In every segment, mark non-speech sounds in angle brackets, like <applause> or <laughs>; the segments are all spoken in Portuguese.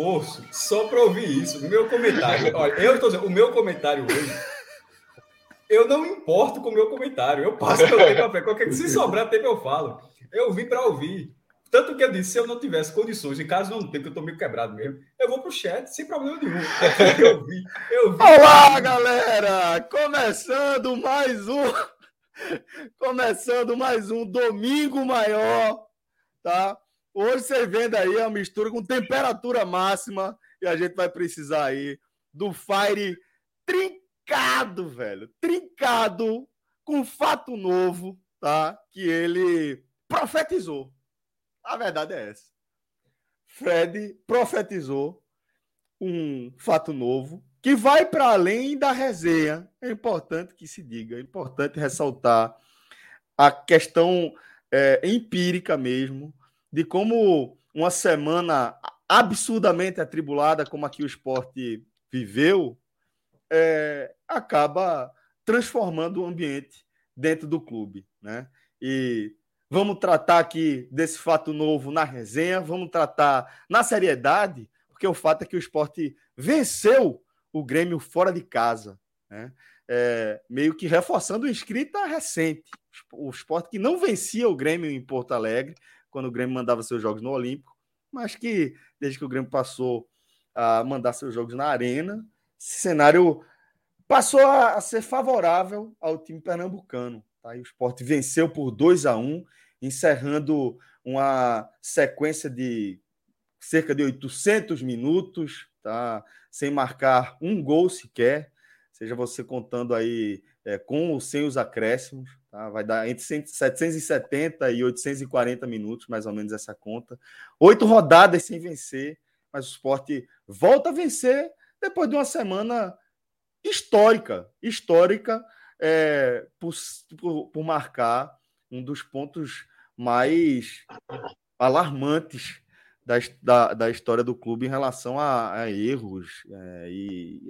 Esforço só para ouvir isso. Meu comentário, <laughs> olha, eu estou dizendo, o meu comentário hoje. Eu não importo com o meu comentário, eu passo meu tempo a pé. Qualquer, se sobrar tempo, eu falo. Eu vim para ouvir. Tanto que eu disse, se eu não tivesse condições, em caso não tenha, que eu estou meio quebrado mesmo, eu vou para o chat sem problema nenhum. Eu vi, eu vi. Olá, galera! Começando mais um. Começando mais um Domingo Maior, tá? Hoje você vendo aí a mistura com temperatura máxima e a gente vai precisar aí do Fire trincado, velho. Trincado com fato novo, tá? Que ele profetizou. A verdade é essa. Fred profetizou um fato novo que vai para além da resenha. É importante que se diga, é importante ressaltar a questão é, empírica mesmo de como uma semana absurdamente atribulada, como aqui o esporte viveu, é, acaba transformando o ambiente dentro do clube. Né? E vamos tratar aqui desse fato novo na resenha, vamos tratar na seriedade, porque o fato é que o esporte venceu o Grêmio fora de casa. Né? É, meio que reforçando o inscrita recente. O esporte que não vencia o Grêmio em Porto Alegre, quando o Grêmio mandava seus jogos no Olímpico, mas que desde que o Grêmio passou a mandar seus jogos na Arena, esse cenário passou a, ser favorável ao time pernambucano. Tá? E o esporte venceu por 2 a 1 encerrando uma sequência de cerca de 800 minutos, tá? sem marcar um gol sequer, seja você contando aí é, com ou sem os acréscimos. Tá? Vai dar entre 770 e 840 minutos, mais ou menos essa conta. Oito rodadas sem vencer, mas o esporte volta a vencer depois de uma semana histórica histórica é, por, por, por marcar um dos pontos mais alarmantes da, da, da, história do clube em relação a, a erros é, e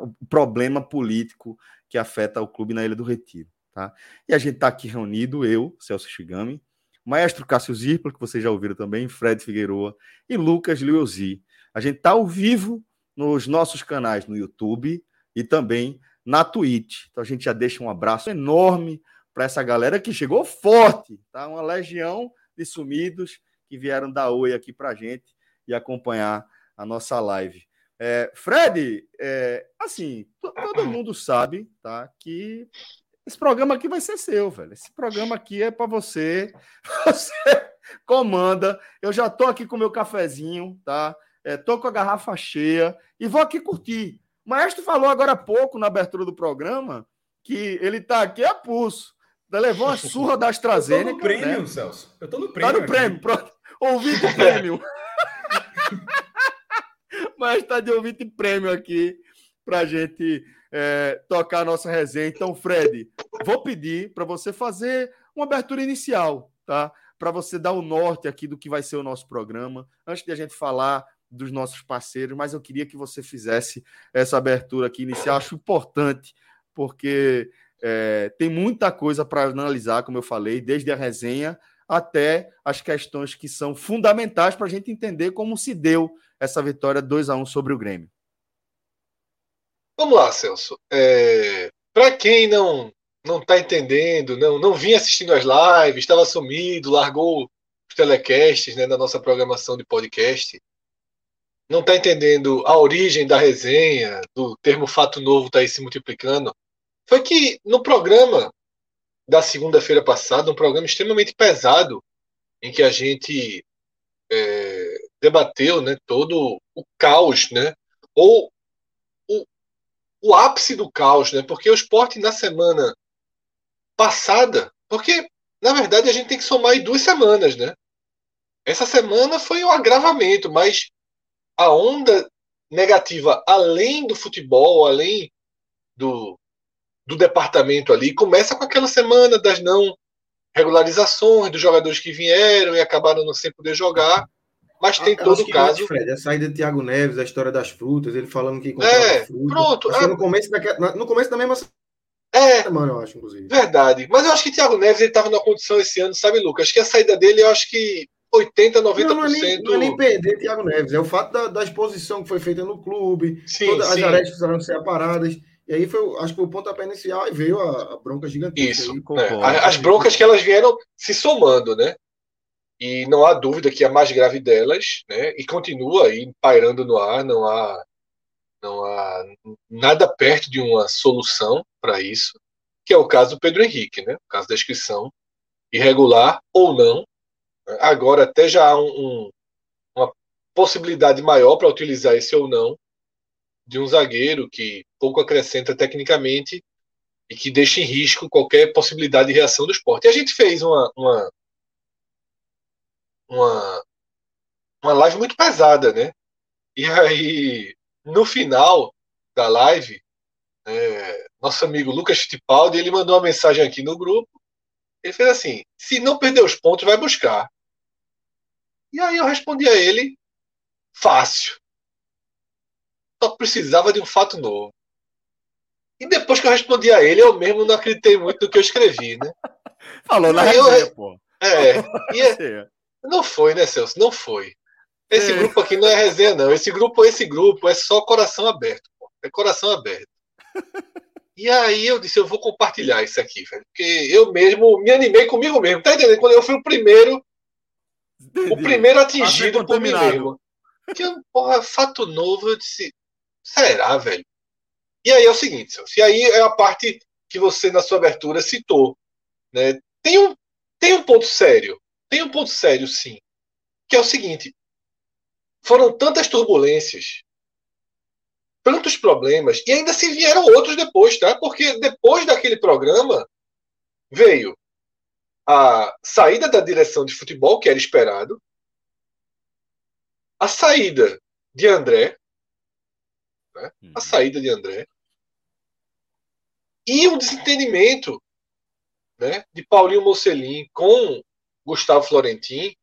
o problema político que afeta o clube na Ilha do Retiro. Tá? E a gente está aqui reunido, eu, Celso Shigami, Maestro Cássio Zirpla, que vocês já ouviram também, Fred Figueroa e Lucas Leuzi. A gente está ao vivo nos nossos canais no YouTube e também na Twitch. Então a gente já deixa um abraço enorme para essa galera que chegou forte, tá? Uma legião de sumidos que vieram dar oi aqui para gente e acompanhar a nossa live. É, Fred, é, assim, todo <clears throat> mundo sabe, tá? Que esse programa aqui vai ser seu, velho. Esse programa aqui é para você. <laughs> Você comanda. Eu já tô aqui com meu cafezinho, tá? É, tô com a garrafa cheia e vou aqui curtir. O Maestro falou agora há pouco na abertura do programa que ele tá aqui a pulso. Levou uma surra da AstraZeneca. <laughs> Eu tô no prêmio, né? Celso. Eu tô no prêmio. Tá no prêmio, pronto. Ouvinte prêmio. Mas tá de ouvinte prêmio aqui pra gente é, tocar a nossa resenha. Então, Fred, vou pedir para você fazer uma abertura inicial, tá? Para você dar o norte aqui do que vai ser o nosso programa, antes de a gente falar dos nossos parceiros, mas eu queria que você fizesse essa abertura aqui inicial. Acho importante, porque é, tem muita coisa para analisar, como eu falei, desde a resenha até as questões que são fundamentais para a gente entender como se deu essa vitória 2 a 1 sobre o Grêmio. Vamos lá, Celso. É, Para quem não não está entendendo, não, não vinha assistindo as lives, estava sumido, largou telecasts, né, na nossa programação de podcast, não está entendendo a origem da resenha, do termo fato novo está aí se multiplicando, foi que no programa da segunda-feira passada, um programa extremamente pesado, em que a gente é, debateu né, todo o caos, né, ou o, o ápice do caos, né, porque o esporte na semana passada, porque na verdade a gente tem que somar em duas semanas, né? Essa semana foi um agravamento, mas a onda negativa, além do futebol, além do, do departamento ali, começa com aquela semana das não regularizações, dos jogadores que vieram e acabaram não sem poder jogar. Mas tem todo o caso. Fred, a saída de Thiago Neves, a história das frutas, ele falando que é. Pronto. É... No, começo da, no começo da mesma é, semana, eu acho, inclusive. Verdade. Mas eu acho que Thiago Neves ele estava numa condição esse ano, sabe, Lucas? Acho que a saída dele, eu acho que 80, 90%. Não, não, é nem, não é nem perder Thiago Neves, é o fato da, da exposição que foi feita no clube, sim, todas sim. as arestas precisaram ser aparadas. E aí foi, acho que foi o pontapé inicial e veio a, a bronca gigantesca. Isso. É. As broncas que elas vieram se somando, né? E não há dúvida que a mais grave delas, né? E continua aí pairando no ar, não há, não há nada perto de uma solução para isso, que é o caso do Pedro Henrique, né? O caso da inscrição irregular ou não. Agora até já há um, um, uma possibilidade maior para utilizar esse ou não de um zagueiro que pouco acrescenta tecnicamente e que deixa em risco qualquer possibilidade de reação do esporte. E a gente fez uma, uma, uma, uma live muito pesada, né? E aí, no final da live, é, nosso amigo Lucas Fittipaldi, ele mandou uma mensagem aqui no grupo. Ele fez assim: se não perder os pontos, vai buscar. E aí eu respondi a ele: fácil só precisava de um fato novo. E depois que eu respondi a ele, eu mesmo não acreditei muito no que eu escrevi, né? <laughs> Falou na resenha, pô. É, <laughs> é, não foi, né, Celso? Não foi. Esse é. grupo aqui não é resenha, não. Esse grupo, esse grupo é só coração aberto, pô. É coração aberto. <laughs> E aí eu disse, eu vou compartilhar isso aqui, velho. Porque eu mesmo me animei comigo mesmo. Tá entendendo? Quando eu fui o primeiro, Entendi. o primeiro atingido por mim mesmo. Que, porra, fato novo, eu disse, Será, velho? E aí é o seguinte, se aí é a parte que você na sua abertura citou, né? Tem um tem um ponto sério, tem um ponto sério sim, que é o seguinte: foram tantas turbulências, tantos problemas e ainda se vieram outros depois, tá? Porque depois daquele programa veio a saída da direção de futebol que era esperado, a saída de André, né? Uhum. a saída de André, e o desentendimento né, de Paulinho Mocelin com Gustavo Florentin,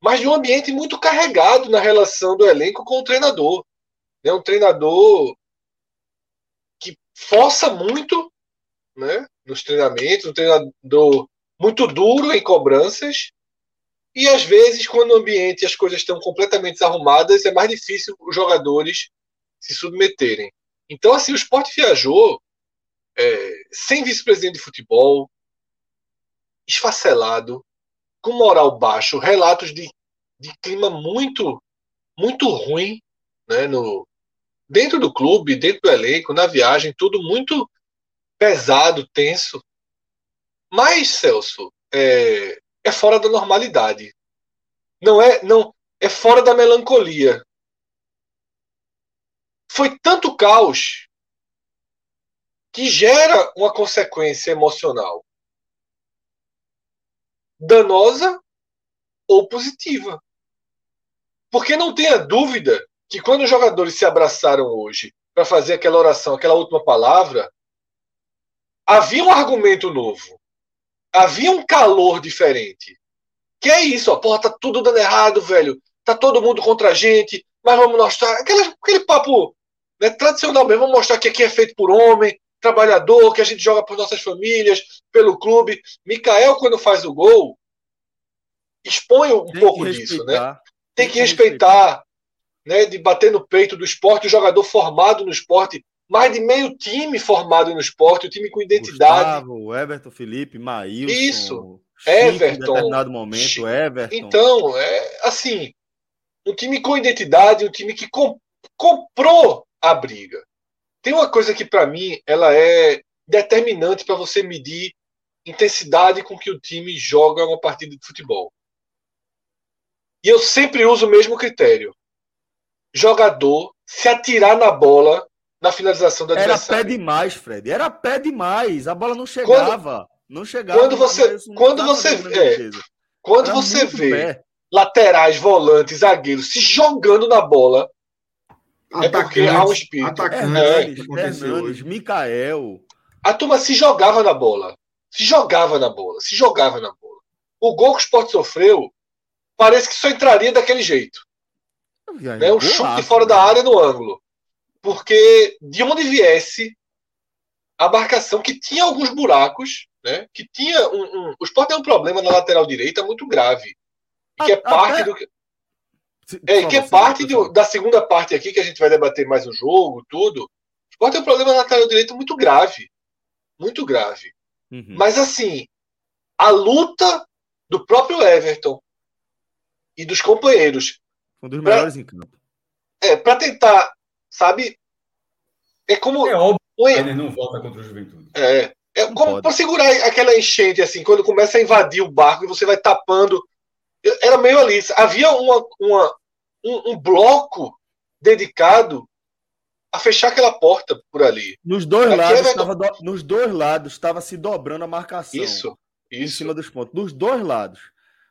mas de um ambiente muito carregado na relação do elenco com o treinador. Né, um treinador que força muito né, nos treinamentos, um treinador muito duro em cobranças, e às vezes, quando o ambiente e as coisas estão completamente desarrumadas, é mais difícil os jogadores se submeterem. Então, assim, o esporte viajou é, sem vice-presidente de futebol, esfacelado, com moral baixo, relatos de, de clima muito, muito ruim né, no, dentro do clube, dentro do elenco, na viagem, tudo muito pesado, tenso. Mas, Celso, é, é fora da normalidade. Não é, não é fora da melancolia foi tanto caos que gera uma consequência emocional danosa ou positiva. Porque não tenha dúvida que quando os jogadores se abraçaram hoje para fazer aquela oração, aquela última palavra, havia um argumento novo. Havia um calor diferente. Que é isso, ó, porra, tá tudo dando errado, velho. Tá todo mundo contra a gente, mas vamos. Aquele, aquele papo né, tradicional mesmo, vamos mostrar que aqui é feito por homem, trabalhador, que a gente joga por nossas famílias, pelo clube. Mikael, quando faz o gol, expõe um Tem pouco disso, né? Tem, Tem que, que respeitar, respeitar, né? De bater no peito do esporte, o jogador formado no esporte, mais de meio time formado no esporte, o time com identidade. Gustavo, Everton, Felipe, Maílson. Isso. Everton. Em determinado momento, Everton. Então, é assim, um time com identidade, um time que comp comprou a briga. Tem uma coisa que para mim ela é determinante para você medir intensidade com que o time joga uma partida de futebol. E eu sempre uso o mesmo critério. Jogador se atirar na bola na finalização do adversário. Era pé demais, Fred. Era pé demais. A bola não chegava. Quando, não chegava. Quando você, quando você, é, quando você vê pé. laterais, volantes, zagueiros se jogando na bola, é porque há um espírito. Atacante, é, Hernandes, Mikael. A turma se jogava na bola. Se jogava na bola. Se jogava na bola. O gol que o Sport sofreu parece que só entraria daquele jeito. Né? Um chute fora da área no ângulo. Porque de onde viesse a marcação, que tinha alguns buracos, né? que tinha um, um... O Sport tem um problema na lateral direita muito grave. Que é parte do. É, que é parte do, da segunda parte aqui, que a gente vai debater mais o jogo, tudo. O Sport tem um problema na lateral direita muito grave. Muito grave. Uhum. Mas assim, a luta do próprio Everton e dos companheiros. Um dos melhores pra, em campo. É, para tentar, sabe? É como. É óbvio que ele não volta contra o Juventude. É. É não como para segurar aquela enchente, assim, quando começa a invadir o barco e você vai tapando. Era meio ali. Havia uma, uma, um, um bloco dedicado a fechar aquela porta por ali. Nos dois lados estava do... nos dois lados estava se dobrando a marcação. Isso, isso. Em cima dos pontos. Dos dois lados.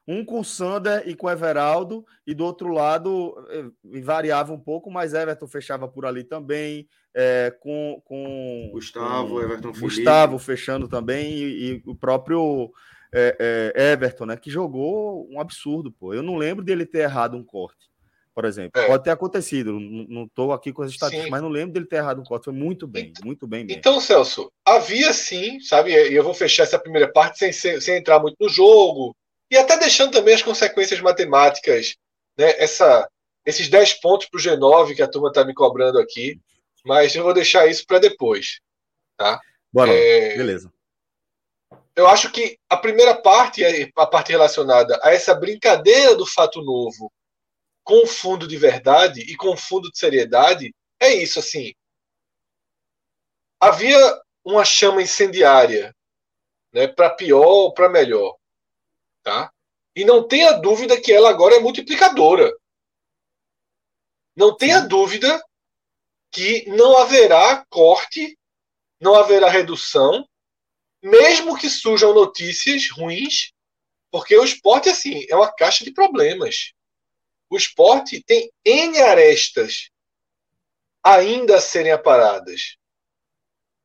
Um com o Sander e com o Everaldo, e do outro lado eh, variava um pouco, mas Everton fechava por ali também, é, com, com Gustavo, com Everton Gustavo fechando também, e, e o próprio é, é, Everton, né? Que jogou um absurdo, pô. Eu não lembro dele ter errado um corte por exemplo. É. Pode ter acontecido, não estou aqui com as estatísticas, sim. mas não lembro dele ter errado um corte. Foi muito bem, então, muito bem mesmo. Então, Celso, havia sim, sabe? E eu vou fechar essa primeira parte sem, sem entrar muito no jogo, e até deixando também as consequências matemáticas, né? Essa, esses 10 pontos para o G9 que a turma está me cobrando aqui, mas eu vou deixar isso para depois. Tá? Bora, é... beleza. Eu acho que a primeira parte, a parte relacionada a essa brincadeira do fato novo com fundo de verdade e com fundo de seriedade, é isso assim. Havia uma chama incendiária, né, para pior ou para melhor, tá? E não tenha dúvida que ela agora é multiplicadora. Não tenha dúvida que não haverá corte, não haverá redução, mesmo que surjam notícias ruins, porque o esporte assim é uma caixa de problemas o esporte tem N arestas ainda a serem aparadas.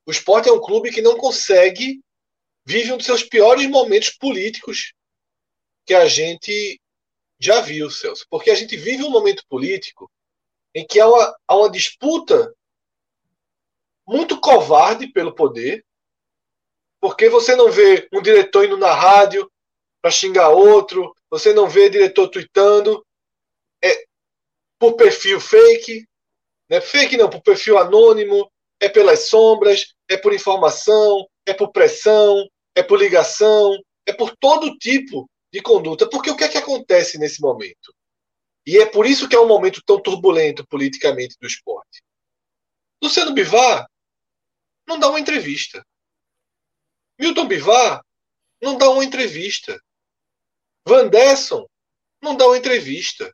O esporte é um clube que não consegue, vive um dos seus piores momentos políticos que a gente já viu, Celso. Porque a gente vive um momento político em que há uma, há uma disputa muito covarde pelo poder, porque você não vê um diretor indo na rádio para xingar outro, você não vê diretor tweetando, é por perfil fake, né? fake não, por perfil anônimo, é pelas sombras, é por informação, é por pressão, é por ligação, é por todo tipo de conduta. Porque o que é que acontece nesse momento? E é por isso que é um momento tão turbulento politicamente do esporte. Luciano Bivar não dá uma entrevista. Milton Bivar não dá uma entrevista. Van Desson não dá uma entrevista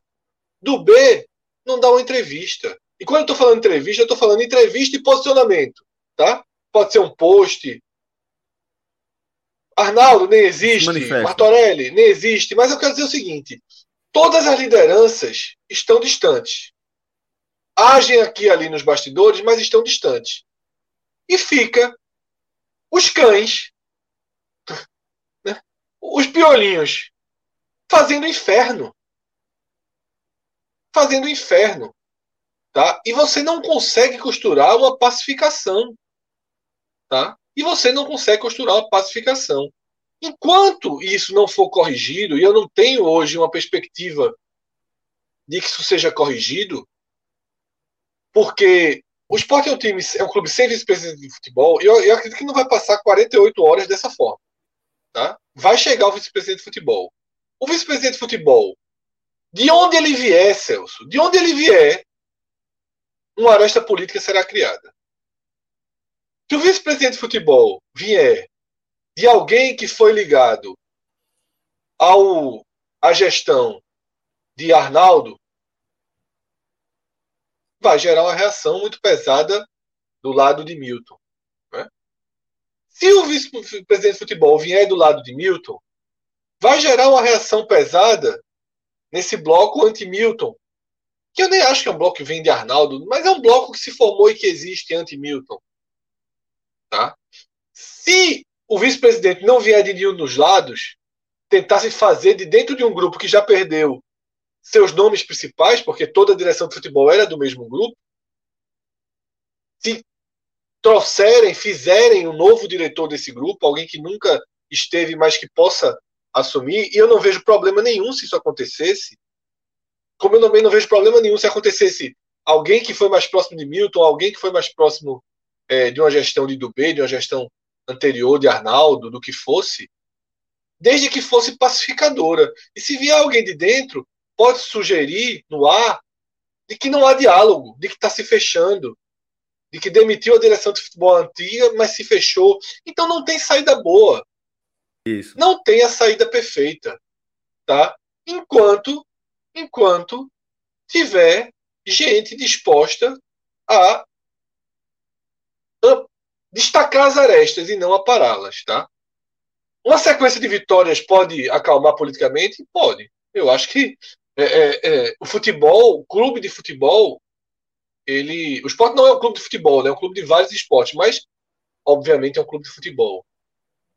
do B não dá uma entrevista. E quando eu estou falando entrevista, eu estou falando entrevista e posicionamento. Tá? Pode ser um post. Arnaldo nem existe. Manifesto. Martorelli nem existe. Mas eu quero dizer o seguinte: todas as lideranças estão distantes. Agem aqui ali nos bastidores, mas estão distantes. E fica os cães, <laughs> né? os piolinhos, fazendo inferno fazendo inferno. Tá? E você não consegue costurar uma pacificação. Tá? E você não consegue costurar uma pacificação. Enquanto isso não for corrigido, e eu não tenho hoje uma perspectiva de que isso seja corrigido, porque o esporte é um time, é um clube sem vice-presidente de futebol, e eu, eu acredito que não vai passar 48 horas dessa forma. Tá? Vai chegar o vice-presidente de futebol. O vice-presidente de futebol, de onde ele vier, Celso, de onde ele vier, uma aresta política será criada. Se o vice-presidente de futebol vier de alguém que foi ligado ao à gestão de Arnaldo, vai gerar uma reação muito pesada do lado de Milton. Né? Se o vice-presidente de futebol vier do lado de Milton, vai gerar uma reação pesada nesse bloco anti-Milton, que eu nem acho que é um bloco que vem de Arnaldo, mas é um bloco que se formou e que existe anti-Milton. Tá? Se o vice-presidente não vier de nenhum dos lados, tentar se fazer de dentro de um grupo que já perdeu seus nomes principais, porque toda a direção de futebol era do mesmo grupo, se trouxerem, fizerem um novo diretor desse grupo, alguém que nunca esteve, mas que possa assumir, e eu não vejo problema nenhum se isso acontecesse, como eu também não vejo problema nenhum se acontecesse alguém que foi mais próximo de Milton, alguém que foi mais próximo é, de uma gestão de Dubé, de uma gestão anterior de Arnaldo, do que fosse, desde que fosse pacificadora. E se vier alguém de dentro, pode sugerir no ar de que não há diálogo, de que está se fechando, de que demitiu a direção de futebol antiga, mas se fechou. Então não tem saída boa. Isso. Não tem a saída perfeita, tá? Enquanto, enquanto tiver gente disposta a, destacar as arestas e não apará-las, tá? Uma sequência de vitórias pode acalmar politicamente? Pode. Eu acho que é, é, é, o futebol, o clube de futebol, ele. O esporte não é um clube de futebol, né? é um clube de vários esportes, mas, obviamente, é um clube de futebol.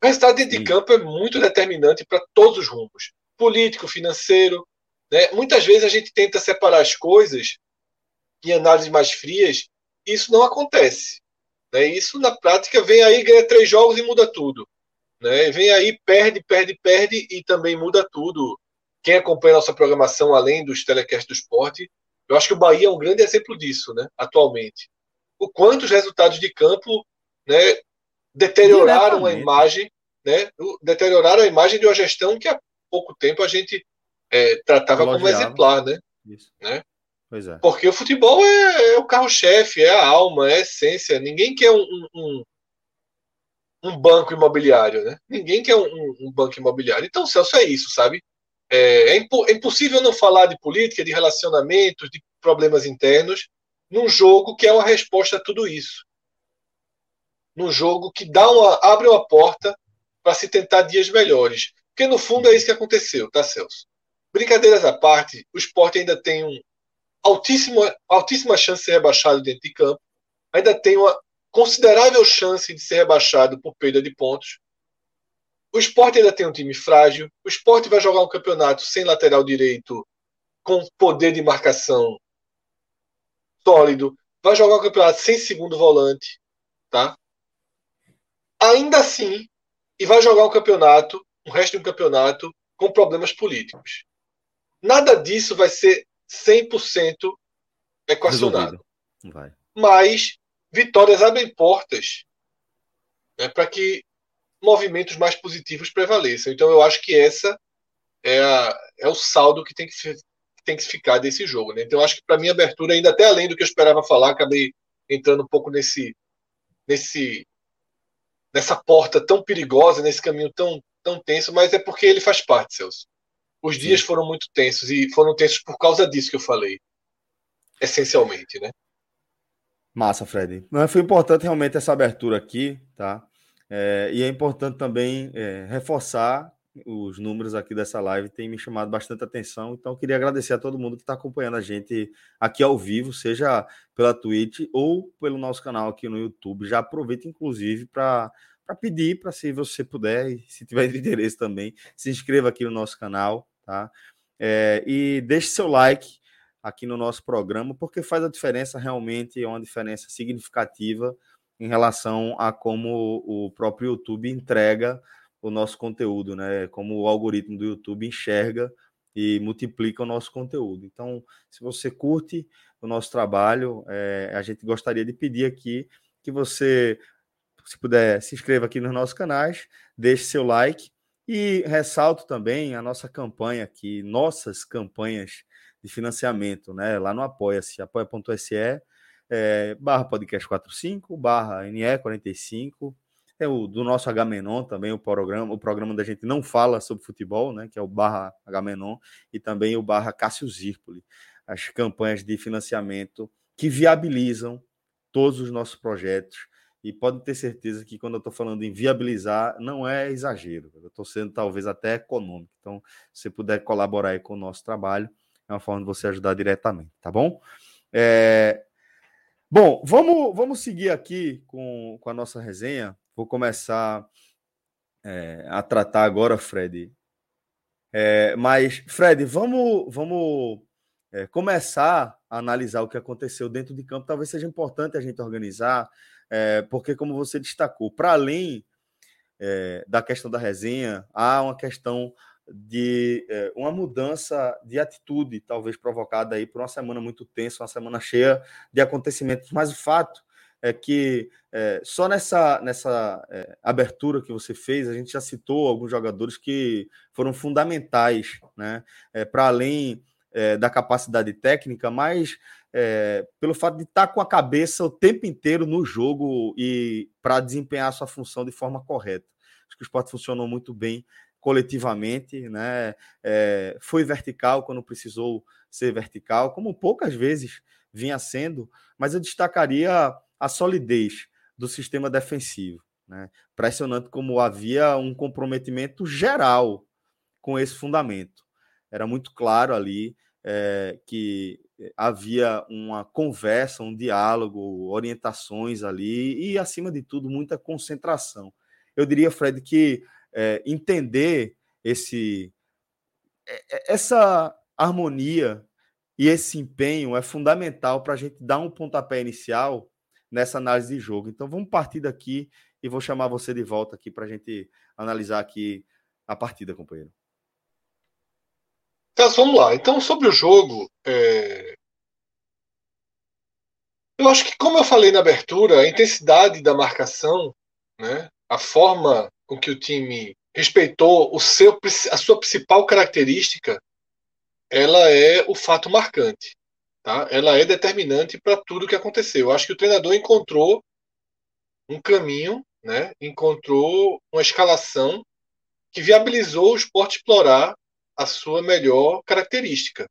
O resultado dentro de campo é muito determinante para todos os rumos político, financeiro. Né? Muitas vezes a gente tenta separar as coisas em análises mais frias, e isso não acontece. Né? Isso, na prática, vem aí, ganha três jogos e muda tudo. Né? Vem aí, perde, perde, perde e também muda tudo quem acompanha nossa programação, além dos telecasts do esporte, eu acho que o Bahia é um grande exemplo disso, né, atualmente. O quanto os resultados de campo né, deterioraram a imagem, né, deterioraram a imagem de uma gestão que há pouco tempo a gente é, tratava Elogiava. como exemplar, né? Isso. né? Pois é. Porque o futebol é, é o carro-chefe, é a alma, é a essência. Ninguém quer um, um, um banco imobiliário, né? Ninguém quer um, um, banco imobiliário. Então, Celso, é isso, sabe? É, é, impo é, impossível não falar de política, de relacionamentos, de problemas internos, num jogo que é uma resposta a tudo isso. Num jogo que dá uma, abre uma porta para se tentar dias melhores. Porque no fundo é isso que aconteceu, tá, Celso? Brincadeiras à parte, o esporte ainda tem um altíssimo, altíssima chance de ser rebaixado dentro de campo, ainda tem uma considerável chance de ser rebaixado por perda de pontos. O esporte ainda tem um time frágil. O esporte vai jogar um campeonato sem lateral direito, com poder de marcação sólido. Vai jogar um campeonato sem segundo volante. Tá? Ainda assim, e vai jogar um campeonato, o resto de um campeonato, com problemas políticos. Nada disso vai ser 100% equacionado. Mas vitórias abrem portas né, para que movimentos mais positivos prevaleçam. Então eu acho que essa é, a, é o saldo que tem que, tem que ficar desse jogo. Né? Então eu acho que para mim abertura, ainda até além do que eu esperava falar, acabei entrando um pouco nesse, nesse nessa porta tão perigosa, nesse caminho tão, tão tenso, mas é porque ele faz parte, Celso. Os dias Sim. foram muito tensos e foram tensos por causa disso que eu falei, essencialmente, né? Massa, Fred. Mas foi importante realmente essa abertura aqui, tá? É, e é importante também é, reforçar os números aqui dessa live, tem me chamado bastante atenção. Então, queria agradecer a todo mundo que está acompanhando a gente aqui ao vivo, seja pela Twitch ou pelo nosso canal aqui no YouTube. Já aproveita, inclusive, para pedir para, se você puder, e se tiver <laughs> interesse também, se inscreva aqui no nosso canal, tá? É, e deixe seu like aqui no nosso programa, porque faz a diferença realmente, é uma diferença significativa em relação a como o próprio YouTube entrega o nosso conteúdo, né? Como o algoritmo do YouTube enxerga e multiplica o nosso conteúdo. Então, se você curte o nosso trabalho, é, a gente gostaria de pedir aqui que você, se puder, se inscreva aqui nos nossos canais, deixe seu like E ressalto também a nossa campanha aqui, nossas campanhas de financiamento, né? Lá no Apoia-se, apoia.se, é, barra podcast 45, barra NE45, é o do nosso H-Menon também, o programa, o programa da gente não fala sobre futebol, né? Que é o barra H-Menon, e também o barra Cássio Zirpoli, as campanhas de financiamento que viabilizam todos os nossos projetos e podem ter certeza que quando eu estou falando em viabilizar, não é exagero. Eu estou sendo talvez até econômico. Então, se você puder colaborar aí com o nosso trabalho, é uma forma de você ajudar diretamente, tá bom? É... Bom, vamos, vamos seguir aqui com, com a nossa resenha. Vou começar é, a tratar agora, Fred. É, mas, Fred, vamos, vamos é, começar a analisar o que aconteceu dentro de campo. Talvez seja importante a gente organizar porque, como você destacou, para além da questão da resenha, há uma questão de é, uma mudança de atitude, talvez provocada aí por uma semana muito tensa, uma semana cheia de acontecimentos. Mas o fato é que é, só nessa, nessa é, abertura que você fez, a gente já citou alguns jogadores que foram fundamentais, né? É, para além é, da capacidade técnica, mas é, pelo fato de estar com a cabeça o tempo inteiro no jogo e para desempenhar a sua função de forma correta. Acho que o esporte funcionou muito bem coletivamente, né? É, foi vertical quando precisou ser vertical, como poucas vezes vinha sendo, mas eu destacaria a solidez do sistema defensivo. Né? Impressionante como havia um comprometimento geral com esse fundamento. Era muito claro ali é, que havia uma conversa, um diálogo, orientações ali e, acima de tudo, muita concentração. Eu diria, Fred, que é, entender esse, essa harmonia e esse empenho é fundamental para a gente dar um pontapé inicial nessa análise de jogo. Então, vamos partir daqui e vou chamar você de volta aqui para a gente analisar aqui a partida, companheiro. Então, vamos lá. Então, sobre o jogo, é... eu acho que, como eu falei na abertura, a intensidade da marcação, né, a forma com que o time respeitou o seu, a sua principal característica, ela é o fato marcante. Tá? Ela é determinante para tudo que aconteceu. Eu acho que o treinador encontrou um caminho, né, encontrou uma escalação que viabilizou o esporte explorar a sua melhor característica,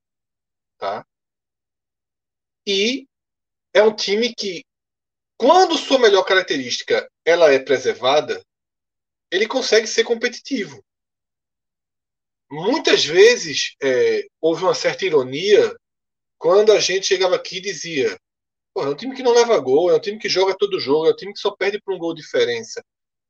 tá? E é um time que, quando sua melhor característica ela é preservada, ele consegue ser competitivo. Muitas vezes é, houve uma certa ironia quando a gente chegava aqui dizia: é um time que não leva gol, é um time que joga todo jogo, é um time que só perde por um gol de diferença.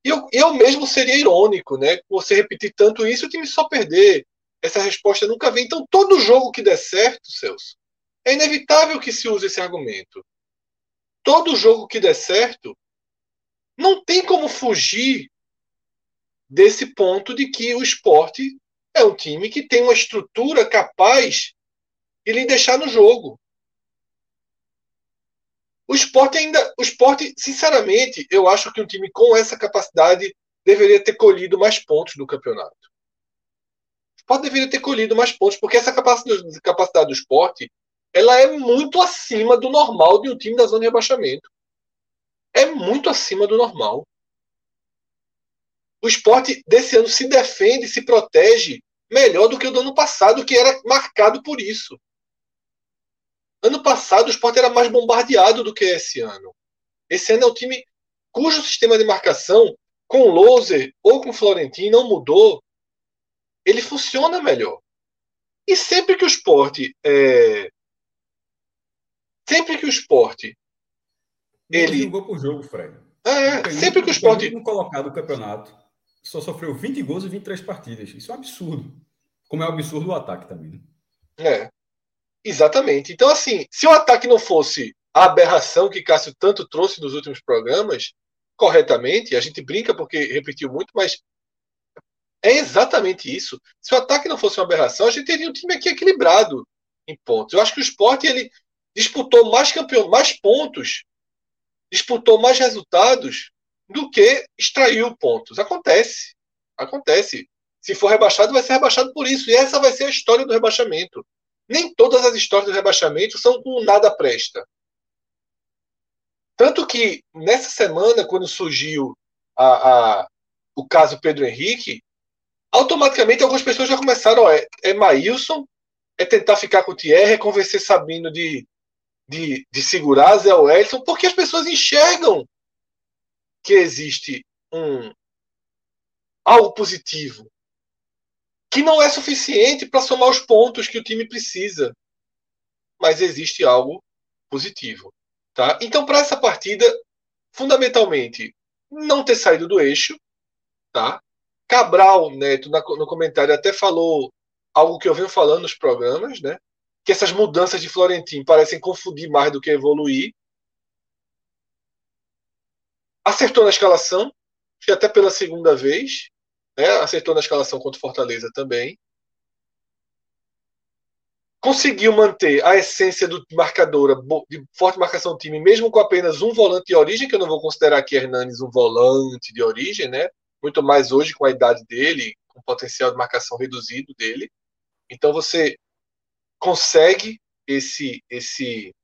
E eu, eu mesmo seria irônico, né? Você repetir tanto isso, o time só perder essa resposta nunca vem. Então, todo jogo que der certo, Celso, é inevitável que se use esse argumento. Todo jogo que der certo, não tem como fugir desse ponto de que o esporte é um time que tem uma estrutura capaz de lhe deixar no jogo. O esporte ainda. O esporte, sinceramente, eu acho que um time com essa capacidade deveria ter colhido mais pontos do campeonato pode deveria ter colhido mais pontos, porque essa capacidade, capacidade do esporte ela é muito acima do normal de um time da zona de rebaixamento. É muito acima do normal. O esporte desse ano se defende, se protege melhor do que o do ano passado, que era marcado por isso. Ano passado o esporte era mais bombardeado do que esse ano. Esse ano é um time cujo sistema de marcação, com o Loser ou com o Florentino, não mudou ele funciona melhor. E sempre que o esporte é... sempre que o esporte ele jogou por jogo, Fred. É, sempre que o esporte não colocado o campeonato só sofreu 20 gols em 23 partidas. Isso é um absurdo. Como é um absurdo o ataque também. Né? É. Exatamente. Então assim, se o ataque não fosse a aberração que Cássio tanto trouxe nos últimos programas, corretamente, a gente brinca porque repetiu muito, mas é exatamente isso. Se o ataque não fosse uma aberração, a gente teria um time aqui equilibrado em pontos. Eu acho que o esporte ele disputou mais campeão, mais pontos, disputou mais resultados do que extraiu pontos. Acontece. Acontece. Se for rebaixado, vai ser rebaixado por isso. E essa vai ser a história do rebaixamento. Nem todas as histórias do rebaixamento são com nada presta. Tanto que nessa semana, quando surgiu a, a, o caso Pedro Henrique, automaticamente algumas pessoas já começaram, é, é Maílson, é tentar ficar com o Thierry, é convencer Sabino de, de, de segurar Zé Wellington, porque as pessoas enxergam que existe um algo positivo que não é suficiente para somar os pontos que o time precisa, mas existe algo positivo, tá? Então para essa partida, fundamentalmente, não ter saído do eixo, tá? Cabral Neto no comentário até falou algo que eu venho falando nos programas, né? Que essas mudanças de Florentino parecem confundir mais do que evoluir acertou na escalação, que até pela segunda vez, né? acertou na escalação contra o Fortaleza também. Conseguiu manter a essência do marcadora de forte marcação do time, mesmo com apenas um volante de origem, que eu não vou considerar aqui Hernanes um volante de origem, né? Muito mais hoje com a idade dele, com o potencial de marcação reduzido dele. Então você consegue esse esse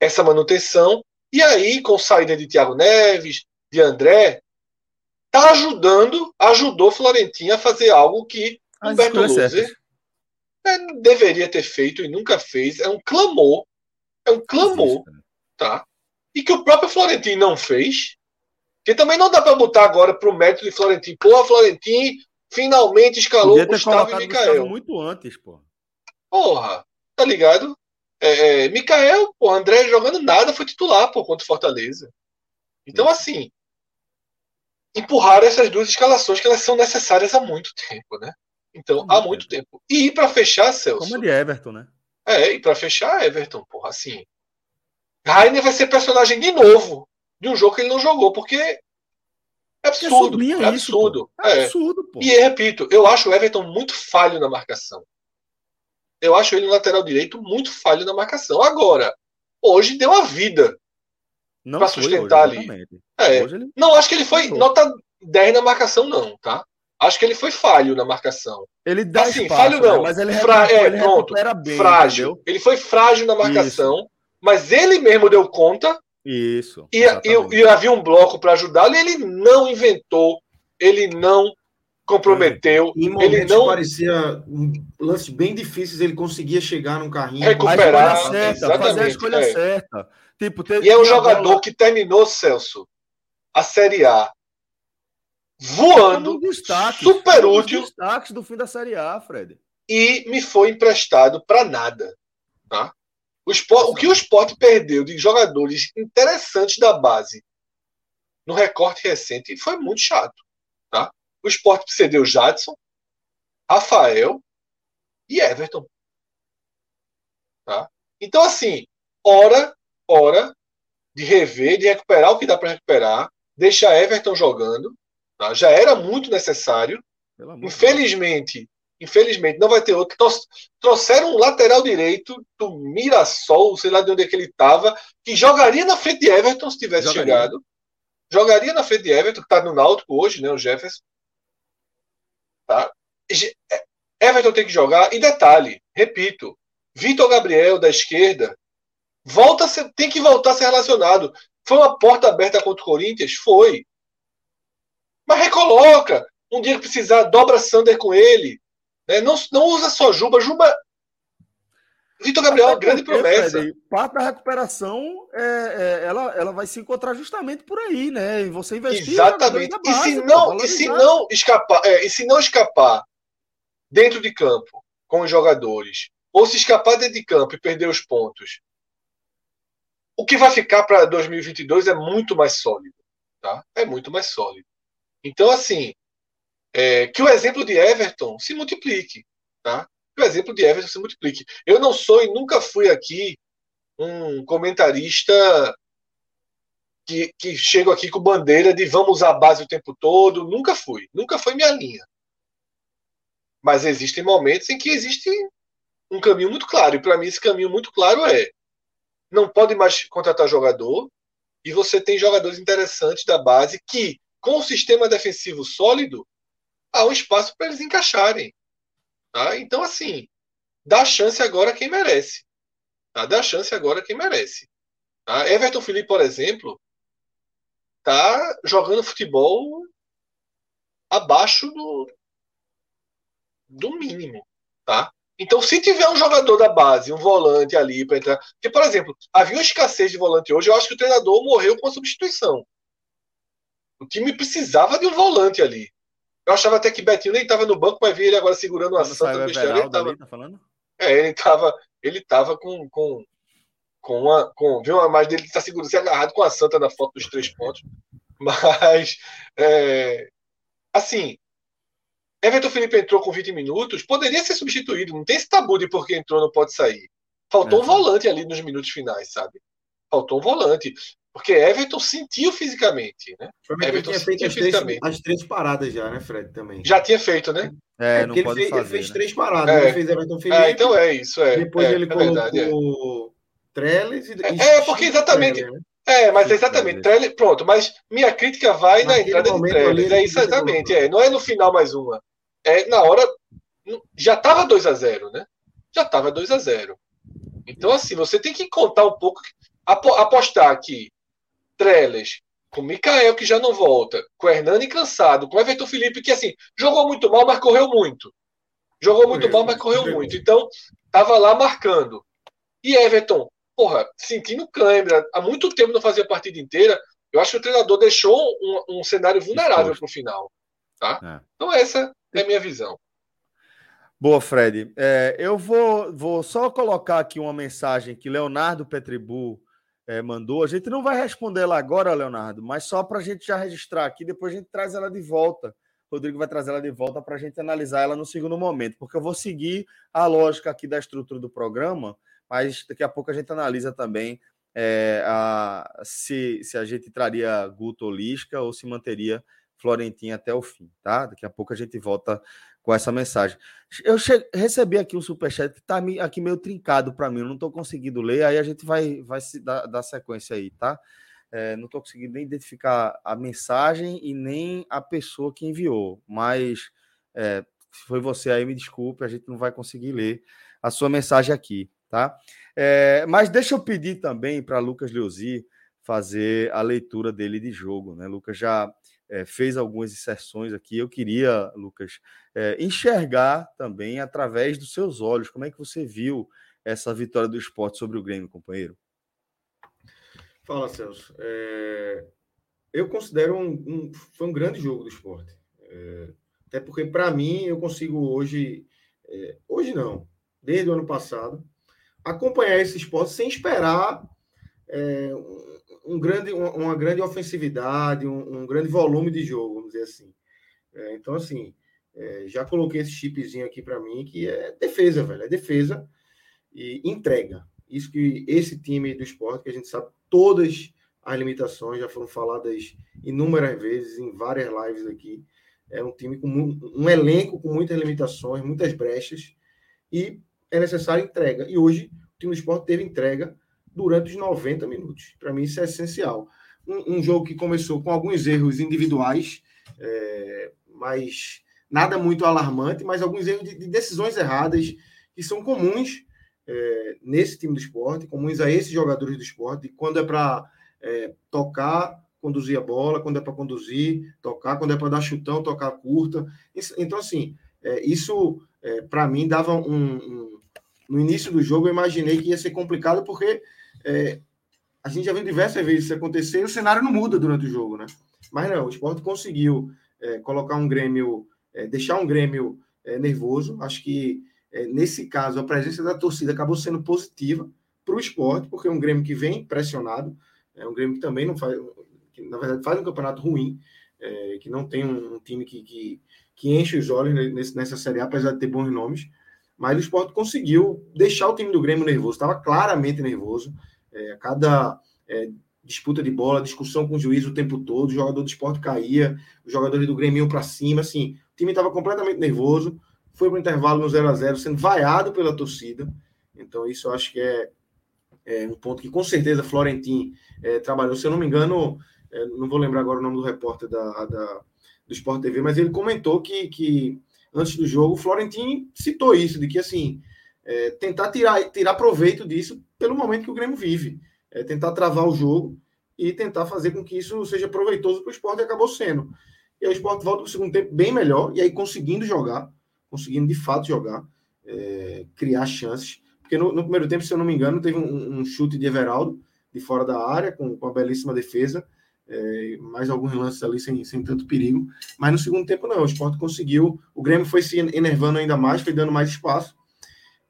essa manutenção e aí, com saída de Thiago Neves, de André, tá ajudando, ajudou Florentino a fazer algo que o Humberto é, deveria ter feito e nunca fez. É um clamor, é um clamor, tá? E que o próprio Florentino não fez. Que também não dá para botar agora pro mérito de Florentino. Pô, Florentino finalmente escalou o Gustavo e Micael. muito antes, pô. Porra, tá ligado? É, é, Mikael, pô, André jogando nada, foi titular pô, contra o Fortaleza. Então, assim, empurraram essas duas escalações que elas são necessárias há muito tempo, né? Então, há muito tempo. E para fechar, Celso. Como é de Everton, né? É, e para fechar, Everton, porra, assim. Rainer vai ser personagem de novo de um jogo que ele não jogou, porque é absurdo. É, é absurdo. Isso, é. absurdo, pô. E repito, eu acho o Everton muito falho na marcação eu acho ele no lateral direito muito falho na marcação. Agora, hoje deu a vida para sustentar hoje, ali. É, ele... Não, acho que ele foi nota 10 na marcação, não, tá? Acho que ele foi falho na marcação. Ele dá assim, espaço, falho não. Né? Mas ele, Fra... é, ele pronto, bem, frágil. Entendeu? Ele foi frágil na marcação, Isso. mas ele mesmo deu conta. Isso. E, e, e havia um bloco para ajudá-lo e ele não inventou, ele não comprometeu. Em ele não parecia um lance bem difíceis, ele conseguia chegar num carrinho, recuperar, a certa, fazer a escolha é. certa. Tipo, ter, e é um jogador bola... que terminou, Celso, a Série A voando, destaque, super útil. destaques do fim da Série A, Fred. E me foi emprestado para nada, tá? O, o que o esporte perdeu de jogadores interessantes da base no recorte recente foi muito chato. Tá? O esporte cedeu Jadson, Rafael e Everton. Tá? Então, assim, hora, hora de rever, de recuperar o que dá para recuperar, deixar Everton jogando. Tá? Já era muito necessário. Infelizmente, infelizmente, não vai ter outro. Trouxeram um lateral direito do Mirassol, sei lá de onde é que ele estava, que jogaria na frente de Everton se tivesse jogaria. chegado. Jogaria na frente de Everton, que está no Náutico hoje, né? O Jefferson. Tá? Everton tem que jogar. E detalhe, repito, Vitor Gabriel da esquerda volta ser, tem que voltar a ser relacionado. Foi uma porta aberta contra o Corinthians? Foi. Mas recoloca. Um dia que precisar, dobra Sander com ele. Né? Não, não usa só Juba. Juba Vitor Gabriel, Até grande porque, promessa. Fred, parte da recuperação é, é, ela, ela vai se encontrar justamente por aí, né? E você investir. Exatamente. Base, e, se não, e se não escapar, é, e se não escapar dentro de campo com os jogadores, ou se escapar dentro de campo e perder os pontos, o que vai ficar para 2022 é muito mais sólido, tá? É muito mais sólido. Então, assim, é, que o exemplo de Everton se multiplique, tá? o exemplo de Everton se multiplique. Eu não sou e nunca fui aqui um comentarista que, que chego aqui com bandeira de vamos a base o tempo todo. Nunca fui. Nunca foi minha linha. Mas existem momentos em que existe um caminho muito claro. E para mim, esse caminho muito claro é: não pode mais contratar jogador. E você tem jogadores interessantes da base que, com o sistema defensivo sólido, há um espaço para eles encaixarem. Tá? Então, assim, dá chance agora quem merece. Tá? Dá chance agora quem merece. Tá? Everton Felipe, por exemplo, tá jogando futebol abaixo do, do mínimo. Tá? Então, se tiver um jogador da base, um volante ali para entrar. Porque, por exemplo, havia uma escassez de volante hoje, eu acho que o treinador morreu com a substituição. O time precisava de um volante ali. Eu achava até que Betinho nem estava no banco, mas vi ele agora segurando uma santa vestiário. Ele tava... tá falando? É, ele estava ele tava com, com, com uma. Com, viu uma imagem dele está segurando, se agarrado com a santa na foto dos três pontos. <laughs> Mas, é, assim, Everton Felipe entrou com 20 minutos, poderia ser substituído. Não tem esse tabu de porque entrou não pode sair. Faltou é. um volante ali nos minutos finais, sabe? Faltou um volante. Porque Everton sentiu fisicamente, né? Everton tinha feito as três, as três, paradas já, né, Fred? Também. Já tinha feito, né? É, é não pode ele, fez, fazer, ele fez né? três paradas. É. Ele fez Everton Felipe. É, então é isso, é. Depois é, ele é colocou verdade, Trellis e. É, porque exatamente. Trellis, né? É, mas exatamente. Trellis, pronto, mas minha crítica vai Naquele na entrada de Trellis. É isso exatamente. É, não é no final mais uma. É na hora. Já estava 2 a 0 né? Já estava 2 a 0 Então, assim, você tem que contar um pouco. Apostar que Trellis, com Mikael, que já não volta, com Hernani cansado, com Everton Felipe, que assim, jogou muito mal, mas correu muito. Jogou muito mal, mas correu muito. Então, estava lá marcando. E Everton, porra, sentindo câimbra, há muito tempo não fazia a partida inteira. Eu acho que o treinador deixou um, um cenário vulnerável para o final. Tá? É. Então, essa é a minha visão. Boa, Fred. É, eu vou, vou só colocar aqui uma mensagem que Leonardo Petribu é, mandou. A gente não vai responder ela agora, Leonardo, mas só para a gente já registrar aqui, depois a gente traz ela de volta. O Rodrigo vai trazer ela de volta para a gente analisar ela no segundo momento, porque eu vou seguir a lógica aqui da estrutura do programa, mas daqui a pouco a gente analisa também é, a, se, se a gente traria Guto ou Lisca ou se manteria Florentin até o fim, tá? Daqui a pouco a gente volta com essa mensagem. Eu che... recebi aqui um superchat que está aqui meio trincado para mim, eu não estou conseguindo ler, aí a gente vai, vai se dar, dar sequência aí, tá? É, não estou conseguindo nem identificar a mensagem e nem a pessoa que enviou, mas é, se foi você aí, me desculpe, a gente não vai conseguir ler a sua mensagem aqui, tá? É, mas deixa eu pedir também para Lucas Leuzi fazer a leitura dele de jogo, né? Lucas já é, fez algumas inserções aqui. Eu queria, Lucas, é, enxergar também através dos seus olhos como é que você viu essa vitória do esporte sobre o Grêmio, companheiro. Fala, Celso. É... Eu considero um, um, foi um grande jogo do esporte. É... Até porque, para mim, eu consigo hoje, é... hoje não, desde o ano passado, acompanhar esse esporte sem esperar é, um grande, uma, grande ofensividade, um, um, grande volume de jogo, vamos dizer assim. É, então, assim, é, já coloquei esse chipzinho aqui para mim, que é defesa, velho, é defesa e entrega. Isso que esse time do esporte, que a gente sabe todas as limitações, já foram faladas inúmeras vezes em várias lives aqui. É um time com um elenco com muitas limitações, muitas brechas, e é necessário entrega. E hoje o time do esporte teve entrega durante os 90 minutos. Para mim, isso é essencial. Um, um, jogo que começou com alguns erros individuais, é, mas nada muito alarmante, mas alguns erros de, de decisões erradas que são comuns é, nesse time do esporte, comuns a esses jogadores do esporte, quando é para é, tocar, conduzir a bola, quando é para conduzir, tocar, quando é para dar chutão, tocar curta. Então, assim, é, isso é, para mim dava um, um, No início do jogo, eu imaginei que ia ser complicado, porque é, a gente já viu diversas vezes isso acontecer e o cenário não muda durante o jogo, né? Mas não, o esporte conseguiu é, colocar um Grêmio, é, deixar um Grêmio é, nervoso. Acho que é, nesse caso a presença da torcida acabou sendo positiva para o esporte, porque é um Grêmio que vem pressionado, é um Grêmio que também não faz, que, na verdade faz um campeonato ruim, é, que não tem um, um time que, que, que, enche os olhos nessa Série A, apesar de ter bons nomes. Mas o esporte conseguiu deixar o time do Grêmio nervoso, estava claramente nervoso. É, cada é, disputa de bola, discussão com o juiz o tempo todo, o jogador do esporte caía, os jogadores do Grêmio para cima, assim, o time estava completamente nervoso, foi para o intervalo no 0 a 0 sendo vaiado pela torcida. Então, isso eu acho que é, é um ponto que com certeza Florentin é, trabalhou. Se eu não me engano, é, não vou lembrar agora o nome do repórter da, da, do Sport TV, mas ele comentou que, que antes do jogo, o Florentino citou isso, de que assim, é, tentar tirar, tirar proveito disso pelo momento que o Grêmio vive. É, tentar travar o jogo e tentar fazer com que isso seja proveitoso para o esporte e acabou sendo. E aí o esporte volta para o segundo tempo bem melhor, e aí conseguindo jogar, conseguindo de fato jogar, é, criar chances. Porque no, no, primeiro tempo, se eu não me engano, teve um, um chute de Everaldo de fora da área, com, com a belíssima defesa, é, mais alguns lances ali sem, sem tanto perigo. Mas no segundo tempo, não. O esporte conseguiu. O Grêmio foi se enervando ainda mais, foi dando mais espaço.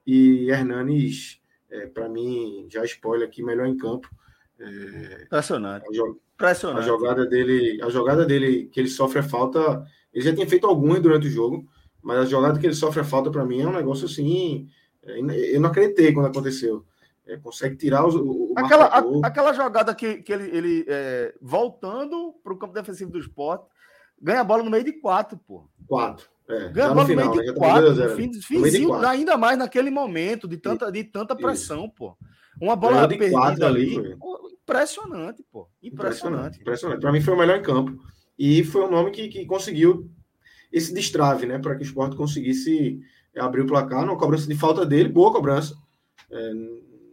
E Hernanes, é, para mim, já spoiler aqui, melhor em campo. É, Impressionante. A. A jogada dele, a jogada dele que ele sofre a falta, ele já tinha feito algumas durante o jogo, mas a jogada que ele sofre a falta para mim é um negócio assim, é, eu não acreditei quando aconteceu. É, consegue tirar o, o aquela, a, aquela jogada que, que ele, ele é, voltando para o campo defensivo do esporte, ganha a bola no meio de quatro, pô. Quatro. É, ganha a bola no, final, meio de né? quatro, no fim, finzinho, ainda mais naquele momento de tanta, de tanta pressão, Isso. pô. Uma bola perdida ali, ali pô, impressionante, pô. Impressionante. Impressionante. Para mim foi o melhor em campo. E foi um nome que, que conseguiu esse destrave, né? Para que o esporte conseguisse abrir o placar. Uma cobrança de falta dele, boa cobrança. É,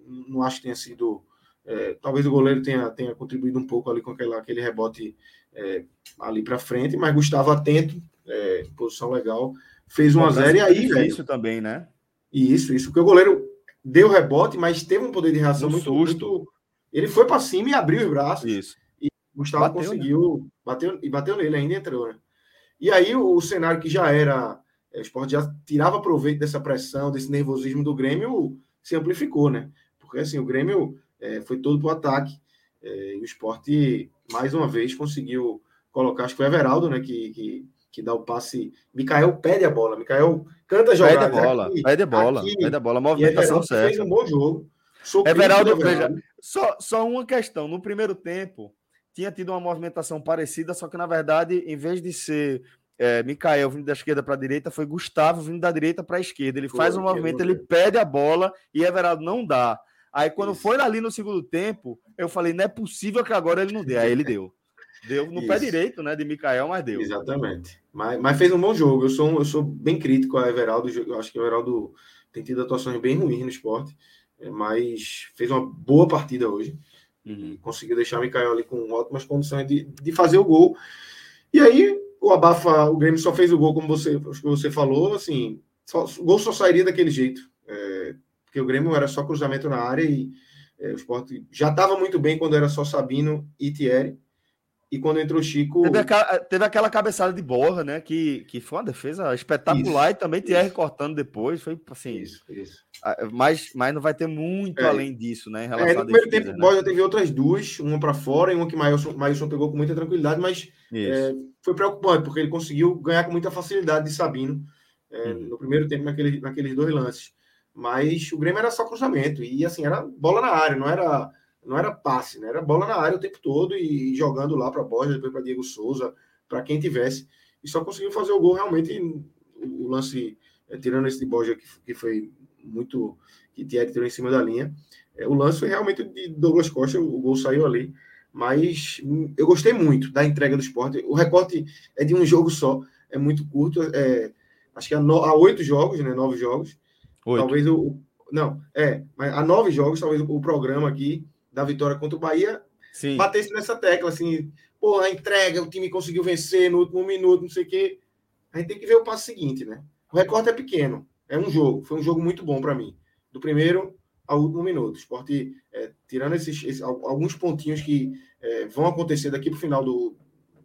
não acho que tenha sido. É, talvez o goleiro tenha, tenha contribuído um pouco ali com aquela, aquele rebote é, ali para frente, mas Gustavo atento, é, posição legal, fez 1 a 0 e aí, Isso também, né? Isso, isso, porque o goleiro deu rebote, mas teve um poder de reação um muito, susto. muito. Ele foi para cima e abriu os braços. Isso. E Gustavo bateu, conseguiu, né? bateu e bateu nele, ainda entrou, né? E aí o, o cenário que já era, é, o esporte já tirava proveito dessa pressão, desse nervosismo do Grêmio, se amplificou, né? Porque assim, o Grêmio é, foi todo para o ataque. É, e o esporte, mais uma vez, conseguiu colocar, acho que foi Everaldo, né? Que, que, que dá o passe. Mikael pede a bola. Mikael canta a jogada. Pede a bola, aqui, pede a bola, aqui, pede a bola. A movimentação certa. Fez um bom jogo. Everaldo, Everaldo, veja, só, só uma questão. No primeiro tempo, tinha tido uma movimentação parecida, só que na verdade, em vez de ser é, Mikael vindo da esquerda para a direita, foi Gustavo vindo da direita para a esquerda. Ele foi, faz um movimento, ele pede a bola e Everaldo não dá. Aí quando Isso. foi ali no segundo tempo, eu falei, não é possível que agora ele não dê. Aí ele deu. Deu no Isso. pé direito, né, de Mikael, mas deu. Exatamente. Mas, mas fez um bom jogo. Eu sou, eu sou bem crítico a Everaldo. Eu acho que o Everaldo tem tido atuações bem ruins no esporte, é, mas fez uma boa partida hoje. Uhum. Conseguiu deixar o Mikael ali com ótimas condições de, de fazer o gol. E aí, o Abafa, o Grêmio só fez o gol, como você, você falou, assim, só, o gol só sairia daquele jeito. É, porque o Grêmio era só cruzamento na área e é, o esporte já estava muito bem quando era só Sabino e Thierry. E quando entrou o Chico. Teve aquela, teve aquela cabeçada de borra, né? Que, que foi uma defesa espetacular isso, e também Thierry cortando depois. Foi assim. Isso, isso. Mas, mas não vai ter muito é. além disso, né? Em relação é, no primeiro defesa, tempo, né? Borja teve outras duas, uma para fora e uma que Mailson, Mailson pegou com muita tranquilidade, mas é, foi preocupante, porque ele conseguiu ganhar com muita facilidade de Sabino é, hum. no primeiro tempo, naquele, naqueles dois lances. Mas o Grêmio era só cruzamento. E assim, era bola na área, não era, não era passe, né? Era bola na área o tempo todo e jogando lá para Borja, depois para Diego Souza, para quem tivesse. E só conseguiu fazer o gol realmente. O, lance, é, tirando esse de Borja, que, que foi muito. que Thierry tirou em cima da linha. É, o lance foi realmente de Douglas Costa, o gol saiu ali. Mas eu gostei muito da entrega do esporte. O recorte é de um jogo só, é muito curto. É, acho que há, no, há oito jogos, né? Nove jogos. Oito. Talvez o. Não, é, mas há nove jogos, talvez o, programa aqui da vitória contra o Bahia Sim. batesse nessa tecla, assim, pô, a entrega, o time conseguiu vencer no último minuto, não sei o quê. A gente tem que ver o passo seguinte, né? O recorte é pequeno, é um jogo, foi um jogo muito bom para mim. Do primeiro ao último minuto. O esporte, é, tirando esses, esses, alguns pontinhos que é, vão acontecer daqui para o final do,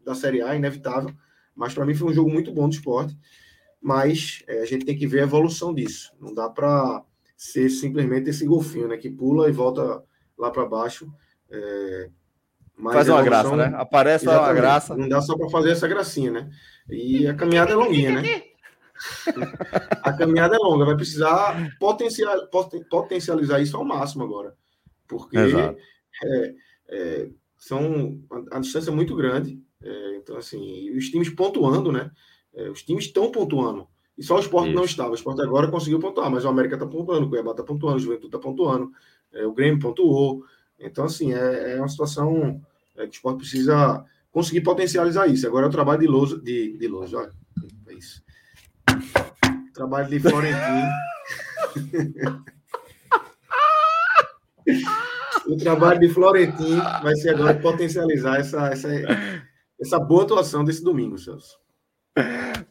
da Série A, inevitável, mas para mim foi um jogo muito bom do esporte mas é, a gente tem que ver a evolução disso. Não dá para ser simplesmente esse golfinho, né? Que pula e volta lá para baixo. É, Faz uma evolução, graça, né? Aparece uma graça. Não dá só para fazer essa gracinha, né? E a caminhada é longuinha, né? a caminhada é longa, vai precisar potencial, potencializar isso ao máximo agora. Porque é, é, são a, a, distância é muito grande. É, então, assim, os times pontuando, né? É, os times estão pontuando. E só o esporte não estava. O esporte agora conseguiu pontuar, mas o América está pontuando, o Cuiabá está pontuando, o Juventude está pontuando, é, o Grêmio pontuou. Então, assim, é, é uma situação é, que o esporte precisa conseguir potencializar isso. Agora é o trabalho de Lousa, de, de Lousa, olha, é isso. O trabalho de Florentino. o trabalho de Florentino vai ser agora potencializar essa, essa, essa boa atuação desse domingo, Celso.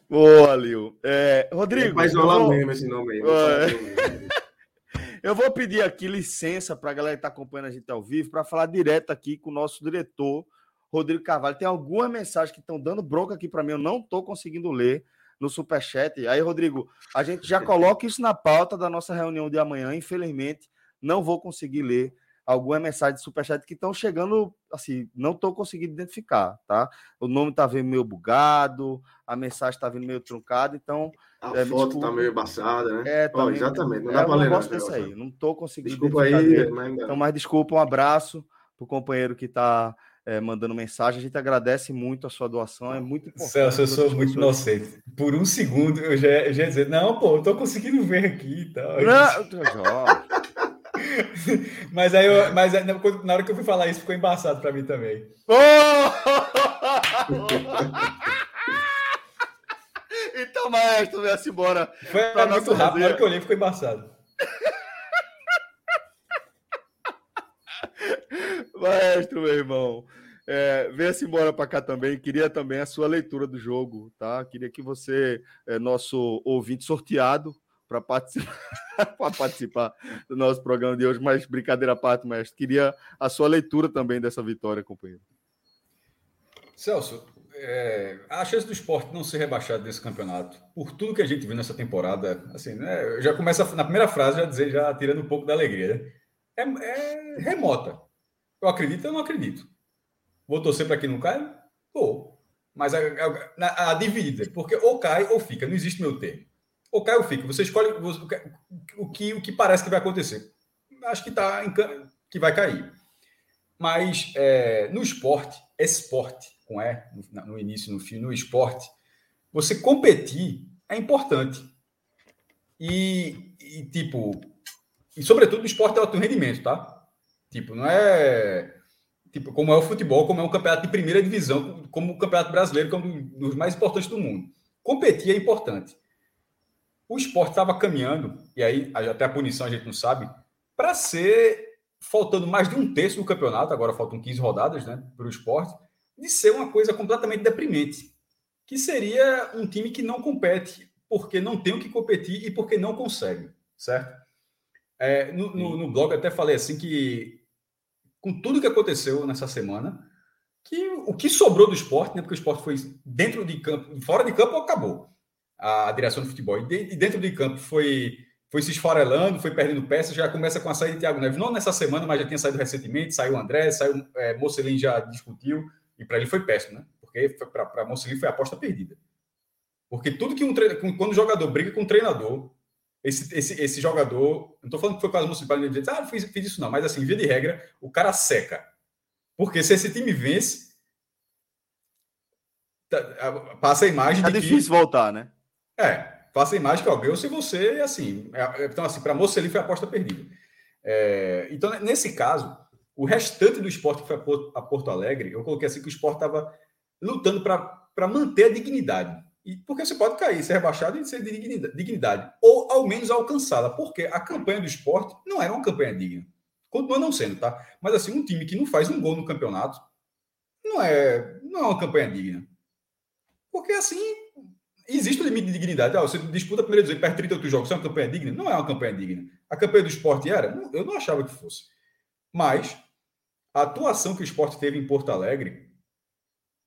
Boa, Lil. É, Rodrigo. É mais vou... mesmo esse nome aí. É. <laughs> Eu vou pedir aqui licença para a galera que está acompanhando a gente ao vivo para falar direto aqui com o nosso diretor, Rodrigo Carvalho. Tem algumas mensagens que estão dando bronca aqui para mim, eu não estou conseguindo ler no Superchat. Aí, Rodrigo, a gente já coloca isso na pauta da nossa reunião de amanhã. Infelizmente, não vou conseguir ler algumas mensagens de superchat que estão chegando, assim, não estou conseguindo identificar, tá? O nome está vindo meio bugado, a mensagem está vindo meio truncada, então... A é, foto está meio embaçada, né? É, tá oh, meio... exatamente, não dá é, para ler. Não desse aí, não estou conseguindo Desculpa aí, mas... Então, mais desculpa, um abraço para o companheiro que está é, mandando mensagem. A gente agradece muito a sua doação, é muito importante. Celso, eu sou muito inocente. Por um segundo eu já, eu já ia dizer, não, pô, eu tô conseguindo ver aqui e tal. Não, <laughs> mas aí, eu, mas na hora que eu fui falar isso, ficou embaçado para mim também. <laughs> então, maestro, vem-se embora. Foi muito rápido, na hora que eu olhei, ficou embaçado. <laughs> maestro, meu irmão. É, venha-se embora para cá também. Queria também a sua leitura do jogo, tá? Queria que você, é, nosso ouvinte sorteado, para participar, <laughs> participar do nosso programa de hoje, mas brincadeira à parte, mestre. Queria a sua leitura também dessa vitória, companheiro. Celso, é, a chance do esporte não ser rebaixado desse campeonato, por tudo que a gente viu nessa temporada, assim, né, já começa na primeira frase já dizer, já tirando um pouco da alegria, né? é, é, remota. Eu acredito, eu não acredito. Vou torcer para que não caia? Vou. Mas a, a, a, dividida, porque ou cai ou fica, não existe meu termo. Ou cai ou fica. Você escolhe o que, o que parece que vai acontecer. Acho que, tá que vai cair. Mas é, no esporte, esporte, com E, no, início, no fim, no esporte, você competir é importante. E, e, tipo, e sobretudo no esporte de alto rendimento, tá? Tipo, não é tipo como é o futebol, como é um campeonato de primeira divisão, como o campeonato brasileiro, como um dos mais importantes do mundo. Competir é importante. O esporte estava caminhando, e aí até a punição a gente não sabe, para ser, faltando mais de um terço do campeonato, agora faltam 15 rodadas né, para o esporte, de ser uma coisa completamente deprimente. Que seria um time que não compete porque não tem o que competir e porque não consegue, certo? É, no, no, no blog eu até falei assim que, com tudo que aconteceu nessa semana, que o que sobrou do esporte, né, porque o esporte foi dentro de campo, fora de campo, acabou a direção do futebol. E dentro de campo foi, foi se esfarelando, foi perdendo peças, já começa com a saída de Thiago Neves. Não nessa semana, mas já tinha saído recentemente, saiu o André, saiu é, Mocelin já discutiu, e para ele foi péssimo, né? Porque para Mocelin foi a aposta perdida. Porque tudo que um treinador, quando o jogador briga com o treinador, esse, esse, esse jogador, não estou falando que foi quase Mocelin ele dizer, ah, fiz, fiz isso não, mas assim, via de regra, o cara seca. Porque se esse time vence, tá, passa a imagem é de difícil que... voltar, né? É, faça imagem que alguém ou se você, assim. É, então, assim, para Moça ele foi aposta perdida. É, então, nesse caso, o restante do esporte que foi a Porto Alegre, eu coloquei assim que o esporte estava lutando para manter a dignidade. E, porque você pode cair, ser rebaixado e ser de dignidade, dignidade, ou ao menos alcançá-la, porque a campanha do esporte não era uma campanha digna. Continua não sendo, tá? Mas assim, um time que não faz um gol no campeonato não é, não é uma campanha digna. Porque assim, existe um limite de dignidade. Ah, você disputa a primeira divisão e perde 38 jogos, isso é uma campanha digna? Não é uma campanha digna. A campanha do esporte era? Eu não achava que fosse. Mas a atuação que o esporte teve em Porto Alegre,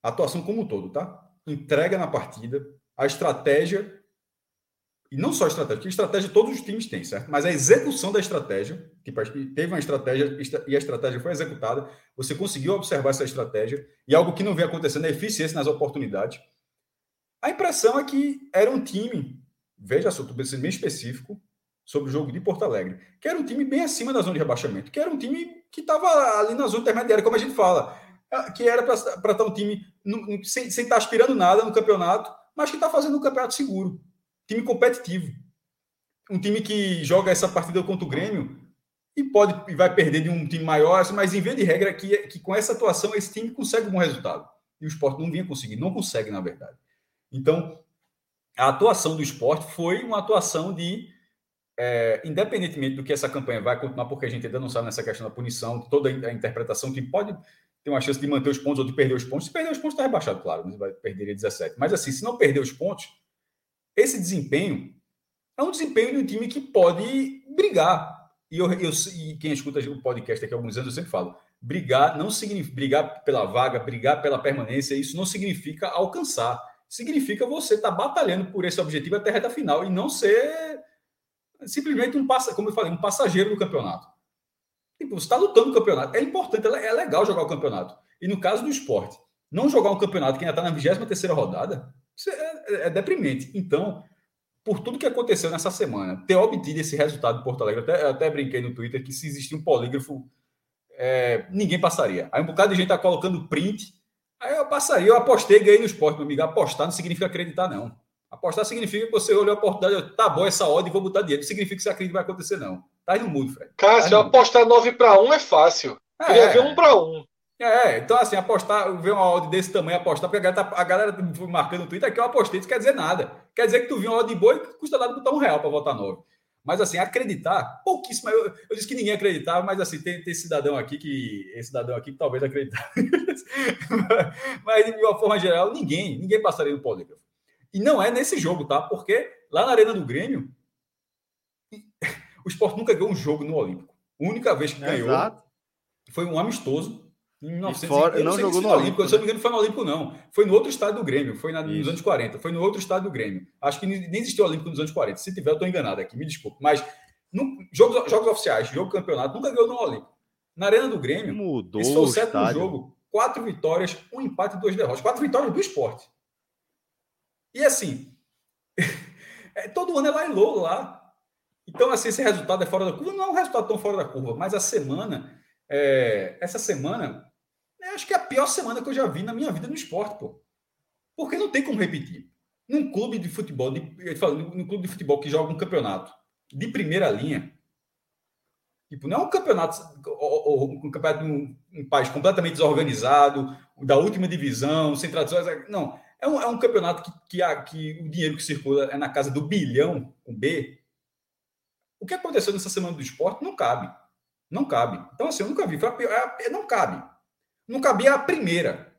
a atuação como um todo, tá? Entrega na partida, a estratégia, e não só a estratégia, porque a estratégia todos os times têm, certo? Mas a execução da estratégia, que teve uma estratégia e a estratégia foi executada, você conseguiu observar essa estratégia, e algo que não vem acontecendo é eficiência nas oportunidades a impressão é que era um time, veja só, estou sendo bem específico sobre o jogo de Porto Alegre, que era um time bem acima da zona de rebaixamento, que era um time que estava ali na zona intermediária, como a gente fala, ah, que era para estar um time sem, sem estar aspirando nada no campeonato, mas que está fazendo um campeonato seguro, time competitivo. Um time que joga essa partida contra o Grêmio e pode e vai perder de um time maior, mas em vez de regra, que, que com essa atuação esse time consegue um bom resultado. E o esporte não vinha conseguindo, não consegue, na verdade. Então, a atuação do esporte foi uma atuação de, é, independentemente do que essa campanha vai continuar, porque a gente ainda não sabe nessa questão da punição, toda a interpretação que pode ter uma chance de manter os pontos ou de perder os pontos. Se perder os pontos, está rebaixado, claro, mas vai perder 17. Mas assim, se não perder os pontos, esse desempenho é um desempenho de um time que pode brigar. E, eu, eu, e quem escuta o podcast aqui há alguns anos, eu sempre falo: brigar não significa brigar pela vaga, brigar pela permanência, isso não significa alcançar. Significa você estar tá batalhando por esse objetivo até a reta final e não ser simplesmente um como eu falei, um passageiro do campeonato. Tipo, você está lutando no campeonato. É importante, é legal jogar o campeonato. E no caso do esporte, não jogar um campeonato que ainda está na 23 rodada, é, é, é deprimente. Então, por tudo que aconteceu nessa semana, ter obtido esse resultado em Porto Alegre, até, até brinquei no Twitter que se existir um polígrafo, é, ninguém passaria. Aí um bocado de gente está colocando print, aí eu passaria, eu apostei ganhei no esporte, meu amigo. Apostar não significa acreditar, não. Apostar significa que você olhou a oportunidade, tá bom essa odd e vou botar dinheiro. Não significa que você acredita que vai acontecer, não. Tá aí no mundo, Fred. Cássio, tá apostar 9 para 1 é fácil. É, Queria ver 1 para 1. É, então assim, apostar, ver uma odd desse tamanho, apostar, porque a galera, tá, a galera tá marcando no Twitter que eu apostei, isso quer dizer nada. Quer dizer que tu viu uma odd boa e custa nada botar um real para votar 9. Mas assim, acreditar, pouquíssimo. Eu, eu, disse que ninguém acreditava, mas assim, tem, tem cidadão aqui que. Esse cidadão aqui que talvez acreditava. <laughs> mas, de uma forma geral, ninguém, ninguém passaria no polígrafo. E não é nesse jogo, tá? Porque lá na Arena do Grêmio, <laughs> o esporte nunca ganhou um jogo no Olímpico. A única vez que é ganhou exato. foi um amistoso 1900, fora, não jogou no Olímpico. Se eu não me engano, foi no Olímpico, não. Foi no outro estádio do Grêmio. Foi na, nos anos 40. Foi no outro estádio do Grêmio. Acho que nem existiu Olímpico nos anos 40. Se tiver, eu estou enganado aqui. Me desculpe. Mas no, jogos, jogos oficiais, jogo campeonato, nunca ganhou no Olímpico. Na Arena do Grêmio, Mudou esse foi o sétimo estádio. jogo. Quatro vitórias, um empate e dois derrotas. Quatro vitórias do esporte. E assim, <laughs> é, todo ano é lá em Lolo lá. Então, assim, esse resultado é fora da curva. Não é um resultado tão fora da curva, mas a semana, é, essa semana, acho que é a pior semana que eu já vi na minha vida no esporte, pô. Porque não tem como repetir. Num clube de futebol, de, num clube de futebol que joga um campeonato de primeira linha, tipo, não é um campeonato, ou, um campeonato um, um país completamente desorganizado, da última divisão, sem tradições. Não, é um, é um campeonato que, que, a, que o dinheiro que circula é na casa do bilhão, com B. O que aconteceu nessa semana do esporte não cabe. Não cabe. Então, assim, eu nunca vi. É, não cabe. Não cabia a primeira.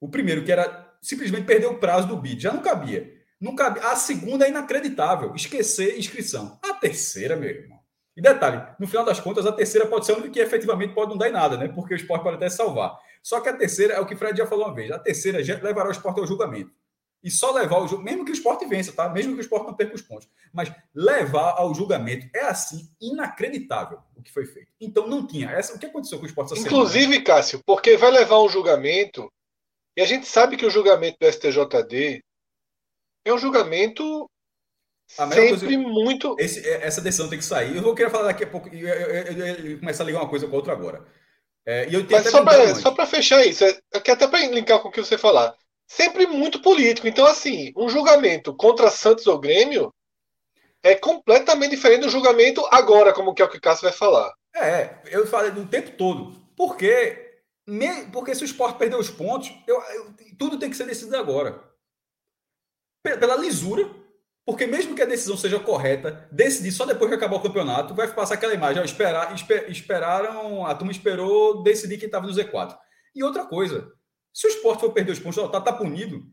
O primeiro, que era simplesmente perder o prazo do bid, já não cabia. Não cabia. A segunda é inacreditável. Esquecer inscrição. A terceira, meu irmão. E detalhe, no final das contas, a terceira pode ser a única que efetivamente pode não dar em nada, né? Porque o esporte pode até salvar. Só que a terceira é o que Fred já falou uma vez. A terceira levará o esporte ao julgamento. E só levar o mesmo que o esporte vença, tá? Mesmo que o esporte não perca os pontos. Mas levar ao julgamento é assim inacreditável o que foi feito. Então não tinha. Essa, o que aconteceu com o esporte essa Inclusive, semana? Cássio, porque vai levar um julgamento, e a gente sabe que o julgamento do STJD é um julgamento sempre coisa, muito. Esse, é, essa decisão tem que sair. Eu vou querer falar daqui a pouco. Eu, eu, eu, eu começar a ligar uma coisa com a outra agora. É, e eu Mas só para fechar isso, é, até para linkar com o que você falar sempre muito político. Então, assim, um julgamento contra Santos ou Grêmio é completamente diferente do julgamento agora, como que é o que o Cássio vai falar. É, eu falei do tempo todo. Porque, porque se o esporte perder os pontos, eu, eu, tudo tem que ser decidido agora. Pela lisura, porque mesmo que a decisão seja correta, decidir só depois que acabar o campeonato, vai passar aquela imagem. Ó, esperar, esper, esperaram, a turma esperou decidir quem estava no Z4. E outra coisa, se o esporte for perder os pontos, tá, tá punido.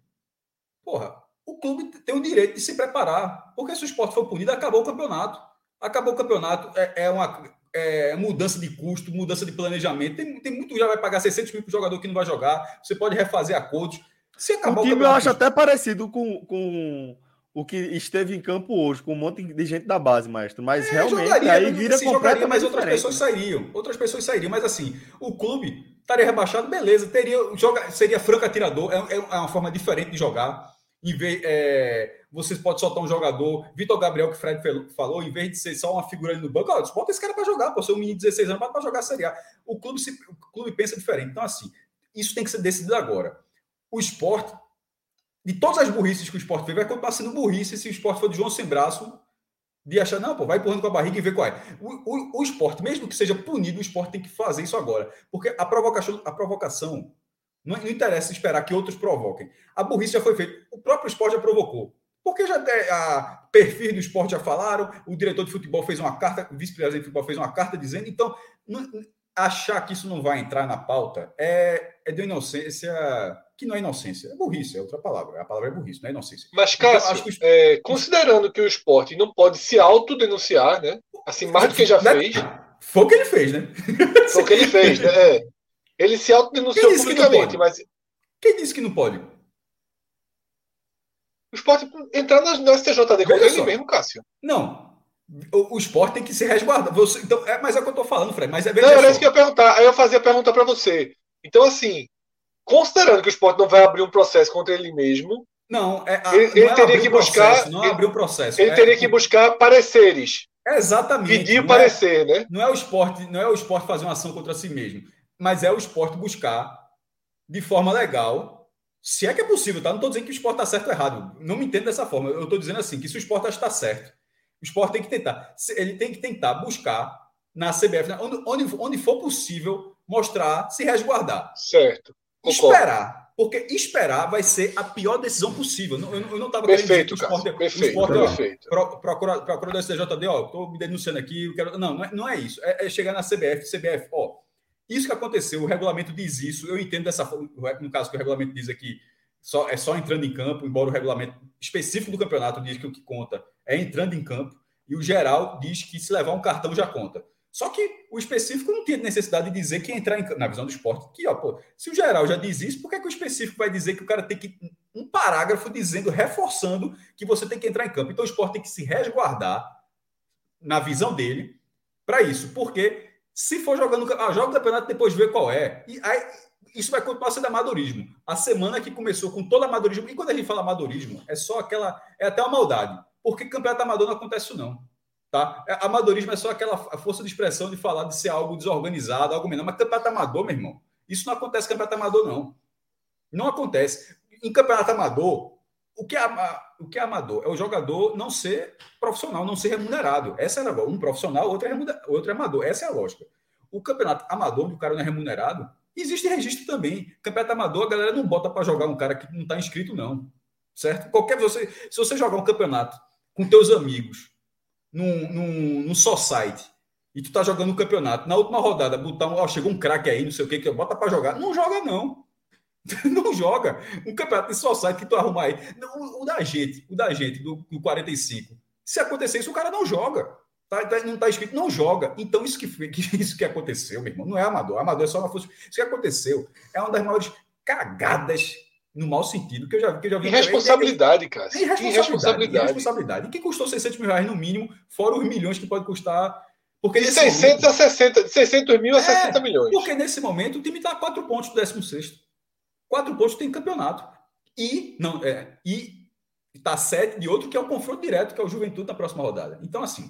Porra, o clube tem o direito de se preparar. Porque se o esporte for punido, acabou o campeonato. Acabou o campeonato, é, é uma é, mudança de custo, mudança de planejamento. Tem, tem muito já vai pagar 600 mil para o jogador que não vai jogar. Você pode refazer acordos. Se acabar o time, o eu acho até parecido com, com o que esteve em campo hoje, com um monte de gente da base, maestro. Mas é, realmente jogaria, aí vira completamente jogaria, mas outras pessoas sairiam. Outras pessoas sairiam. Mas assim, o clube estaria rebaixado, beleza, teria joga, seria franco atirador, é, é, uma forma diferente de jogar. Em vez, é, você pode soltar um jogador, Vitor Gabriel, que o Fred falou, em vez de ser só uma figura ali no banco, ó, bota esse cara para jogar, pô, seu menino de 16 anos, para jogar a Série A. O clube, se, o clube pensa diferente. Então, assim, isso tem que ser decidido agora. O esporte, de todas as burrices que o esporte fez, vai continuar sendo burrice se o esporte for de João sem braço de achar, não, pô, vai empurrando com a barriga e vê qual é. O, o, o, esporte, mesmo que seja punido, o esporte tem que fazer isso agora. Porque a provocação, a provocação Não, não interessa esperar que outros provoquem. A burrice já foi feita. O próprio esporte já provocou. Porque já a perfil do esporte já falaram, o diretor de futebol fez uma carta, o vice-presidente de futebol fez uma carta dizendo, então, não, achar que isso não vai entrar na pauta é, é de inocência, que não é inocência, é burrice, é outra palavra. A palavra é burrice, não é inocência. Mas, então, Cássio, então, que... é, considerando que o esporte não pode se autodenunciar, né? Assim, mais do que já fez. Foi o que ele fez, né? Foi o que ele fez, né? É. Ele se autodenunciou publicamente, mas. Quem disse que não pode? O esporte entrar no STJD com ele mesmo, Cássio. Não. O, o esporte tem que se resguardar. Você, então, é, mas é o que eu estou falando, Fred. Mas é não, era isso que eu ia perguntar. Aí eu fazia a pergunta para você. Então, assim, considerando que o esporte não vai abrir um processo contra ele mesmo. Não, é, ele, ele é teria que buscar. Processo, não é abrir o processo. Ele é, teria que buscar pareceres. Exatamente. Pedir o parecer, é, né? Não é o esporte, não é o esporte fazer uma ação contra si mesmo, mas é o esporte buscar de forma legal, se é que é possível, tá? Não estou dizendo que o esporte está certo ou errado. Não me entendo dessa forma. Eu estou dizendo assim, que se o esporte está certo, o esporte tem que tentar. Ele tem que tentar buscar na CBF, onde, onde, onde for possível, mostrar, se resguardar. Certo. Concordo. Esperar. Porque esperar vai ser a pior decisão possível. Eu, não estava querendo dizer que o esporte, perfeito, o esporte perfeito. Ó, procura, procura da STJD, ó, estou me denunciando aqui, quero... Não, não é, não é isso. É, é, chegar na CBF, CBF, ó, isso que aconteceu, o regulamento diz isso, eu entendo dessa forma, no caso que o regulamento diz aqui, só, é só entrando em campo, embora o regulamento específico do campeonato diz que o que conta é entrando em campo, e o geral diz que se levar um cartão já conta. Só que o específico não tinha necessidade de dizer que entrar em, na visão do esporte. Que, ó, pô, se o geral já diz isso, por que, que o específico vai dizer que o cara tem que. Um parágrafo dizendo, reforçando que você tem que entrar em campo. Então o esporte tem que se resguardar, na visão dele, para isso. Porque se for jogando. Ah, joga o campeonato depois vê qual é. E aí, isso vai continuar sendo amadorismo. A semana que começou com todo amadorismo. E quando a gente fala amadorismo, é só aquela. É até uma maldade. Porque campeonato amador não acontece isso, não. Tá? É, amadorismo é só aquela força de expressão de falar de ser algo desorganizado, algo menor. Mas campeonato amador, meu irmão, isso não acontece campeonato amador, não. Não acontece. Em campeonato amador, o que, é, o que é amador? É o jogador não ser profissional, não ser remunerado. Essa é a Um profissional, outro é, outro é amador. Essa é a lógica. O campeonato amador, onde o cara não é remunerado, existe registro também. Campeonato amador, a galera não bota para jogar um cara que não está inscrito, não. Certo? Qualquer você, se você jogar um campeonato com teus amigos num, num, num só site e tu tá jogando um campeonato, na última rodada, botar um, ó, chegou um craque aí, não sei o que, que bota para jogar. Não joga, não. <laughs> não joga. Um campeonato de só site que tu arrumar aí. O, o, da gente, o da gente, do, do 45. Se acontecer isso, o cara não joga. Tá, tá, não tá escrito, não joga. Então, isso que, que, <laughs> isso que aconteceu, meu irmão, não é amador. Amador é só uma força. Isso que aconteceu é uma das maiores cagadas no mau sentido, que eu já, que eu já vi. Irresponsabilidade, cara. Irresponsabilidade. Irresponsabilidade. irresponsabilidade. E que custou 600 mil reais no mínimo, fora os milhões que pode custar. Porque de 600 momento, a 60, 600 mil a é, 60 milhões. Porque nesse momento o time está a 4 pontos do 16. 4 pontos tem campeonato. E não é, e está 7 de outro que é o confronto direto, que é o Juventude na próxima rodada. Então, assim,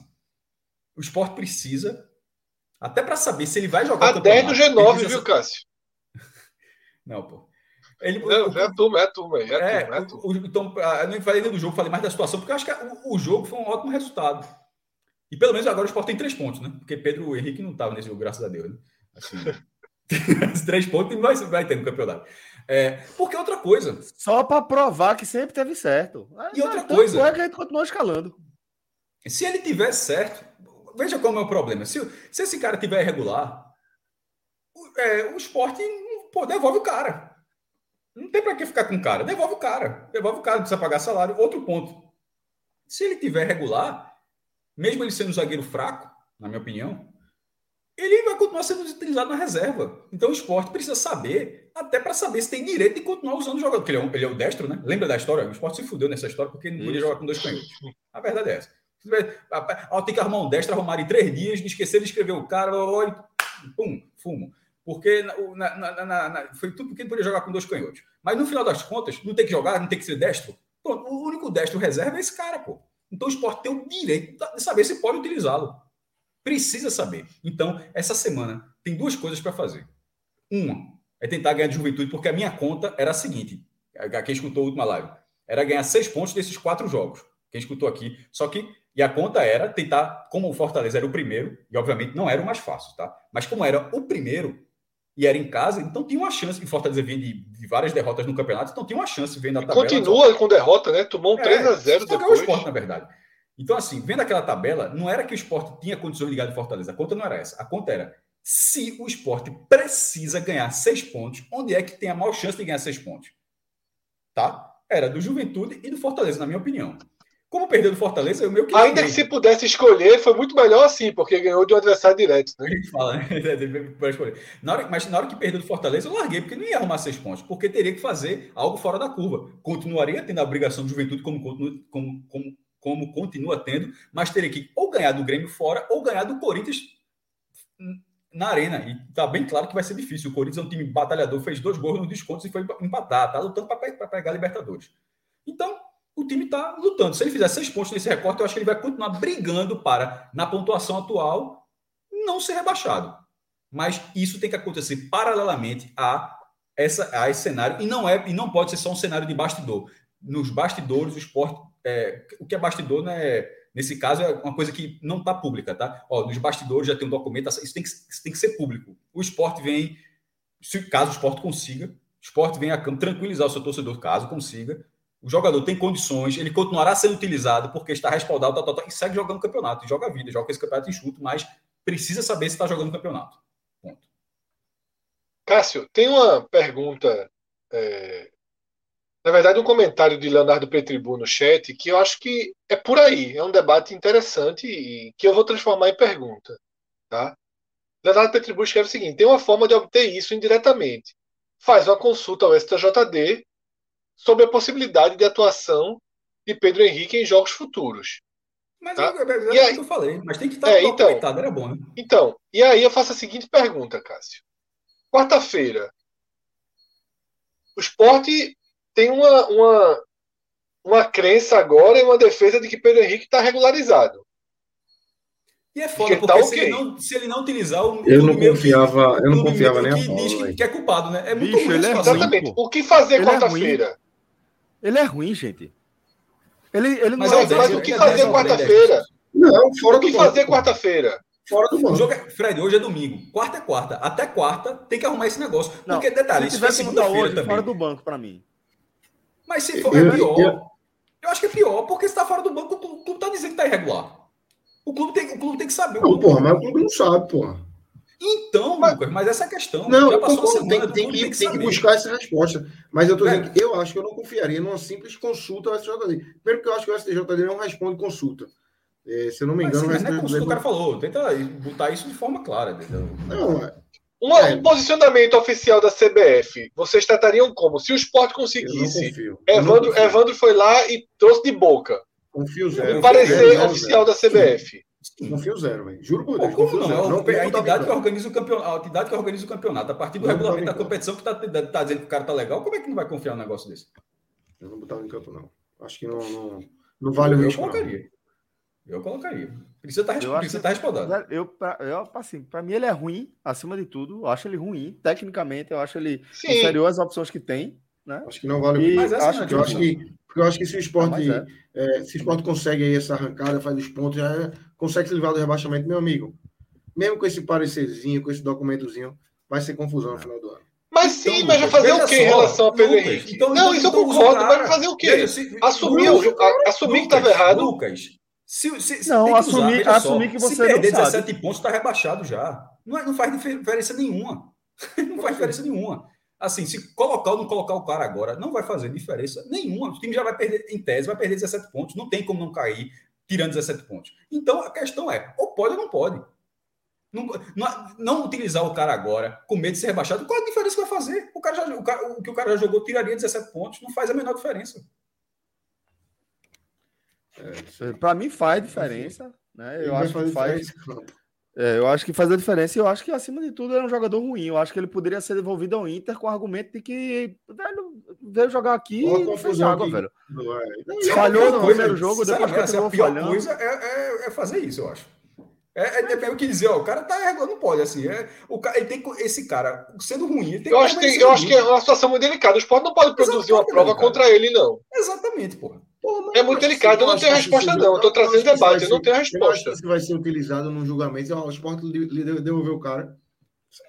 o esporte precisa, até para saber se ele vai jogar. A 10 do G9, viu, Cássio? <laughs> Não, pô. Ele, não, o, é a turma, é a turma. É, é, turma, é turma. O, então, ah, eu não falei nem do jogo, falei mais da situação, porque eu acho que o, o, jogo foi um ótimo resultado. E pelo menos agora o Sport tem três pontos, né? Porque Pedro Henrique não estava nesse jogo, graças a Deus. Né? Assim, <laughs> três pontos vai, vai ter no campeonato. É, porque outra coisa. Só para provar que sempre teve certo. E outra coisa. É que a gente continuou escalando. Se ele tiver certo, veja como é o problema. Se, se esse cara tiver irregular, o, é, o esporte pô, devolve o cara. Não tem para que ficar com o cara. Devolve o cara. Devolve o cara, não precisa pagar salário. Outro ponto. Se ele tiver regular, mesmo ele sendo um zagueiro fraco, na minha opinião, ele vai continuar sendo utilizado na reserva. Então o esporte precisa saber, até para saber se tem direito de continuar usando o jogador. Porque ele é, um, ele é o destro, né? Lembra da história? O esporte se fudeu nessa história porque ele não podia jogar com dois canhotos. A verdade é essa. Ter que arrumar um destro, arrumar em três dias, esquecer de escrever o cara, pum, fumo. Porque na, na, na, foi tudo porque ele podia jogar com dois canhotos. Mas no final das contas, não tem que jogar, não tem que ser destro. Pô, o único destro reserva é esse cara, pô. Então o esporte tem o direito de saber se pode utilizá-lo. Precisa saber. Então, essa semana tem duas coisas para fazer. Uma é tentar ganhar de juventude, porque a minha conta era a seguinte: quem escutou a última live, era ganhar seis pontos desses quatro jogos. Quem escutou aqui. Só que, e a conta era tentar, como o Fortaleza era o primeiro, e obviamente não era o mais fácil, tá? Mas como era o primeiro, e era em casa, então tinha uma chance. E Fortaleza vinha de, de, várias derrotas no campeonato, então tinha uma chance vendo a tabela. Continua com derrota, né? Tomou um é, 3x0 depois. o esporte, na verdade. Então, assim, vendo aquela tabela, não era que o esporte tinha condições de ligar de Fortaleza. A conta não era essa. A conta era se o esporte precisa ganhar seis pontos, onde é que tem a maior chance de ganhar seis pontos? Tá? Era do Juventude e do Fortaleza, na minha opinião. Como perdeu do Fortaleza, eu meio que. Ainda que se pudesse escolher, foi muito melhor assim, porque ganhou de um adversário direto. Né? A gente fala, <laughs> né? na hora, mas na hora que perdeu do Fortaleza, eu larguei, porque não ia arrumar seis pontos, porque teria que fazer algo fora da curva. Continuaria tendo a obrigação do Juventude, como, como, como, como continua tendo, mas teria que ou ganhar do Grêmio fora, ou ganhar do Corinthians na arena. E tá bem claro que vai ser difícil. O Corinthians é um time batalhador, fez dois gols nos descontos e foi empatar, tá lutando para pegar a Libertadores. Então, o time está lutando. Se ele fizer seis pontos nesse recorte, eu acho que ele vai continuar brigando para, na pontuação atual, não ser rebaixado. Mas isso tem que acontecer paralelamente a, essa, a esse cenário. E não, é, e não pode ser só um cenário de bastidor. Nos bastidores, o esporte. É, o que é bastidor é. Nesse caso, é uma coisa que não está pública, tá? Ó, nos bastidores já tem um documento, isso tem, que, isso tem que ser público. O esporte vem, se caso o esporte consiga, o esporte vem a campo tranquilizar o seu torcedor, caso consiga, o jogador tem condições, ele continuará sendo utilizado porque está respaldado tal, tal, tal, e segue jogando campeonato, e joga a vida, joga esse campeonato enxuto, mas precisa saber se está jogando campeonato. Ponto. Cássio, tem uma pergunta, é... na verdade, um comentário de Leonardo Petribu no chat que eu acho que é por aí, é um debate interessante e que eu vou transformar em pergunta. Tá? Leonardo Petribu escreve o seguinte: tem uma forma de obter isso indiretamente. Faz uma consulta ao STJD sobre a possibilidade de atuação de Pedro Henrique em jogos futuros. Mas tá? é, é, é o que eu falei, mas tem que estar é, então, era bom, né? Então, e aí eu faço a seguinte pergunta, Cássio. Quarta-feira, o esporte tem uma, uma, uma crença agora e uma defesa de que Pedro Henrique está regularizado. E é foda, porque tá se, ele não, se, ele não, utilizar o. Eu não confiava, que, eu não confiava nem a diz que, que, é culpado, né? É muito Bicho, ruim, ele é Exatamente. O que fazer é quarta-feira? Ele é ruim, gente. Ele, ele não mas, é, mas o que fazer quarta-feira? Não, fora o que fazer quarta-feira? Fora do banco. É, Fred, hoje é domingo. Quarta é quarta. Até quarta tem que arrumar esse negócio. Não, porque, detalhe, se tivesse segunda-feira também. fora do banco para mim. Mas se for eu, é pior. Eu, eu, acho que é pior, porque se tá fora do banco, tu, tu tá dizendo que tá irregular. O clube tem, o clube tem que saber. Não, porra, mas o clube não sabe, porra. Então, mas, Lucas, mas essa é a questão. Não, já passou concordo, semana, tem, tem, que, tem, que, tem que buscar essa resposta. Mas eu estou dizendo que eu acho que eu não confiaria numa simples consulta ao STJD. Primeiro que eu acho que o STJD não responde consulta. É, se eu não me engano, mas, sim, mas não é consulta, o cara falou. Tenta botar isso de forma clara. Entendeu? Não, é. Um, é. posicionamento oficial da CBF, vocês tratariam como? Se o esporte conseguisse. Evandro, Evandro foi lá e trouxe de boca. Confio zero. Um parecer oficial zero. da CBF. Confio zero, velho. Juro por Deus. Confio não, zero. Não, a, entidade que organiza o campeonato, a entidade que organiza o campeonato, a partir do não regulamento da competição que está tá dizendo que o cara tá legal, como é que não vai confiar num negócio desse? Eu não botava em campo, não. Acho que não, não, não vale o risco. Eu colocaria. Eu colocaria. Precisa estar tá, precisa tá respondendo. Eu, pra, eu, assim, para mim ele é ruim, acima de tudo. Eu acho ele ruim. Tecnicamente, eu acho ele Sim. inferior às opções que tem. Né? Acho que não vale o risco. Mas acho, é eu acho que porque eu acho que se o esporte, ah, é. É, se o esporte consegue aí essa arrancada, faz os pontos, já é, consegue se livrar do rebaixamento, meu amigo. Mesmo com esse parecerzinho, com esse documentozinho, vai ser confusão no final do ano. Mas então, sim, mas vai fazer o quê em relação a Pedro Henrique? Então, não, então, isso eu então concordo, mas vai fazer o quê? Se, assumir, Lucas, assumir que estava errado. Lucas, se, se, não, assumir, usar, assumir que você. Se perder 17 pontos, está rebaixado já. Não, é, não faz diferença nenhuma. <laughs> não faz diferença nenhuma assim, se colocar ou não colocar o cara agora, não vai fazer diferença nenhuma. O time já vai perder, em tese, vai perder 17 pontos. Não tem como não cair tirando 17 pontos. Então, a questão é, ou pode ou não pode. Não, não, não, utilizar o cara agora com medo de ser rebaixado, qual a diferença que vai fazer? O, cara já, o, cara, o que o cara já jogou tiraria 17 pontos, não faz a menor diferença. É, Para mim faz diferença. Né? Eu acho que faz. É, eu acho que faz a diferença e eu acho que, acima de tudo, ele é um jogador ruim. Eu acho que ele poderia ser devolvido ao Inter com o argumento de que velho, veio jogar aqui e fez água, velho. É. Falhou no primeiro jogo, depois que assim, a pior falhando. coisa é, é, é, fazer isso, eu acho. É, é, é o que dizer, ó, o cara tá errando, não pode, assim. É, o cara, ele tem esse cara, sendo ruim, ele tem eu acho, que, eu acho que é uma situação muito delicada. O esporte não pode produzir Exatamente, uma prova contra ele, não. Exatamente, porra. Porra, é muito delicado, eu não tenho resposta, não. Estou trazendo debate, eu não tenho resposta. Eu acho que vai ser utilizado num julgamento. O esporte devolver o cara.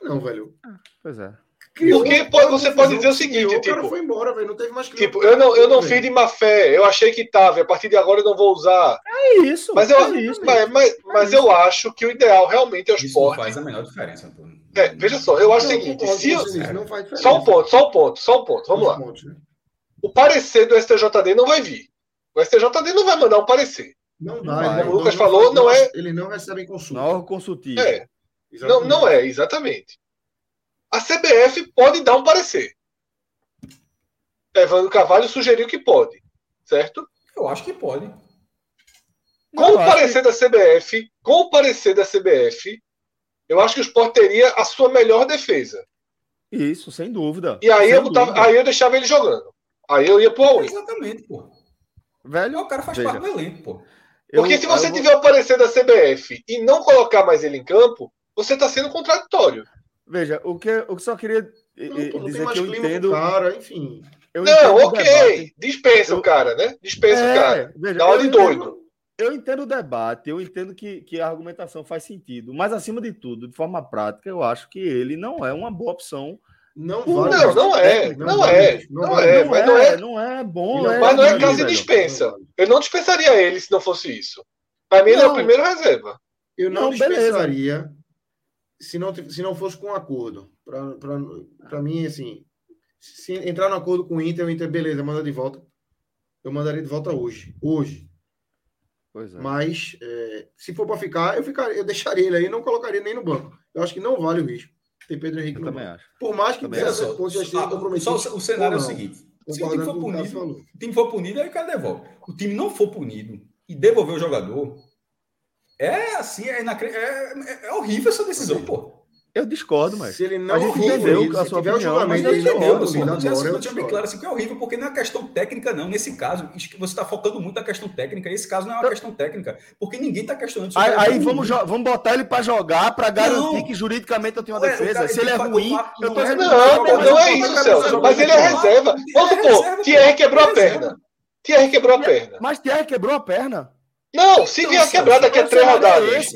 Não, velho. Pois é. Porque pode, você pode dizer o seguinte, o tipo, cara foi embora, velho, não teve mais tipo, eu não, eu não fiz de má fé, eu achei que tava, e a partir de agora eu não vou usar. É isso. Mas eu, é isso. mas, mas, mas eu acho que o ideal realmente é o Isso não esporte. faz a menor diferença, Antônio. É, veja só, eu acho o seguinte, se, diferença. só um ponto, só um ponto, só um ponto, vamos lá. Né? O parecer do STJD não vai vir. O STJD não vai mandar um parecer. Não Não dá. ele O Lucas falou, não é- Eles não recebem consulta. Não, consultivo. É, não, não é, exatamente. A CBF pode dar um parecer. Evandro Carvalho sugeriu que pode, certo? Eu acho que pode. Com Não, o parecer da CBF, com o parecer da CBF, eu acho que o Sport teria a sua melhor defesa. que- Isso, sem dúvida. E aí Sem eu, dúvida. aí eu deixava ele jogando. Aí eu ia pro all Exatamente, pô. Velho, O cara faz Veja. parte do elenco, pô. Porque eu- se você vou- tiver o parecer da CBF e não colocar mais ele em campo, você está sendo contraditório. Veja, o que eu só queria Não, pô, dizer mais que eu clima entendo. cara, enfim. Eu não, entendo o ok. debate. Dispensa Eu- o cara, né? Dispensa É, o cara. veja, Dá uma eu de entendo- doido. Eu entendo o debate, eu entendo que, que a argumentação faz sentido, mas acima de tudo, de forma prática, eu acho que ele não é uma boa opção. Não Não, vale. Não, não é. Não não é. não Não é. não, Mas é, não é. não é bom. Não, é Mas não é caso de dispensa. Eu não dispensaria ele se não fosse isso. Para mim, ele é o primeiro reserva. Eu não, beleza. dispensaria se não, se não fosse com um acordo. Para mim, assim, se entrar no acordo com o Inter, o Inter, beleza, manda de volta. Eu mandaria de volta hoje. Hoje. Pois é. Mas é, se for para ficar, eu ficaria, eu deixaria ele aí, não colocaria nem no banco. Eu acho que não vale o risco. Tem Pedro Henrique Eu também banco. acho. Por mais que Também Olha acho. 17 só, pontos já esteja comprometido. só o cenário é o seguinte: se o time for punido, o time for punido, aí o cara devolve. O time não for punido e devolver o jogador, é assim, é, inacre... é, é- é horrível essa decisão, pô. Eu discordo, mas. Se ele A não gente for entendeu punido, a se sua tiver o opinião, julgamento, mas ele não entendeu, assim, é outra tinha bem claro assim, que é horrível, porque não é questão técnica, não. Nesse caso, isso que você está focando muito na questão técnica. Esse caso não é uma questão técnica, porque ninguém está questionando Aí, é aí vamos, vamos botar ele pra jogar, pra garantir Não. que juridicamente eu tenho uma defesa. cara Se ele é ruim, eu tô não é- dizendo Não, que não, não é isso, Celso. Mas ele é reserva. Ele Vamos é supor, Thierry quebrou a é perna. Thierry quebrou a perna. Mas Thierry quebrou a perna. Não, se Então, vier quebrar daqui a três é rodadas.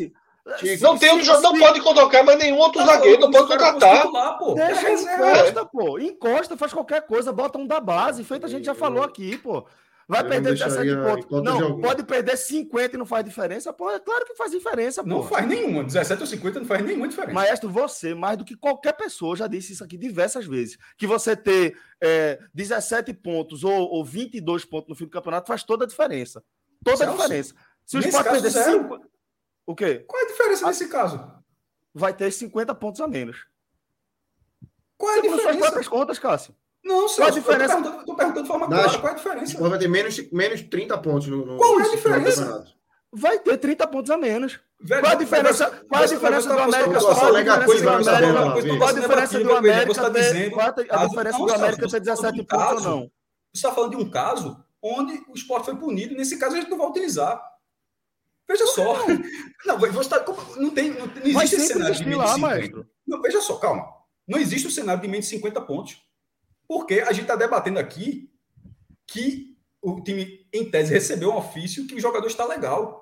Chico, não tem outro, não pode colocar mais nenhum outro tá, zagueiro, não pode contratar. Lá, pô. Deixa é, encosta, é. pô. Encosta, faz qualquer coisa, bota um da base. Feito a gente já é. falou aqui, pô. Vai eu perder 17 pontos. Não, pode perder 50 e não faz diferença? Pô, é claro que faz diferença. Pô. Não faz nenhuma. 17 ou 50 não faz nenhuma diferença. Maestro, você, mais do que qualquer pessoa, já disse isso aqui diversas vezes, que você ter é, 17 pontos ou, ou 22 pontos no fim do campeonato faz toda a diferença. Toda Celso, a diferença. Se o Sport perder 50. O quê? Qual é a diferença nesse caso? Vai ter 50 pontos a menos. Qual é a Segundo suas diferença? próprias contas, Cássio. Não, Celso, Qual a diferença? Eu tô perguntando, tô perguntando de forma Nas- clara. Qual é a diferença? Vai ter menos, menos 30 pontos no, no Qual é a diferença? Vai ter 30 pontos a menos. Velho, Qual a diferença, você- qual a diferença do tá América? postando Qual a diferença do América? Qual a diferença do América tá a a diferença do América ter tá falando 17 de um pontos ou não? Você está falando de um caso onde o esporte foi punido. Nesse caso, a gente não vai utilizar. Veja só. Não, <laughs> você tá, não tem, não, não existe esse cenário de menos lá, 50. maestro. Não, veja só, calma. Não existe o cenário de menos 50 pontos. Porque a gente está debatendo aqui que o time, em tese, recebeu um ofício que o jogador está legal.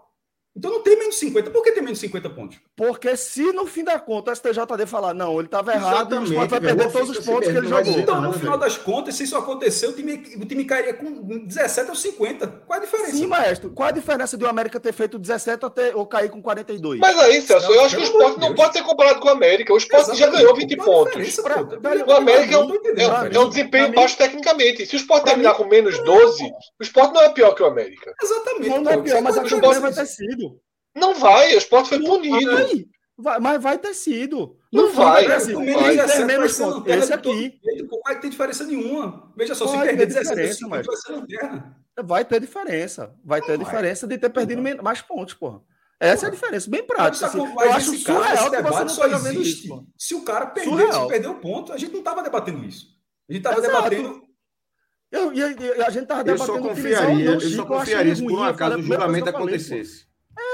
Então não tem menos 50. Por que tem menos 50 pontos? Porque se no fim da conta o STJD falar, não, ele estava errado, o Sport vai perder O todos os ofício pontos que ele jogou. Então, no final das contas, se isso acontecer, o time, o time cairia com 17 ou 50. Qual é a diferença? Sim, maestro. Qual a diferença de o América ter feito 17 ou, ter, ou cair com 42? Mas aí, Celso, eu acho que o de não pode ser comparado com o América. O esporte já ganhou 20 Qual a pontos. Pra- O América é um, tô entendendo, é, é um desempenho baixo tecnicamente. Se o esporte pra terminar mim- com menos 12, o esporte não é pior que o América. Exatamente. não, não é pior, mas campanha jogar vai assim. ter sido. Não vai, o esporte foi Não punido. vai. Vai- mas vai ter sido. Não vai, não vai. Tem que ter 17 vai menos ser pontos. lanterna Esse todo aqui pô. Não vai ter diferença nenhuma. Veja só, se Vai perder ter 17 ou diferença, 50, mas- vai ser lanterna. vai ter diferença. Vai ter diferença de ter perdido mais pontos, porra. Essa é a diferença, bem prática. assim. Eu acho surreal esse que você não só esteja vendo isso. pô. se o cara perdeu, Surreal. se perdeu o ponto. A gente não estava debatendo isso. A gente estava debatendo. Eu, e- e a gente tava Eu só debatendo confiaria, não, eu só eu confiaria se por um eu acaso o julgamento eu acontecesse.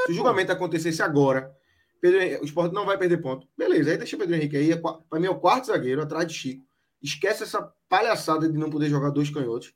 Se o julgamento acontecesse agora, Pedro Henrique- o esporte não vai perder ponto. Beleza, aí deixa o Pedro Henrique aí. é Pra mim é o quarto zagueiro, atrás de Chico. Esquece essa palhaçada de não poder jogar dois canhotos.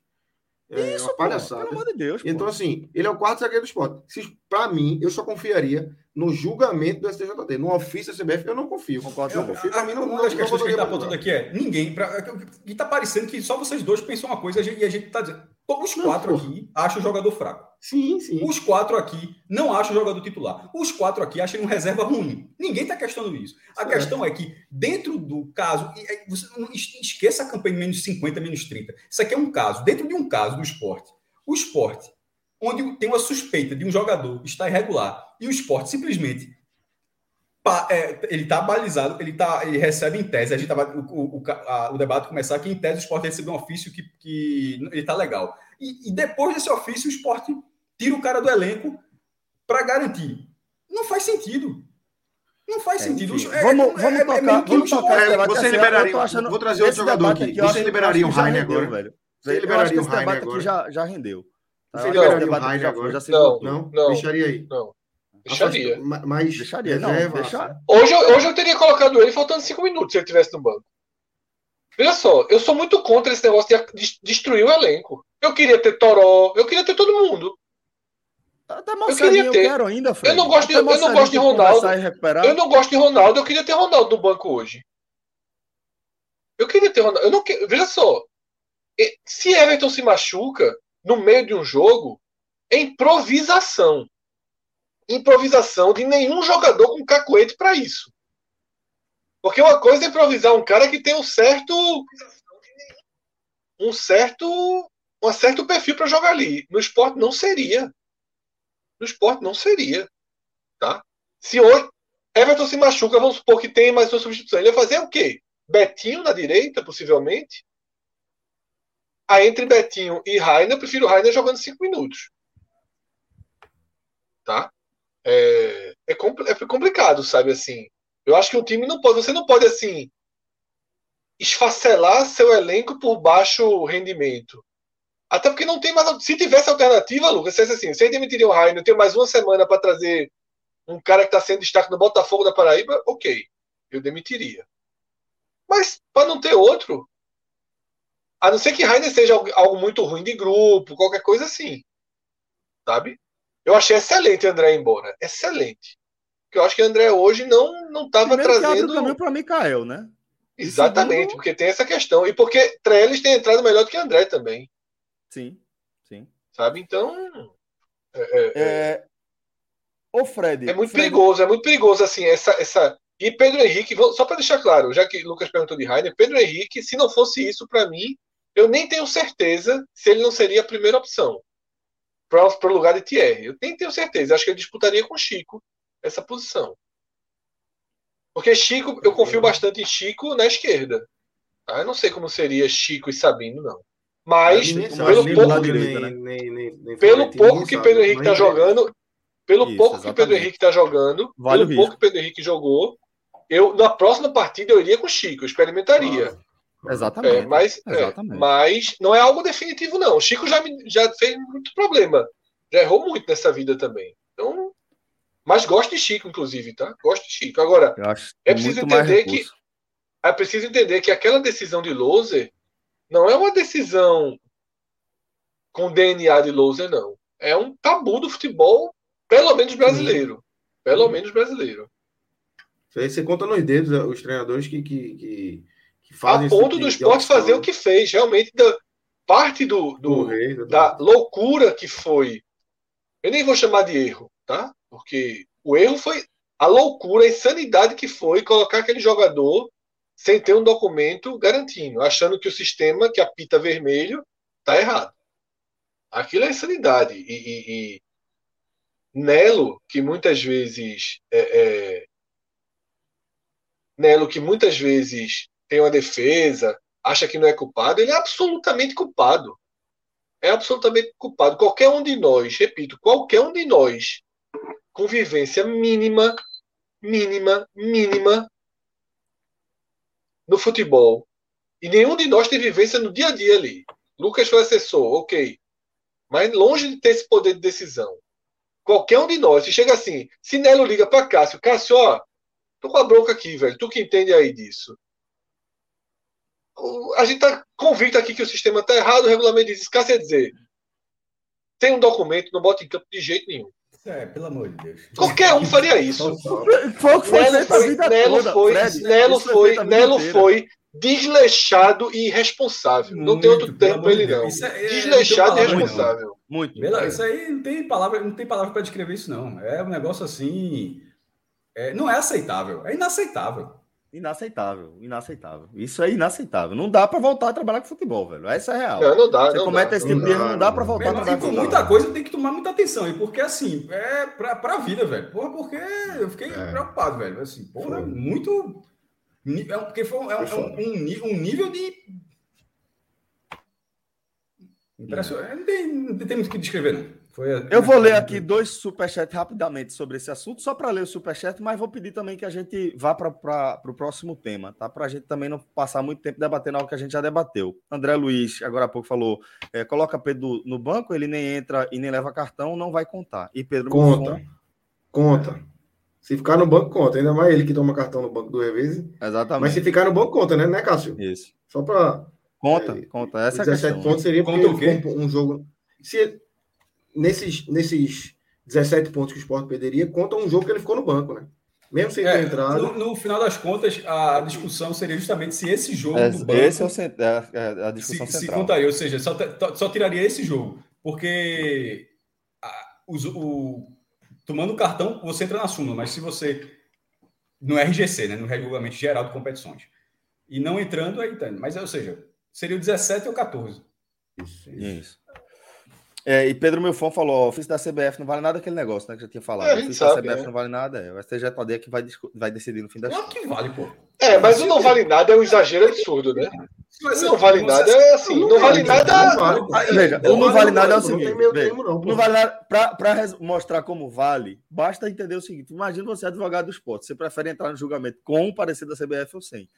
É Isso, uma palhaçada. Pô, pelo amor de Deus. Então, pô. assim, ele é o quarto zagueiro do esporte. Para mim, eu só confiaria no julgamento do STJD. No ofício da CBF, eu não confio. Concordo, eu, não confio. Para mim, não, uma das questões que a gente está apontando aqui é ninguém. Pra, e tá parecendo que só vocês dois pensam uma coisa e a gente está dizendo. Os quatro não, aqui acham o jogador fraco. Sim, sim. Os quatro aqui não acham o jogador titular. Os quatro aqui acham um reserva ruim. Ninguém está questionando isso. A certo. questão é que, dentro do caso, você não esqueça a campanha menos 50, menos 30. Isso aqui é um caso. Dentro de um caso do esporte, o esporte, onde tem uma suspeita de um jogador estar irregular e o esporte simplesmente é, ele está balizado, ele, tá, ele recebe em tese, a gente tava, o, o, a, o debate começar que em tese o esporte recebeu um ofício que, que ele está legal. E, e, depois desse ofício, o esporte tira o cara do elenco para garantir. Não faz sentido. Não faz é, sentido. É, vamos, é, vamos é, tocar. vamos tocar você liberaria. Achando, vou trazer outro jogador aqui. aqui você liberaria o Rainer agora? Velho. Você liberaria o Rainer agora? Já, já rendeu. Você liberaria o Rainer agora? Já não, não, não. Deixaria aí. Não. Deixaria. Mas deixaria, não, deixar. Hoje, hoje eu teria colocado ele faltando cinco minutos se ele estivesse no banco. Veja só, eu sou muito contra esse negócio de destruir o elenco. Eu queria ter Toró, eu queria ter todo mundo. Até eu queria ter. Eu, quero ainda, eu não gosto de, eu não gosto de Ronaldo. Eu não gosto de Ronaldo, eu queria ter Ronaldo no banco hoje. Eu queria ter Ronaldo. Eu não que... Veja só. Se Everton se machuca no meio de um jogo, é improvisação improvisação de nenhum jogador com cacuete para isso. Porque uma coisa é improvisar um cara que tem um certo um certo um certo perfil para jogar ali. No esporte não seria. No esporte não seria, tá? Se hoje Everton se machuca, vamos supor que tem mais uma substituição. Ele vai fazer o quê? Betinho na direita, possivelmente. Aí entre Betinho e Rainer, eu prefiro Rainer jogando cinco minutos. Tá? É, é, é complicado, sabe assim. Eu acho que um time não pode, você não pode assim esfacelar seu elenco por baixo rendimento. Até porque não tem mais. Se tivesse alternativa, Lucas, se assim, você demitiria o Rainer, tem mais uma semana para trazer um cara que está sendo destaque no Botafogo da Paraíba, ok, eu demitiria. Mas para não ter outro, a não ser que Rainer seja algo muito ruim de grupo, qualquer coisa assim, sabe? Eu achei excelente o André ir embora. Excelente. Porque eu acho que o André hoje não não estava trazendo. caminho para Mikael, né? Exatamente, segundo... porque tem essa questão. E porque Trellis tem entrado melhor do que André também. Sim, sim. Sabe? Então. É, é, é... Ô, Fred. É muito Fred... perigoso, é muito perigoso, assim, essa. essa... E Pedro Henrique, só para deixar claro, já que Lucas perguntou de Rainer, Pedro Henrique, se não fosse isso, para mim, eu nem tenho certeza se ele não seria a primeira opção para o lugar de Thierry. Eu nem tenho certeza. Acho que ele disputaria com Chico essa posição. Porque Chico, eu confio bastante em Chico na esquerda. Tá? Eu não sei como seria Chico e Sabino, não. Mas, pelo pouco, né? nem, nem, nem, pelo pouco que Pedro Henrique está jogando, pelo Isso, pouco exatamente. que Pedro Henrique está jogando, vale pelo pouco que Pedro Henrique jogou, eu na próxima partida eu iria com Chico, eu experimentaria. Exatamente. É, mas, é, Exatamente. É, mas não é algo definitivo, não. O Chico já, me, já fez muito problema. Já errou muito nessa vida também. Então, mas gosto de Chico, inclusive, tá? Gosto de Chico. Agora, é preciso entender que é preciso entender que aquela decisão de Loser não é uma decisão com DNA de Loser, não. É um tabu do futebol, pelo menos brasileiro. Pelo menos brasileiro. Isso aí você conta nos dedos os treinadores que, que, que a ponto do esporte fazer o que fez, realmente, da, parte do, do da loucura que foi. Eu nem vou chamar de erro, tá? Porque o erro foi a loucura, a insanidade que foi colocar aquele jogador sem ter um documento garantindo, achando que o sistema que apita vermelho tá errado. Aquilo é insanidade. E, e, e Nelo, que muitas vezes é, é, Nelo, que muitas vezes tem uma defesa, acha que não é culpado, ele é absolutamente culpado. É absolutamente culpado. Qualquer um de nós, repito, qualquer um de nós, convivência mínima, mínima, mínima no futebol. E nenhum de nós tem vivência no dia a dia ali. Lucas foi assessor, ok. Mas longe de ter esse poder de decisão. Qualquer um de nós, se chega assim, se Nelo liga para Cássio, Cássio, ó, tô com a bronca aqui, velho. Tu que entende aí disso a gente está convicto aqui que o sistema está errado, o regulamento diz isso. Quer dizer, tem um documento, não bota em campo de jeito nenhum. É, pelo amor de Deus. Qualquer um faria isso. Foi o que foi Nelo foi, Nelo foi, Fred. Nelo Isso foi, Nelo foi desleixado e irresponsável. não tem outro Muito, termo ele, não. É- é- desleixado e tem palavra, não. responsável. Muito. Bela- Isso aí não tem palavra, não tem palavra para descrever isso, não. É um negócio assim. é, não é aceitável, é inaceitável. Inaceitável, inaceitável. Isso é inaceitável. Não dá pra voltar a trabalhar com futebol, velho. Essa é a real. Não, não dá. Você não comete dá, esse não tipo de erro, dá, não dá pra não voltar a trabalhar e com futebol. muita coisa tem que tomar muita atenção, e porque assim, é pra, pra vida, velho. Porra, porque eu fiquei É. preocupado, velho. Assim, porra, Foi. muito. É, um- porque foi um, é um- é um- um um nível de. Impressionante. Não tem, não tem muito o que descrever, não. Foi, Eu vou ler aqui dois superchats rapidamente sobre esse assunto, só para ler o superchat, mas vou pedir também que a gente vá para o próximo tema, tá? Para a gente também não passar muito tempo debatendo algo que a gente já debateu. André Luiz, agora há pouco, falou: é, coloca Pedro no banco, ele nem entra e nem leva cartão, não vai contar. E Pedro Conta. Buffon- Conta. Se ficar no banco, conta. Ainda mais ele que toma cartão no banco do Revezes. Exatamente. Mas se ficar no banco, conta, né, né Cássio? Isso. Só para. Conta, É, conta. Essa é a 17 questão. pontos seria Conta um jogo. Se nesses, nesses 17 pontos que o Sport perderia, conta um jogo que ele ficou no banco, né? Mesmo sem ter É, entrado. no, no final das contas, a discussão seria justamente se esse jogo É, do banco esse é, o é, é a discussão se, se central. contaria, ou seja, só, só tiraria esse jogo, porque a- os- o, tomando o cartão você entra na súmula, mas se você no RGC, né, no regulamento geral de competições, e não entrando aí tá, mas ou seja, seria o 17 ou 14. Isso, isso. É, e Pedro Milfon falou: o ofício da CBF não vale nada aquele negócio, né? Que já tinha falado. É, ofício da sabe, CBF é. não vale nada, é. O STJD é que vai, vai decidir no fim Claro contas. que vale, pô. É, mas o não vale nada é um exagero absurdo, né? Vai ser- Não vale você- nada é assim, não vale nada. Não vale. Ah, Veja, Não o não vale nada é o Não seguinte: veja, não, não vale nada. Para mostrar como vale, basta entender o seguinte: imagina você é advogado do esporte, você prefere entrar no julgamento com o parecer da CBF ou sem.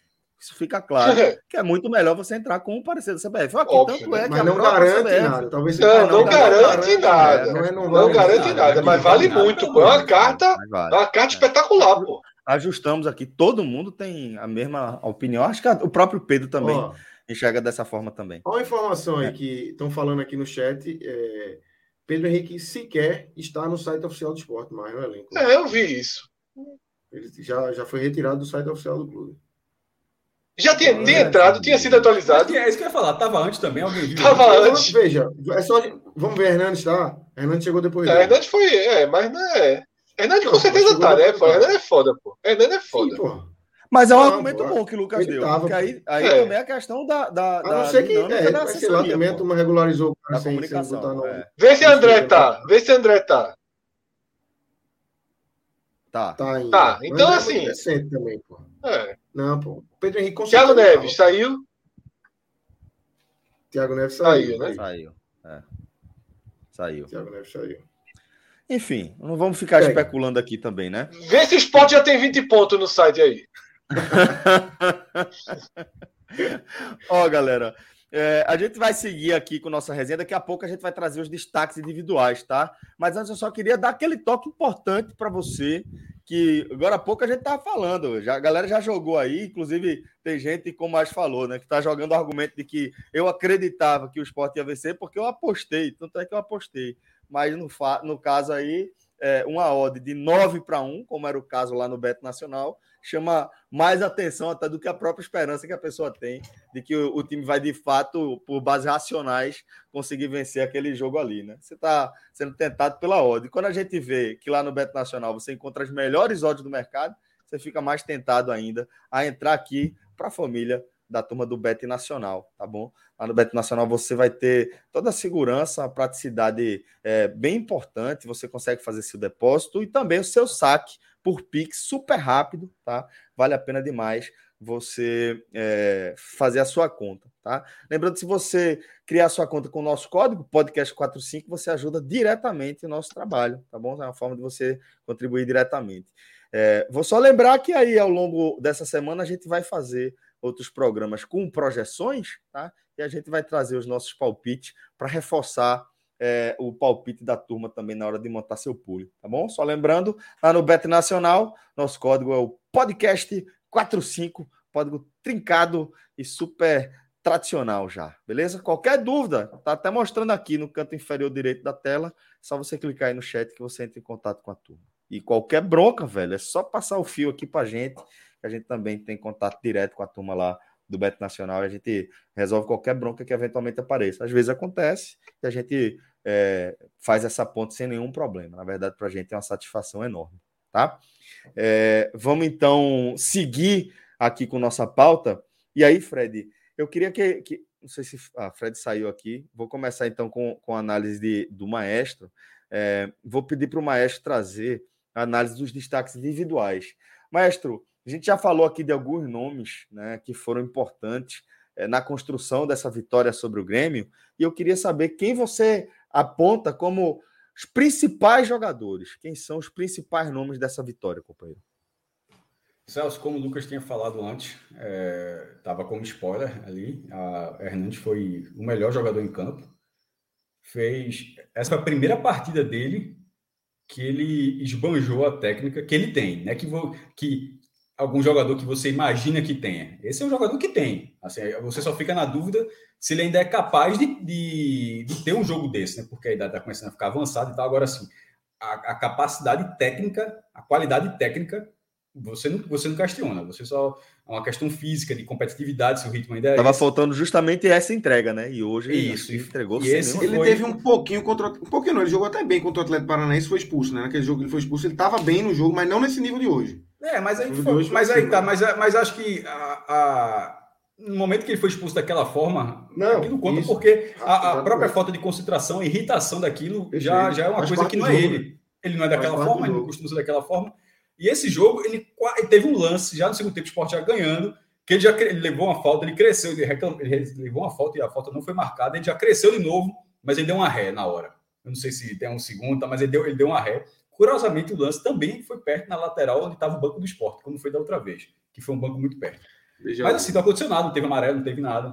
Isso fica claro que é muito melhor você entrar com o parecer da CBF. Aqui, Óbvio, tanto é que Mas a não garante CBF nada. Talvez Não, seja- não garante nada. Não, é- não Não vale garante nada. nada, mas vale Nada, muito. É uma carta, Mas é vale. uma carta espetacular, pô. Ajustamos aqui, todo mundo tem a mesma opinião. Acho que a- o próprio Pedro também Ó, enxerga dessa forma também. Olha uma informação É. aí que estão falando aqui no chat. é, Pedro Henrique sequer está no site oficial do esporte, mais no elenco. É, eu vi isso. Ele já, já foi retirado do site oficial do clube. Já tinha, tinha É. entrado, tinha sido atualizado. É isso que eu ia falar. Tava antes também, alguém viu? Tava Então, antes. Veja, é só. Vamos ver, Hernandes tá? Hernandes chegou depois É. Hernandes foi. É, mas não é. Hernandes com Não, certeza tá, né? Hernandes é foda, pô. Hernandes é Sim, foda. pô. Mas é um Não, argumento bom que o Lucas deu. tava, porque aí, aí É. também é a questão da, da, A não ser que, é, da ser lá também, a turma regularizou o cara sem, comunicação. botar no. é. Vê se André tá. Vê se André tá. Tá. Tá ainda. Tá, então, é assim- recente também, pô. É. Não, pô. Pedro Henrique com Thiago Neves saiu. Thiago Neves saiu. Saiu, né? aí. Saiu. É. Saiu. Thiago Neves saiu. Enfim, não vamos ficar Pega. especulando aqui também, né? Vê se o Sport já tem 20 pontos no site aí. <laughs> Ó, galera, é, a gente vai seguir aqui com nossa resenha. Daqui a pouco a gente vai trazer os destaques individuais, tá? Mas antes eu só queria dar aquele toque importante para você, que agora há pouco a gente tava falando. Já, a galera já jogou aí, inclusive tem gente, como mais falou, né? Que tá jogando o argumento de que eu acreditava que o esporte ia vencer porque eu apostei. Tanto é que eu apostei. Mas no, no caso aí, é, uma odd de 9 para 1, como era o caso lá no Beto Nacional, chama mais atenção até do que a própria esperança que a pessoa tem de que o, o time vai de fato, por bases racionais, conseguir vencer aquele jogo ali, né? Você está sendo tentado pela odd. Quando a gente vê que lá no Beto Nacional você encontra as melhores odds do mercado, você fica mais tentado ainda a entrar aqui para a família da turma do Bet Nacional, tá bom? Lá no Bet Nacional você vai ter toda a segurança, a praticidade é, bem importante, você consegue fazer seu depósito e também o seu saque por Pix super rápido, tá? Vale a pena demais você é, fazer a sua conta, tá? Lembrando, se você criar sua conta com o nosso código, podcast45, você ajuda diretamente o nosso trabalho, tá bom? É uma forma de você contribuir diretamente. É, vou só lembrar que aí, ao longo dessa semana, a gente vai fazer outros programas com projeções, tá? E a gente vai trazer os nossos palpites para reforçar é, o palpite da turma também na hora de montar seu pool, tá bom? Só lembrando, lá no Bet Nacional, nosso código é o podcast45, código trincado e super tradicional já, beleza? Qualquer dúvida, tá até mostrando aqui no canto inferior direito da tela, é só você clicar aí no chat que você entra em contato com a turma. E qualquer bronca, velho, é só passar o fio aqui pra gente, que a gente também tem contato direto com a turma lá do Beto Nacional, a gente resolve qualquer bronca que eventualmente apareça. Às vezes acontece e a gente é, faz essa ponte sem nenhum problema. Na verdade, para a gente é uma satisfação enorme, tá? É, vamos então seguir aqui com nossa pauta. E aí, Fred, eu queria que, que não sei se a ah, Fred saiu aqui. Vou começar então com, com a análise de, do maestro. É, vou pedir para o maestro trazer a análise dos destaques individuais. Maestro, a gente já falou aqui de alguns nomes né, que foram importantes é, na construção dessa vitória sobre o Grêmio, e eu queria saber quem você aponta como os principais jogadores. Quem são os principais nomes dessa vitória, companheiro? Celso, como o Lucas tinha falado antes, estava é, como spoiler ali, a Hernandes foi o melhor jogador em campo. Fez. Essa primeira partida dele que ele esbanjou a técnica que ele tem, né? Que, que algum jogador que você imagina que tenha. Esse é um jogador que tem. Assim, você só fica na dúvida se ele ainda é capaz de, de, de ter um jogo desse, né? Porque a idade está começando a ficar avançada e tal. Agora, sim, a, a, capacidade técnica, a qualidade técnica, você não, você não questiona. Você só. É uma questão física, de competitividade, se o ritmo ainda é. Tava esse. faltando justamente essa entrega, né? E hoje Isso, ele entregou e esse, Ele foi... teve um pouquinho contra. Um pouquinho não, ele jogou até bem contra o Atlético Paranaense foi expulso, né? Naquele jogo que ele foi expulso, ele estava bem no jogo, mas não nesse nível de hoje. É, mas aí, foi, mas aí tá, mas, mas acho que a, a, no momento que ele foi expulso daquela forma, não, aquilo conta isso, porque a, a própria falta de concentração, a irritação daquilo já, já é uma coisa que não é ele. Né? Ele não é daquela forma, ele não costuma ser daquela forma. E esse jogo, ele, ele, teve um lance já no segundo tempo, o Sport já ganhando, que ele já ele levou uma falta, ele cresceu, ele, reclam, ele levou uma falta e a falta não foi marcada, ele já cresceu de novo, mas ele deu uma ré na hora. Eu não sei se tem um segundo, mas ele deu, ele deu uma ré. Curiosamente, o lance também foi perto na lateral onde estava o banco do esporte, como foi da outra vez, que foi um banco muito perto. Mas assim, não aconteceu nada, não teve amarelo, não teve nada.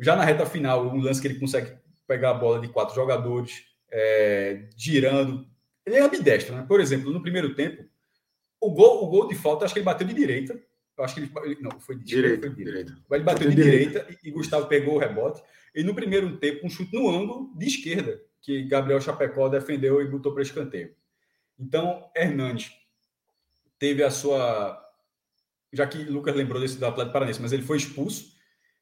Já na reta final, um lance que ele consegue pegar a bola de quatro jogadores, é, girando. Ele é ambidestro, né? Por exemplo, no primeiro tempo, o gol, o gol de falta, acho que ele bateu de direita. Eu acho que ele. Não, foi de direita. Foi de direita. direita. Ele bateu de direita, direita e, e Gustavo pegou o rebote. E no primeiro tempo, um chute no ângulo de esquerda, que Gabriel Chapecó defendeu e botou para escanteio. Então, Hernandes teve a sua. Já que Lucas lembrou desse do Atlético Paranaense, mas ele foi expulso.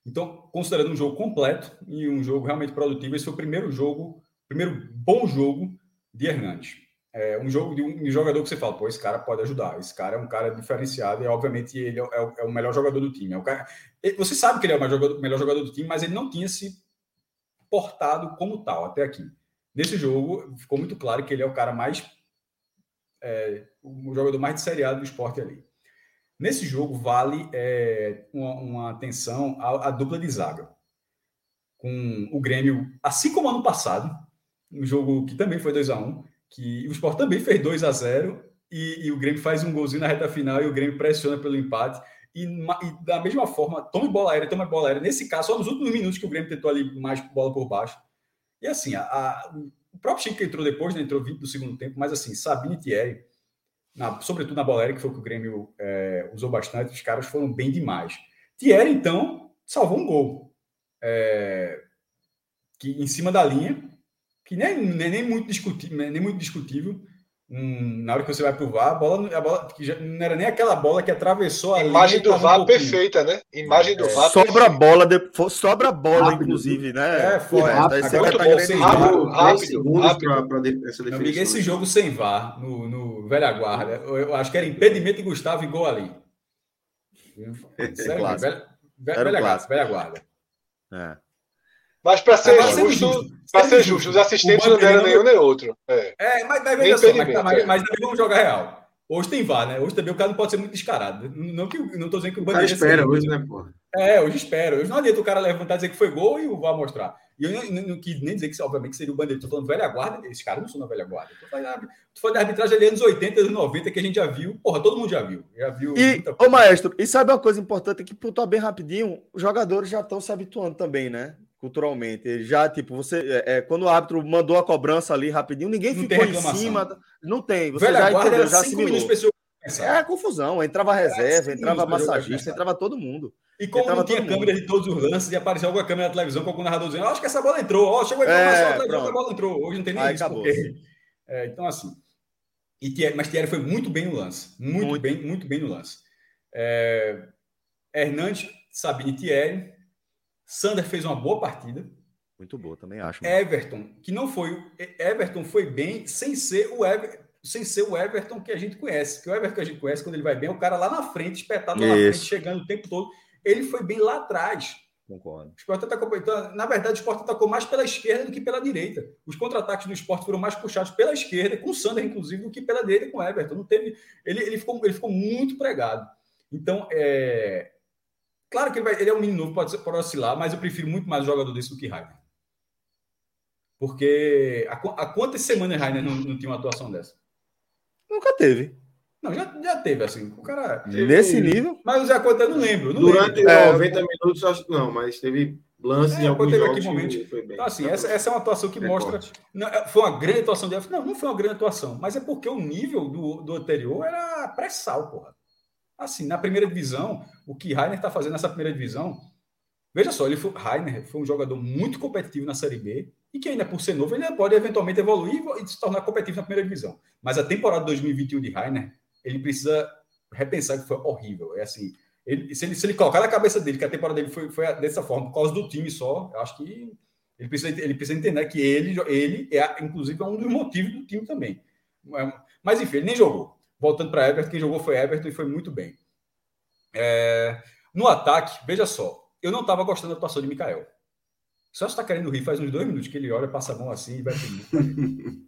Então, considerando um jogo completo e um jogo realmente produtivo, esse foi o primeiro jogo, primeiro bom jogo de Hernandes. É um jogo de um jogador que você fala, pô, esse cara pode ajudar, esse cara é um cara diferenciado e, obviamente, ele é o, é o melhor jogador do time. É cara... Você sabe que ele é o jogador, melhor jogador do time, mas ele não tinha se portado como tal até aqui. Nesse jogo, ficou muito claro que ele é o cara mais é, o jogador mais de seriado do esporte ali. Nesse jogo, vale é, uma, uma, atenção à, à, dupla de zaga. Com o Grêmio, assim como ano passado, um jogo que também foi 2 a 1 que o Sport também fez 2 a 0 e, e, o Grêmio faz um golzinho na reta final e o Grêmio pressiona pelo empate. E, e da mesma forma, toma bola aérea, toma bola aérea. Nesse caso, só nos últimos minutos que o Grêmio tentou ali mais bola por baixo. E assim, a, a próprio Chico entrou depois, né, entrou 20 do segundo tempo, mas assim, Sabine e Thierry, na, sobretudo na bola que foi o que o Grêmio é, usou bastante, os caras foram bem demais. Thierry, então, salvou um gol. É, que em cima da linha, que nem, nem, nem muito discutível, nem muito discutível, Hum, na hora que você vai pro VAR, a bola, a bola que já, não era nem aquela bola que atravessou a Imagem do VAR um perfeita, né? Imagem do é, VAR. Sobra a bola, de, sobra a bola, rápido. inclusive, né? É, foi. Rápido, tá, muito tá bom, sem rápido, rápido, rápido. Pra, pra essa defesa. Amigo, esse jogo sem VAR, no, no Velha Guarda, eu, eu, acho que era impedimento de Gustavo e gol ali. <laughs> Sério, é velha, velha, velha, velha Guarda. É. Mas para ser, justo, para ser justo, os assistentes não deram nenhum nem outro. É, é mas, mas veja só, mas, mas, mas também vamos jogar real. Hoje tem VAR, né? Hoje também o cara não pode ser muito descarado. Não que não tô dizendo que o Bandeira. espera hoje, né, pô? É, hoje espera. Hoje não adianta o cara levantar e dizer que foi gol e o VAR mostrar. E eu não, não, quis nem dizer que, obviamente, seria o Bandeira. Tô falando velha guarda. Esses caras não são na velha guarda. Tô falando, tô falando de arbitragem ali anos 80, anos 90, que a gente já viu. Porra, todo mundo já viu. Já viu. E, ô, maestro, e sabe uma coisa importante que pontuar bem rapidinho? Os jogadores já estão se habituando também, né? Culturalmente. Ele já, tipo, você. É, é, quando o árbitro mandou a cobrança ali rapidinho, ninguém não ficou em cima. Não tem. Você Velha já entendeu, já assimilou. É a confusão. Entrava reserva, entrava massagista, entrava todo mundo. E como entrava não tinha câmera de todos os lances, e apareceu alguma câmera na televisão com algum narrador dizendo: acho que essa bola entrou, ó, chegou a informação, é, a bola entrou. Hoje não tem nem Aí isso. Porque... É, então, assim. E Thierry, mas Thierry foi muito bem no lance. Muito, muito. bem, muito bem no lance. É, Hernandes, Sabine Thierry. Sander fez uma boa partida. Muito boa, também acho. Everton, que não foi. Everton foi bem sem ser o Everton sem ser o Everton que a gente conhece. Que o Everton que a gente conhece, quando ele vai bem, é o cara lá na frente, espetado lá na frente, chegando o tempo todo. Ele foi bem lá atrás. Concordo. O Sport atacou, então, na verdade, o Sport atacou mais pela esquerda do que pela direita. Os contra-ataques do Sport foram mais puxados pela esquerda, com o Sander, inclusive, do que pela direita com o Everton. Não teve, ele, ele, ficou, ele ficou muito pregado. Então, é, claro que ele, vai, ele é um menino novo, pode, pode oscilar, mas eu prefiro muito mais jogador desse do que Rainer. Porque há, há quantas semanas Rainer não, não tinha uma atuação dessa? Nunca teve. Não, já, já teve, assim. O cara. Nesse nível. Mas o Zé Costa eu não lembro. Não Durante lembro. É, 90 minutos, acho que não, mas teve lance é, em alguns teve jogos. Aqui Então, assim, essa, essa é uma atuação que mostra. Não, é, foi uma grande atuação de Não, não foi uma grande atuação, mas é porque o nível do, do anterior era pré-sal, porra. Assim, na primeira divisão, o que Rainer está fazendo nessa primeira divisão. Veja só, ele foi, Rainer foi um jogador muito competitivo na Série B e que ainda por ser novo, ele pode eventualmente evoluir e se tornar competitivo na primeira divisão. Mas a temporada 2021 de Rainer ele precisa repensar que foi horrível. É assim, ele, se, ele, se ele colocar na cabeça dele que a temporada dele foi, foi dessa forma, por causa do time só, eu acho que ele precisa, ele precisa entender que ele, ele é, inclusive, é um dos motivos do time também. Mas, enfim, ele nem jogou. Voltando para Everton, quem jogou foi Everton e foi muito bem. É, no ataque, veja só, eu não estava gostando da atuação de Mikael. Só está querendo rir faz uns dois minutos que ele olha, passa a mão assim e vai pedir.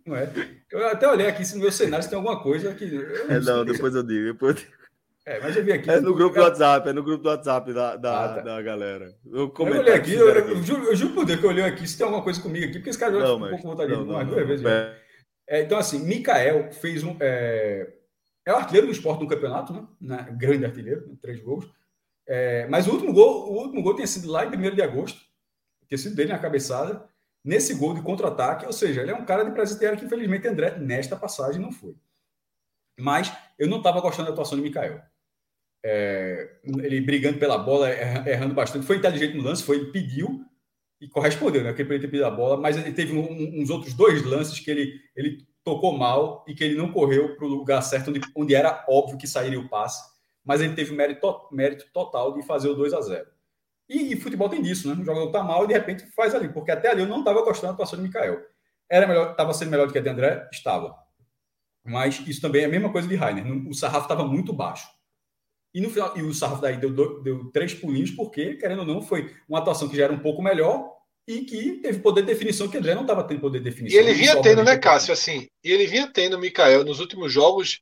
não é? Eu até olhei aqui no meu cenário se tem alguma coisa que. é, não, depois eu digo. Depois. É, mas eu vi aqui. É no grupo do WhatsApp, é no grupo do WhatsApp da, da, ah, tá. da galera. Eu, eu olhei aqui, eu, eu, juro, eu juro por Deus que eu olhei aqui se tem alguma coisa comigo aqui, porque esse cara já ficou um pouco vontade de umas duas vezes. É. é, então, assim, Mikael fez um. É, é o artilheiro do esporte no campeonato, né? né? Grande artilheiro, né? três gols. É, mas o último gol, o último gol tinha sido lá em 1 de agosto ter sido dele na cabeçada, nesse gol de contra-ataque. Ou seja, ele é um cara de presenteiro que, infelizmente, André, nesta passagem, não foi. Mas eu não estava gostando da atuação de Mikael. É, ele brigando pela bola, errando bastante. Foi inteligente no lance, foi, ele pediu e correspondeu, né? Porque ele ter pedido a bola, mas ele teve um, uns outros dois lances que ele, ele tocou mal e que ele não correu para o lugar certo, onde, onde era óbvio que sairia o passe, mas ele teve mérito, mérito total de fazer o 2 a 0 e, e, futebol tem disso, né? O jogador tá mal e de repente faz ali, porque até ali eu não estava gostando da atuação de Mikael. Era melhor, estava sendo melhor do que a de André? Estava. Mas isso também é a mesma coisa de Rainer. O sarrafo estava muito baixo. E no final, e o sarrafo daí deu, deu três pulinhos, porque, querendo ou não, foi uma atuação que já era um pouco melhor e que teve poder de definição que André não estava tendo poder de definição. E ele vinha tendo, né, Cássio? Assim, e ele vinha tendo, Mikael, nos últimos jogos,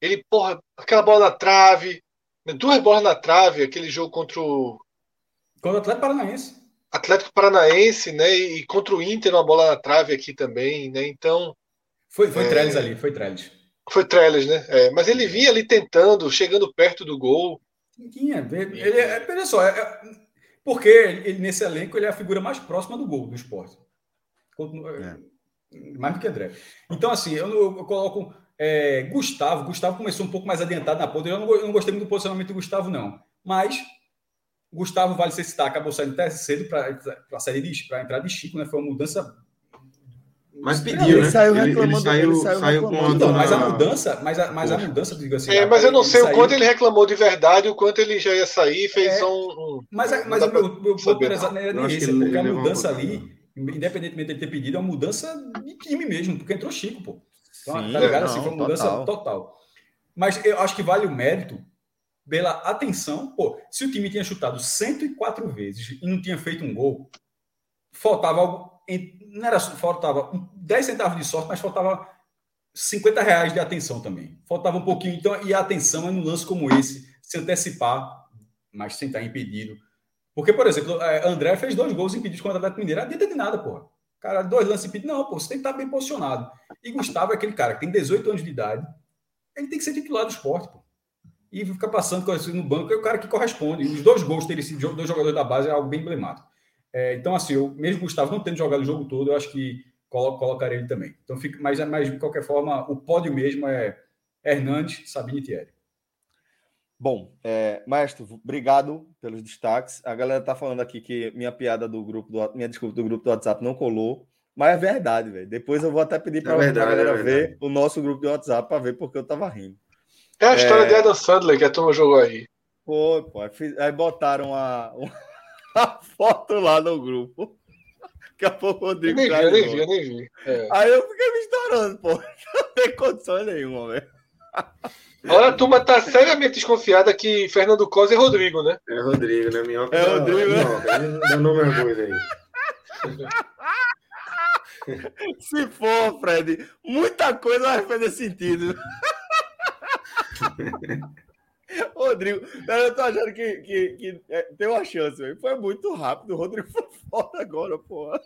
ele, porra, aquela bola na trave, né, duas bolas na trave, aquele jogo contra o Contra o Atlético Paranaense. Atlético Paranaense, né? E contra o Inter, uma bola na trave aqui também, né? Então. Foi, foi é... Trellis ali, foi Trellis. Foi Trellis, né? É, mas ele vinha ali tentando, chegando perto do gol. Tinha, ele, é, olha só, é, é, porque ele, nesse elenco ele é a figura mais próxima do gol do esporte. É. Mais do que André. Então, assim, eu, eu coloco é, Gustavo. Gustavo começou um pouco mais adiantado na ponta. Eu não, eu não gostei muito do posicionamento do Gustavo, não. Mas Gustavo Vale ser citar, acabou saindo até cedo para a série de para entrar de Chico, né? Foi uma mudança. Mas pediu, né? Saiu reclamando, ele saiu, ele saiu, saiu com então, mas a mudança, mas a, mas a mudança, digo assim. É, mas eu não sei o quanto ele reclamou de verdade, o quanto ele já ia sair, fez é, um, Mas, mas o meu, meu ponto não era nem esse, porque a mudança ali, independentemente de ter pedido, é uma mudança de time mesmo, porque entrou Chico, pô. Então, Sim, tá ligado? Não, assim, foi uma mudança total. total. Mas eu acho que vale o mérito pela atenção. Pô, se o time tinha chutado 104 vezes e não tinha feito um gol, faltava algo. Não era faltava 10 centavos de sorte, mas faltava 50 reais de atenção também. Faltava um pouquinho. Então, e a atenção é num lance como esse, se antecipar, mas sem estar impedido. Porque, por exemplo, é, André fez dois gols impedidos contra o Atlético Mineiro. Adianta de nada, porra. Cara, dois lances impedidos. Não, pô, você tem que estar bem posicionado. E Gustavo é aquele cara que tem 18 anos de idade. Ele tem que ser titular do esporte, pô e fica passando no banco, é o cara que corresponde. Os dois gols terem sido dois jogadores da base é algo bem emblemático. É, então, assim, eu, mesmo Gustavo não tendo jogado o jogo todo, eu acho que colo, colocaria ele também. Então, fica, mas, mas, de qualquer forma, o pódio mesmo é, Hernandes, Sabine Thierry. Bom, é, Maestro, obrigado pelos destaques. A galera tá falando aqui que minha piada do grupo, do, minha desculpa do grupo do WhatsApp não colou, mas é verdade, velho. Depois eu vou até pedir para é a galera é ver o nosso grupo do WhatsApp para ver porque eu tava rindo. É a história é... de Adam Sandler que a turma jogou aí. Pô, pô, aí botaram a, a foto lá no grupo. Daqui a pouco o Rodrigo. Eu nem vi, eu nem vi, eu nem vi. É. Aí eu fiquei me estourando, pô. <laughs> Não tem condições nenhuma, velho. Olha, a turma tá seriamente desconfiada que Fernando Cosa é Rodrigo, né? É Rodrigo, né? Minhoca é Rodrigo, né? Dá nome aí. <laughs> Se for, Fred, muita coisa vai fazer sentido. <laughs> Rodrigo, eu tô achando que, que, que é, tem uma chance, véio. foi muito rápido. O Rodrigo foi <laughs> foda agora, porra.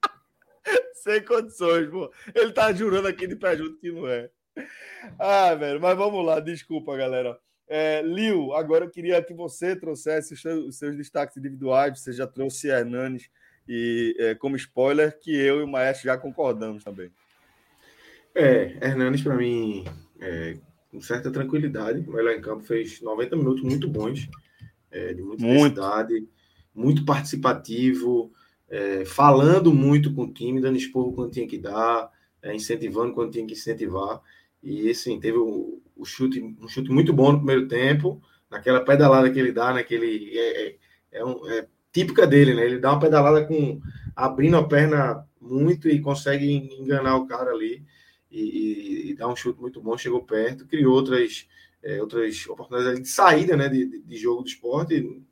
<laughs> Sem condições, pô. Ele tá jurando aqui de pé junto que não é. Ah, velho, mas vamos lá, desculpa, galera. É, Liu, agora eu queria que você trouxesse os seus, os seus destaques individuais. Você já trouxe Hernanes e é, como spoiler, que eu e o Maestro já concordamos também. É, Hernanes, para mim, é, com certa tranquilidade. O melhor em campo fez 90 minutos muito bons, é, de muita intensidade, muito participativo, é, falando muito com o time, dando esporro quando tinha que dar, é, incentivando quando tinha que incentivar. E assim, teve o, o, chute, um chute muito bom no primeiro tempo, naquela pedalada que ele dá, naquele. É, é, é, um, é típica dele, né? Ele dá uma pedalada com abrindo a perna muito e consegue enganar o cara ali e, e, dá um chute muito bom, chegou perto, criou outras, é, outras oportunidades de saída né, de, de jogo do esporte,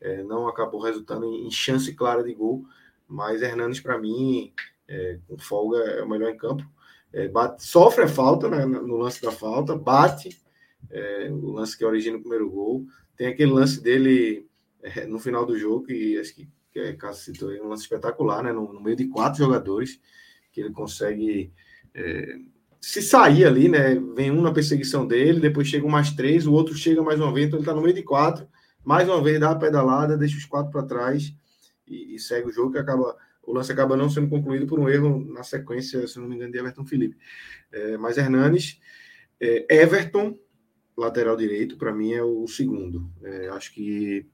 é, não acabou resultando em chance clara de gol, mas Hernandes, para mim, é, com folga, é o melhor em campo. É, bate, sofre a falta né, no lance da falta, bate é, o lance que origina o primeiro gol. Tem aquele lance dele é, no final do jogo, que acho que, que é, Cássio citou, um lance espetacular, né, no, no meio de quatro jogadores, que ele consegue é, se sair ali, né? Vem um na perseguição dele, depois chegam mais três, o outro chega mais uma vez, então ele está no meio de quatro. Mais uma vez dá a pedalada, deixa os quatro para trás e, e, segue o jogo que acaba. O lance acaba não sendo concluído por um erro na sequência, se não me engano, de Everton Felipe. É, mas Hernanes, é, Everton, lateral direito, para mim é o segundo. É, acho que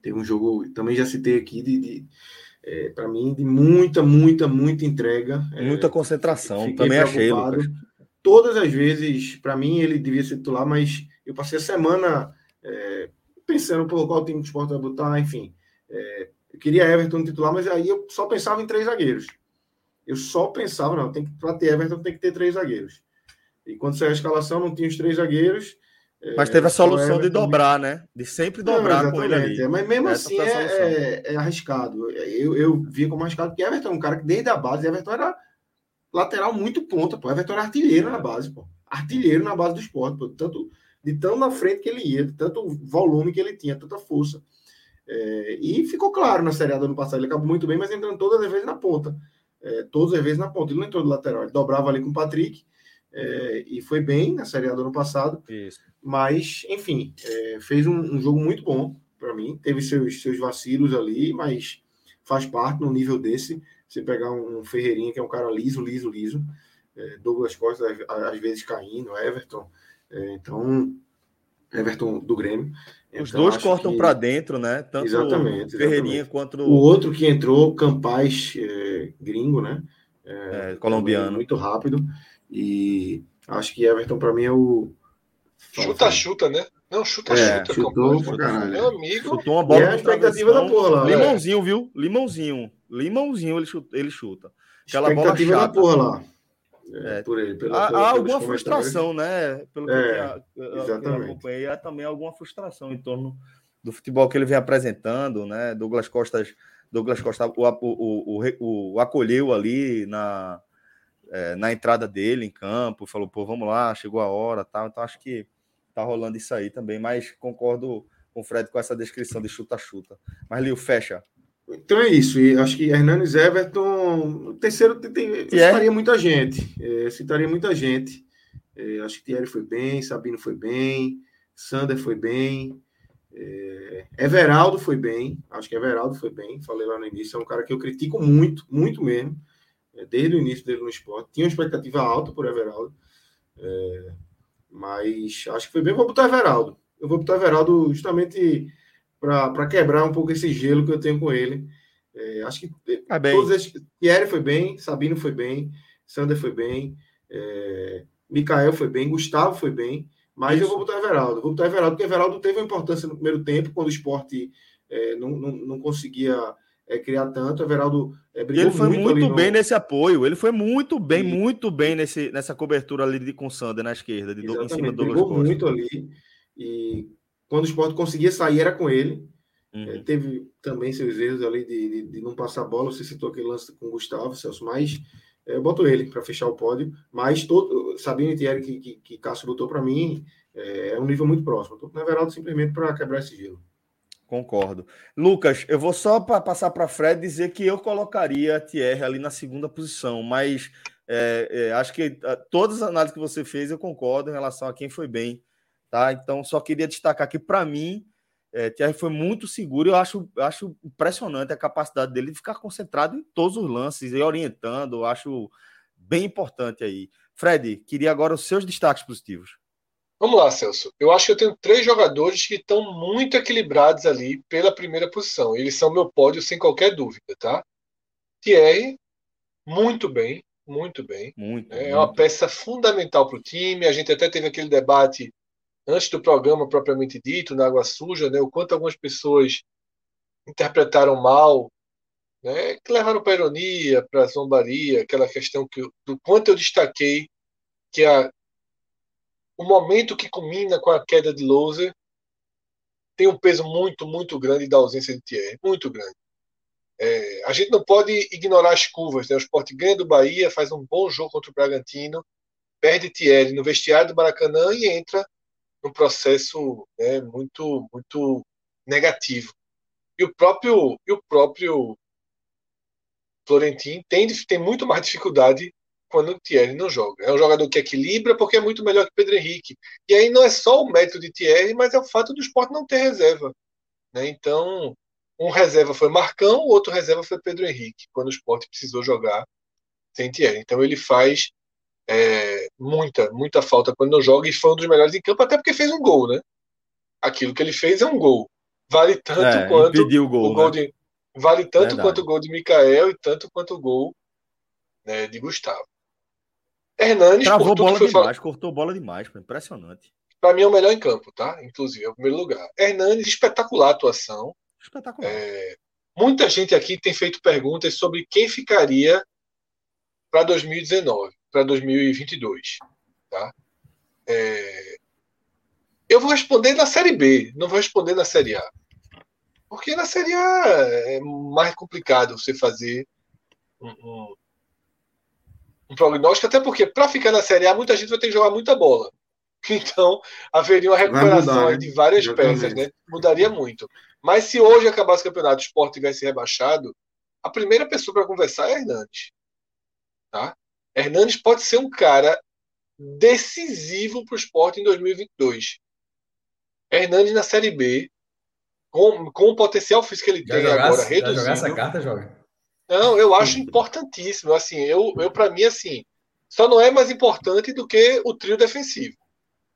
tem um jogo, também já citei aqui, de, de é, para mim, de muita, muita, muita entrega. É, muita concentração, também achei, Lucas. Todas as vezes, para mim, ele devia ser titular, mas eu passei a semana é, pensando por qual time de esporte vai botar, enfim. É, eu queria Everton titular, mas aí eu só pensava em três zagueiros. Eu só pensava, não, tem que, para ter Everton tem que ter três zagueiros. E quando saiu a escalação, não tinha os três zagueiros. Mas teve a solução de dobrar, né? De sempre dobrar não, com ele ali. É, mas mesmo Essa assim é, é, é, arriscado. Eu, eu vi como arriscado, porque Everton é um cara que desde a base, Everton era lateral muito ponta, pô. Everton era artilheiro na base, pô. Artilheiro na base do esporte, pô. Tanto, de tão na frente que ele ia, de tanto volume que ele tinha, tanta força. É, e ficou claro na Série A do ano passado, ele acabou muito bem, mas entrando todas as vezes na ponta. É, todas as vezes na ponta. Ele não entrou do lateral, ele dobrava ali com o Patrick é, e foi bem na Série A do ano passado. Isso. Mas, enfim, é, fez um, um, jogo muito bom para mim. Teve seus, seus vacilos ali, mas faz parte no nível desse. Você pegar um, um Ferreirinha, que é um cara liso, liso, liso. É, Douglas Costa, às, vezes caindo, Everton. É, então, Everton do Grêmio. Os então, dois cortam que... para dentro, né? Tanto exatamente, o Ferreirinha exatamente. quanto o outro que entrou, Campaz, é, gringo, né? É, colombiano. Muito rápido. E acho que Everton, para mim, é o. Chuta, chuta, né? Não, chuta, é, chuta. Chutou pra caralho. Meu amigo. Chutou uma bola. E é a expectativa da porra lá. Limãozinho, viu? Limãozinho. Limãozinho ele chuta. Ele chuta. Aquela expectativa bola chata. da porra lá. É, por ele, pela, há, há alguma frustração, né? Pelo é, que eu, eu, eu acompanhei, há também alguma frustração em torno do futebol que ele vem apresentando, né? Douglas Costa, Douglas Costa o, o, o, o acolheu ali na, é, na entrada dele em campo, falou, pô, vamos lá, chegou a hora, tal. Então acho que tá rolando isso aí também, mas concordo com o Fred com essa descrição de chuta-chuta. Mas Lio, fecha. Então é isso, e acho que Hernanes Everton, o terceiro tem, tem, citaria muita gente, é, citaria muita gente. É, acho que Thierry foi bem, Sabino foi bem, Sander foi bem, é, Everaldo foi bem, acho que Everaldo foi bem, falei lá no início, é um cara que eu critico muito, muito mesmo. É, desde o início dele no esporte. Tinha uma expectativa alta por Everaldo. É, Mas acho que foi bem. Vou botar Everaldo. Eu vou botar Everaldo justamente para quebrar um pouco esse gelo que eu tenho com ele. É, acho que bem. todos esses. Thierry foi bem, Sabino foi bem, Sander foi bem, é, Mikael foi bem, Gustavo foi bem. Mas Isso. eu vou botar Everaldo. Vou botar Everaldo, porque Everaldo teve uma importância no primeiro tempo, quando o esporte é, não, não, não conseguia é, criar tanto. O Everaldo é, brigou ele foi muito, muito bem no... nesse apoio. Ele foi muito bem, e... muito bem nesse, nessa cobertura ali de, com Sander na esquerda, de, em cima do Douglas Brigou Costa. muito ali. E quando o esporte conseguia sair, era com ele. Uhum. É, teve também seus erros ali de, de, de, não passar bola. Você citou aquele lance com o Gustavo, Celso, mas é, eu boto ele para fechar o pódio. Mas todo, Sabino e Thierry, que, que, que Cássio botou para mim, é, é, um nível muito próximo. Estou com o Everaldo simplesmente para quebrar esse gelo. Concordo. Lucas, eu vou só para passar para Fred dizer que eu colocaria a Thierry ali na segunda posição, mas é, é, acho que a, todas as análises que você fez eu concordo em relação a quem foi bem, tá? Então só queria destacar que para mim é, Thierry foi muito seguro. Eu acho, acho impressionante a capacidade dele de ficar concentrado em todos os lances e orientando. Eu acho bem importante aí. Fred, queria agora os seus destaques positivos. Vamos lá, Celso. Eu acho que eu tenho três jogadores que estão muito equilibrados ali pela primeira posição. Eles são meu pódio sem qualquer dúvida, tá? Thierry, muito bem, muito bem. Muito, é muito. uma peça fundamental para o time. A gente até teve aquele debate antes do programa propriamente dito, na Água Suja, né? O quanto algumas pessoas interpretaram mal, né? Que levaram para ironia, para zombaria, aquela questão que do quanto eu destaquei que a o momento que culmina com a queda de Loser tem um peso muito, muito grande da ausência de Thierry. Muito grande. É, a gente não pode ignorar as curvas. Né? O Sport ganha do Bahia, faz um bom jogo contra o Bragantino, perde Thierry no vestiário do Maracanã e entra num processo né, muito, muito negativo. E o próprio, e o próprio Florentino tem, tem muito mais dificuldade quando o Thierry não joga. É um jogador que equilibra porque é muito melhor que Pedro Henrique. E aí não é só o mérito de Thierry, mas é o fato do esporte não ter reserva. Né? Então, um reserva foi Marcão, o outro reserva foi Pedro Henrique, quando o esporte precisou jogar sem Thierry. Então ele faz é, muita, muita falta quando não joga e foi um dos melhores em campo, até porque fez um gol, né? Aquilo que ele fez é um gol. Vale tanto é, quanto o gol, o gol né? de, vale tanto Verdade. quanto o gol de Mikael e tanto quanto o gol né, de Gustavo. Hernanes, Travou bola demais, cortou bola demais, impressionante. Para mim é o melhor em campo, tá? Inclusive, é o primeiro lugar. Hernanes, espetacular a atuação. Espetacular. É... Muita gente aqui tem feito perguntas sobre quem ficaria para 2019, para 2022, tá? É... Eu vou responder na Série B, não vou responder na Série A. Porque na Série A é mais complicado você fazer um, um um prognóstico, até porque para ficar na Série A, muita gente vai ter que jogar muita bola. <laughs> Então, haveria uma recuperação mudar, né? de várias Exatamente. peças, né? Mudaria muito. Mas se hoje acabasse o campeonato, o esporte tivesse rebaixado, a primeira pessoa para conversar é Hernandes. Tá? Hernandes pode ser um cara decisivo para o esporte em 2022. Hernandes na Série B, com, com o potencial físico que ele já tem jogasse, agora reduzido. Jogar essa carta, joga. Não, eu acho importantíssimo. Assim, eu, eu para mim, assim, só não é mais importante do que o trio defensivo.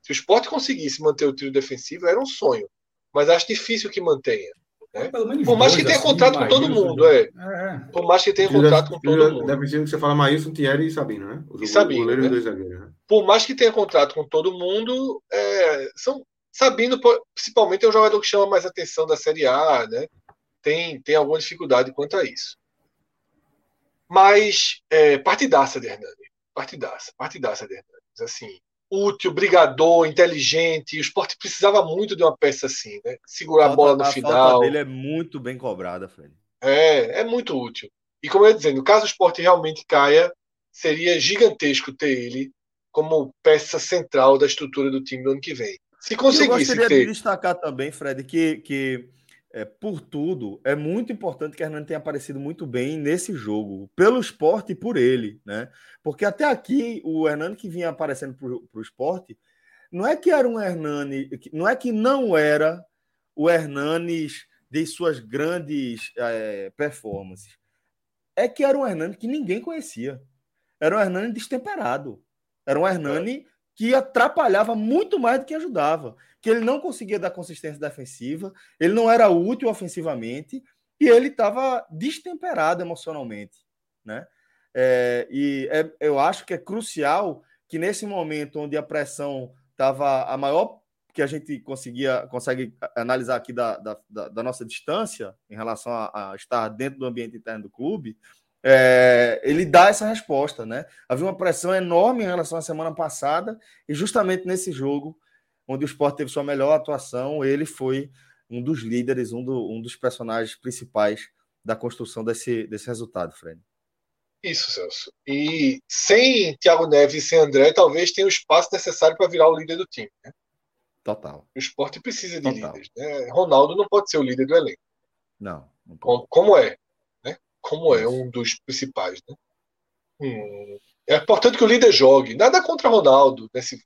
Se o esporte conseguisse manter o trio defensivo, era um sonho. Mas acho difícil que mantenha. Né? Por mais que tenha assim, contrato com todo mundo, é. é. Por mais que tenha contrato com todo mundo. Defensivo que você fala Maílson, Thierry e Sabino, né? Os, e Sabino. Né? Dois zagueiros, né? Por mais que tenha contrato com todo mundo, é, são, Sabino, principalmente, é um jogador que chama mais atenção da Série A, né? Tem, tem alguma dificuldade quanto a isso. Mas é, partidaça de Hernani. Partidaça, partidaça de Hernani. Assim, útil, brigador, inteligente. O esporte precisava muito de uma peça assim, né? Segurar a, bola no a final. A falta dele é muito bem cobrada, Fred. É, é muito útil. E como eu ia dizendo, caso o esporte realmente caia, seria gigantesco ter ele como peça central da estrutura do time do ano que vem. Se conseguisse eu gostaria ter... de destacar também, Fred, que, que é, por tudo, é muito importante que Hernani tenha aparecido muito bem nesse jogo, pelo esporte e por ele, né? Porque até aqui, o Hernani que vinha aparecendo para o esporte, não é que era um Hernani, não é que não era o Hernanes de suas grandes é, performances. É que era um Hernani que ninguém conhecia. Era um Hernani destemperado. Era um Hernani que atrapalhava muito mais do que ajudava. Que ele não conseguia dar consistência defensiva, ele não era útil ofensivamente e ele estava destemperado emocionalmente. Né? É, e é, eu acho que é crucial que nesse momento onde a pressão estava a maior que a gente conseguia consegue analisar aqui da, da, da nossa distância em relação a, a, estar dentro do ambiente interno do clube, é, ele dá essa resposta, né? Havia uma pressão enorme em relação à semana passada, e justamente nesse jogo, onde o Sport teve sua melhor atuação, ele foi um dos líderes, um, do, um dos personagens principais da construção desse, desse resultado, Fred. Isso, Celso. E sem Thiago Neves e sem André, talvez tenha o espaço necessário para virar o líder do time. Né? Total. O esporte precisa de Total. líderes. Né? Ronaldo não pode ser o líder do elenco. Não. não como, como, é como é um dos principais. Né? Hum, é importante que o líder jogue. Nada contra Ronaldo. Né? Se,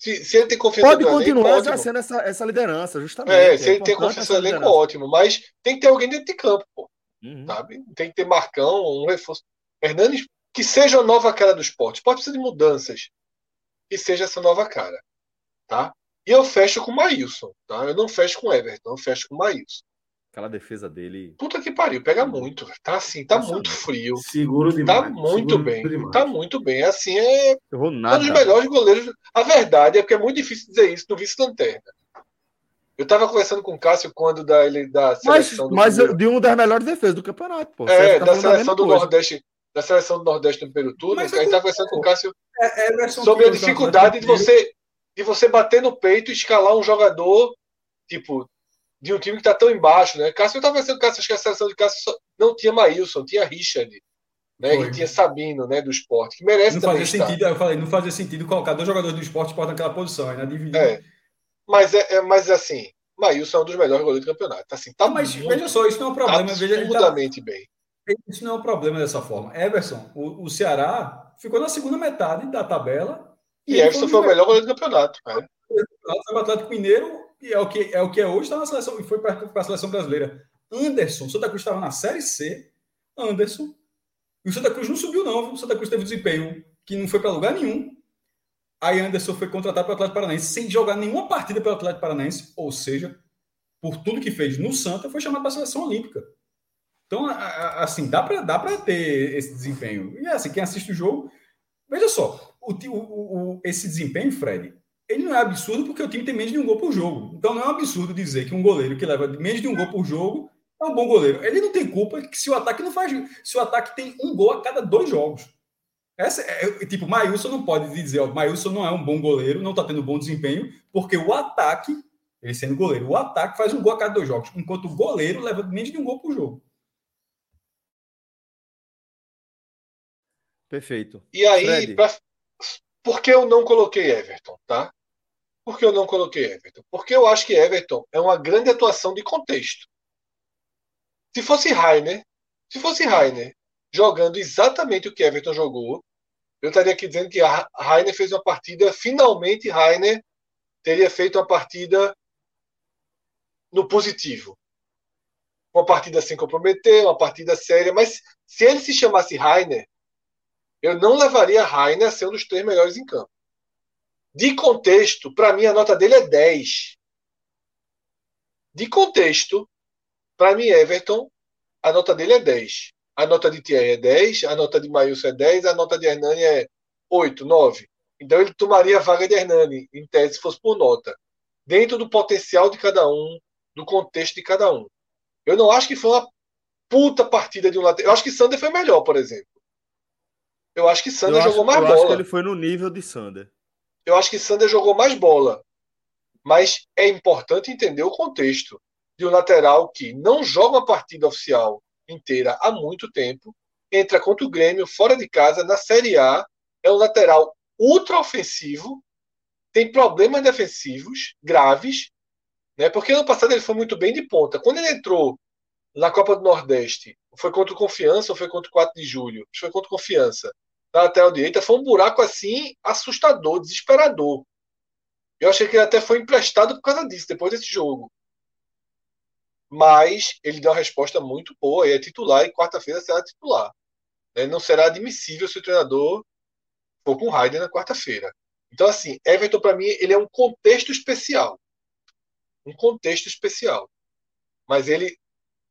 se, se ele tem confiança Pode continuar elenco, exercendo essa, essa liderança, justamente. É, se é ele tem confiança no elenco, ótimo. Mas tem que ter alguém dentro de campo, pô, uhum. sabe? Tem que ter Marcão, um reforço. Hernandes, que seja a nova cara do esporte. Pode ser de mudanças. Que seja essa nova cara. Tá? E eu fecho com o Maílson. Tá? Eu não fecho com o Everton, eu fecho com o Maílson. Aquela defesa dele. Puta que pariu, pega muito. Tá assim, tá muito frio. Seguro demais. Tá muito seguro bem. Demais. Tá muito bem. Assim é um dos melhores goleiros. A verdade é porque é muito difícil dizer isso do vice-lanterna. Eu tava conversando com o Cássio quando da, ele, da seleção mas, do. Mas de uma das melhores defesas do campeonato, pô. É, da seleção do coisa. Nordeste. Da seleção do Nordeste no primeiro turno. Mas a gente tava conversando com o Cássio é, é sobre a dificuldade de você, de você bater no peito e escalar um jogador, tipo, de um time que está tão embaixo, né? Cássio estava pensando que acho que a seleção de Cássio não tinha Maílson, tinha Richard, né? Foi. E tinha Sabino, né? Do esporte, que merece não também. Fazia sentido, eu falei, não fazia sentido colocar dois jogadores do esporte naquela posição, né? Dividir. É. Mas é, é, mas assim, Maílson é um dos melhores goleiros do campeonato. Assim, tá mas muito, veja só, isso não é um problema. Absurdamente tá, bem. Isso não é um problema dessa forma. Everson, o, o Ceará ficou na segunda metade da tabela. E, e Everson foi o melhor goleiro do campeonato. É. O Atlético Mineiro e é o que é, o que é hoje, está na seleção, e foi para a seleção brasileira. Anderson, Santa Cruz estava na Série C, Anderson, e o Santa Cruz não subiu, não. O Santa Cruz teve desempenho que não foi para lugar nenhum. Aí Anderson foi contratado para o Atlético Paranaense sem jogar nenhuma partida pelo Atlético Paranaense, ou seja, por tudo que fez no Santa, foi chamado para a seleção olímpica. Então, assim, dá para dá ter esse desempenho. E assim, quem assiste o jogo, veja só, o, o, o, esse desempenho, Fred, ele não é absurdo porque o time tem menos de um gol por jogo. Então não é um absurdo dizer que um goleiro que leva menos de um gol por jogo é um bom goleiro. Ele não tem culpa que se o ataque não faz. Se o ataque tem um gol a cada dois jogos. Essa é, é tipo, Maílson não pode dizer, ó, Maílson não é um bom goleiro, não está tendo bom desempenho, porque o ataque, ele sendo goleiro, o ataque faz um gol a cada dois jogos, enquanto o goleiro leva menos de um gol por jogo. Perfeito. E aí, pra... por que eu não coloquei Everton, tá? Por que eu não coloquei Everton? Porque eu acho que Everton é uma grande atuação de contexto. Se fosse Rainer, se fosse Rainer jogando exatamente o que Everton jogou, eu estaria aqui dizendo que Rainer fez uma partida, finalmente Rainer teria feito uma partida no positivo. Uma partida sem comprometer, uma partida séria, mas se ele se chamasse Rainer, eu não levaria Rainer a ser um dos três melhores em campo. De contexto, para mim a nota dele é 10. De contexto, para mim, Everton, a nota dele é 10. A nota de Thierry é 10, a nota de Maílson é 10, a nota de Hernani é 8, 9. Então ele tomaria a vaga de Hernani, em tese, se fosse por nota. Dentro do potencial de cada um, do contexto de cada um. Eu não acho que foi uma puta partida de um lateral. Eu acho que Sander foi melhor, por exemplo. Eu acho que Sander jogou mais eu bola. Eu acho que ele foi no nível de Sander eu acho que Sander jogou mais bola. Mas é importante entender o contexto de um lateral que não joga uma partida oficial inteira há muito tempo, entra contra o Grêmio fora de casa na Série A, é um lateral ultra ofensivo, tem problemas defensivos graves, né? Porque ano passado ele foi muito bem de ponta. Quando ele entrou na Copa do Nordeste, foi contra o Confiança ou foi contra o 4 de julho? Foi contra o Confiança da lateral direita foi um buraco assim assustador, desesperador. Eu achei que ele até foi emprestado por causa disso, depois desse jogo. Mas ele deu uma resposta muito boa e é titular, e quarta-feira será titular. Né? Não será admissível se o treinador for com o Raiden na quarta-feira. Então, assim, Everton, para mim, ele é um contexto especial. Um contexto especial. Mas ele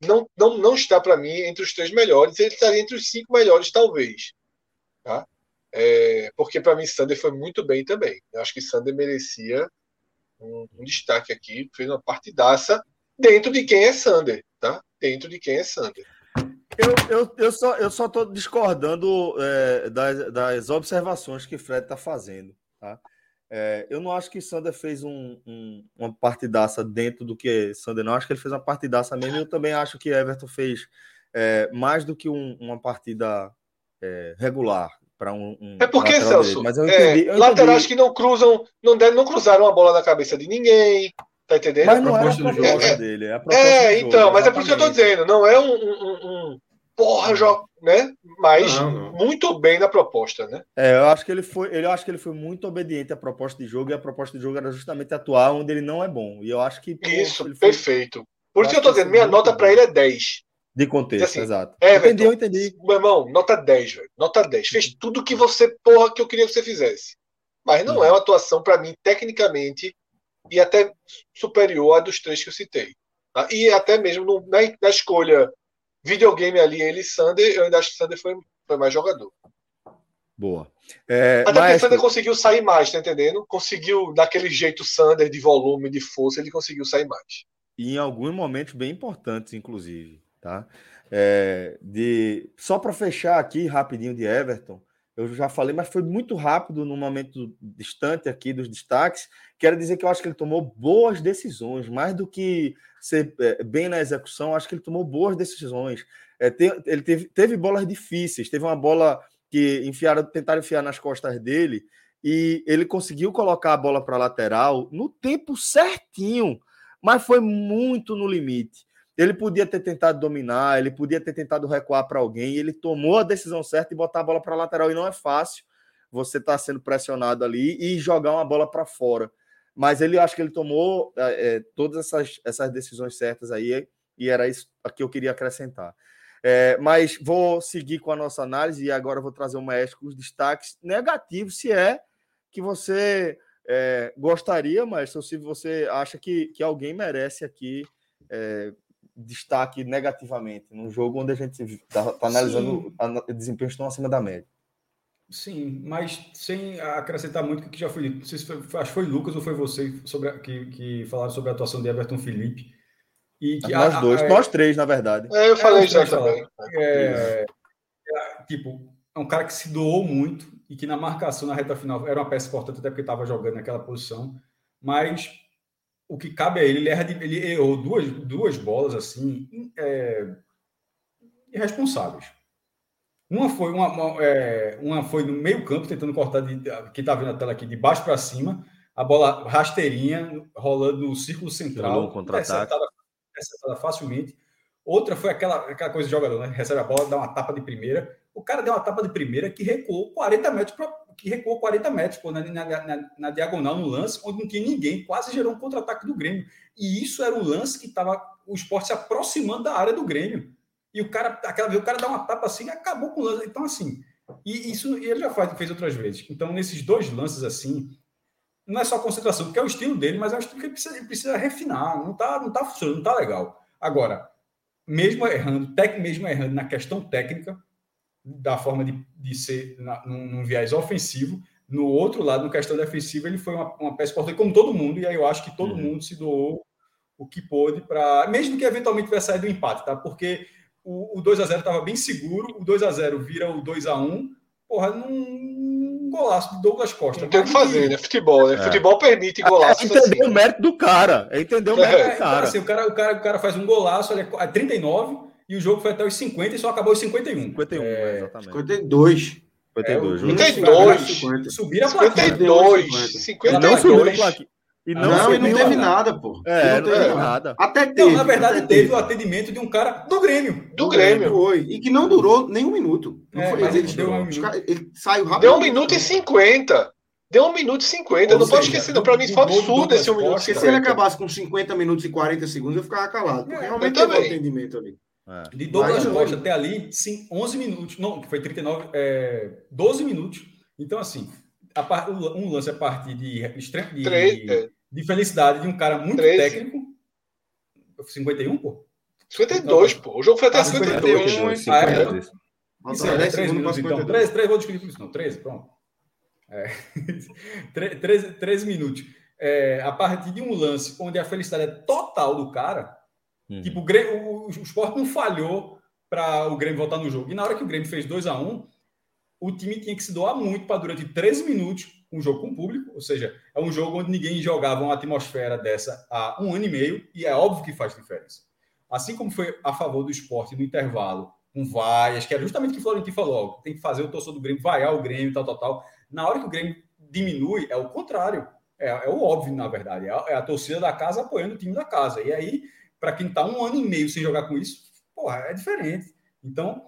não, não, não está, para mim, entre os três melhores. Ele estaria entre os cinco melhores, talvez. Tá? É, porque, para mim, Sander foi muito bem também. Eu acho que Sander merecia um, um, destaque aqui. Fez uma partidaça dentro de quem é Sander. Tá? Dentro de quem é Sander. Eu, eu, eu só eu só estou discordando é, das, das observações que Fred está fazendo. Tá? É, eu não acho que Sander fez um, um, uma partidaça dentro do que Sander não. Acho que ele fez uma partidaça mesmo. Eu também acho que Everton fez é, mais do que um, uma partida é, regular para um, um, É porque, Celso, Mas eu entendi, eu laterais que não cruzam, não, devem, não cruzaram a bola na cabeça de ninguém. Tá entendendo? Mas não é a proposta é, dele. É, é então, jogo, mas é por isso que eu tô dizendo. Não é um, um porra, joga, né? Mas não, não. muito bem na proposta, né? É, eu acho que ele foi, eu acho que ele foi muito obediente à proposta de jogo e a proposta de jogo era justamente atuar onde ele não é bom. E eu acho que pô, isso, perfeito. Por isso que eu tô dizendo, minha nota para ele é 10. De contexto, assim, exato. É, entendi, eu entendi. Meu irmão, nota 10, velho. Nota 10. Fez tudo que você, porra, que eu queria que você fizesse. Mas não uhum. é uma atuação para mim tecnicamente e até superior à dos três que eu citei. Tá? E até mesmo no, na, na escolha videogame ali, ele e Sander, eu ainda acho que Sander foi, foi mais jogador. Boa. É, Até porque Sander conseguiu sair mais, tá entendendo? Conseguiu, daquele jeito Sander de volume, de força, ele conseguiu sair mais. E em alguns momentos bem importantes, inclusive, tá? É, de Só para fechar aqui rapidinho de Everton, eu já falei, mas foi muito rápido no momento distante aqui dos destaques. Quero dizer que eu acho que ele tomou boas decisões, mais do que ser é, bem na execução, acho que ele tomou boas decisões. É, ele teve, teve bolas difíceis, teve uma bola que enfiaram, tentaram enfiar nas costas dele e ele conseguiu colocar a bola para lateral no tempo certinho, mas foi muito no limite. Ele podia ter tentado dominar, ele podia ter tentado recuar para alguém, ele tomou a decisão certa e botar a bola para lateral. E não é fácil você estar tá sendo pressionado ali e jogar uma bola para fora. Mas ele acho que ele tomou é, é, todas essas, essas decisões certas aí, e era isso que eu queria acrescentar. É, mas vou seguir com a nossa análise e agora vou trazer o maestro com os destaques negativos, se é que você é, gostaria, mas se você acha que, que alguém merece aqui é, destaque negativamente num jogo onde a gente está tá analisando desempenhos estão acima da média. Sim, mas sem acrescentar muito o que já foi dito. Se foi, acho que foi Lucas ou foi você sobre a, que, que falaram sobre a atuação de Everton Felipe. E que nós a, dois, a, nós três, na verdade. É, eu falei é, já também. É, é, tipo, é um cara que se doou muito e que na marcação, na reta final, era uma peça importante, até porque estava jogando naquela posição. Mas o que cabe a ele, ele, erra de, ele errou duas, duas bolas assim é, irresponsáveis. Uma foi, uma, uma, é, uma, foi no meio campo, tentando cortar, de, que está vendo a tela aqui, de baixo para cima, a bola rasteirinha, rolando no círculo central, um contra-ataque. facilmente. Outra foi aquela, aquela coisa de jogador, né? Recebe a bola, dá uma tapa de primeira. O cara deu uma tapa de primeira que recuou 40 metros para que recuou 40 metros pô, na, na, na, na, diagonal, no lance, onde não tinha ninguém, quase gerou um contra-ataque do Grêmio. E isso era um lance que estava o esporte se aproximando da área do Grêmio. E o cara, aquela vez, o cara dá uma tapa assim e acabou com o lance. Então, assim, e isso ele já faz, fez outras vezes. Então, nesses dois lances assim, não é só concentração, porque é o estilo dele, mas é um estilo que ele precisa, ele precisa refinar. Não tá, não tá funcionando, não tá legal. Agora, mesmo errando, tec, mesmo errando na questão técnica, da forma de, de ser na, num, num, viés ofensivo. No outro lado, no questão defensiva, ele foi uma, uma peça importante, como todo mundo, e aí eu acho que todo uhum. mundo se doou o que pôde para. Mesmo que eventualmente tivesse saído do empate, tá? Porque o, o 2x0 estava bem seguro, o 2x0 vira o 2x1, porra, num golaço de Douglas Costa. Não tem o que fazer, né? Futebol, né? É. Futebol permite golaço. É entender assim. o mérito do cara. É entender o mérito é, do cara. Então, assim, o cara. O cara. O cara faz um golaço, ele é 39 e o jogo foi até os 50 e só acabou os 51. 51, é, exatamente. 52. 52. 52. Subir a plaquinha. 52. 52. Não subiu a plaquinha. E não, não, e não teve nada, pô. É, não, teve nada. Até teve. Não, na verdade, teve, teve o atendimento de um cara do Grêmio. Do, Grêmio. Foi. E que não durou nem um minuto. Não é, foi, mas ele, deu um minuto. ele saiu rápido. Deu um minuto e cinquenta. Deu um minuto e cinquenta. Não pode esquecer, não. Pra mim foi absurdo esse um minuto. Porque se ele acabasse com 50 minutos e 40 segundos, eu ficava calado. Porque realmente teve o atendimento ali. É. De Douglas Costa até ali, sim, 11 minutos. Não, que foi 39, é, 12 minutos. Então, assim, um lance a partir de, de, de, é. de felicidade de um cara muito 13. técnico. 51, pô? 52, pô. O jogo foi até ah, 52. 51, 52. Isso, isso é, 10 3 minutos, então. 13, 13, vou discutir por isso, não. 13, pronto. É. <laughs> 13, 13 minutos. É, a partir de um lance onde a felicidade é total do cara, hum. tipo, o, Grêmio, o, o, Sport não falhou para o Grêmio voltar no jogo. E na hora que o Grêmio fez 2 a 1 o time tinha que se doar muito para durante 13 minutos um jogo com público, ou seja, é um jogo onde ninguém jogava uma atmosfera dessa há um ano e meio, e é óbvio que faz diferença. Assim como foi a favor do esporte no intervalo, com vaias, que é justamente o que o Florentino falou, tem que fazer o torcedor do Grêmio vaiar o Grêmio, tal, tal, tal. Na hora que o Grêmio diminui, é o contrário. É, é o óbvio, na verdade. É a, é a, torcida da casa apoiando o time da casa. E aí, para quem está um ano e meio sem jogar com isso, porra, é diferente. Então,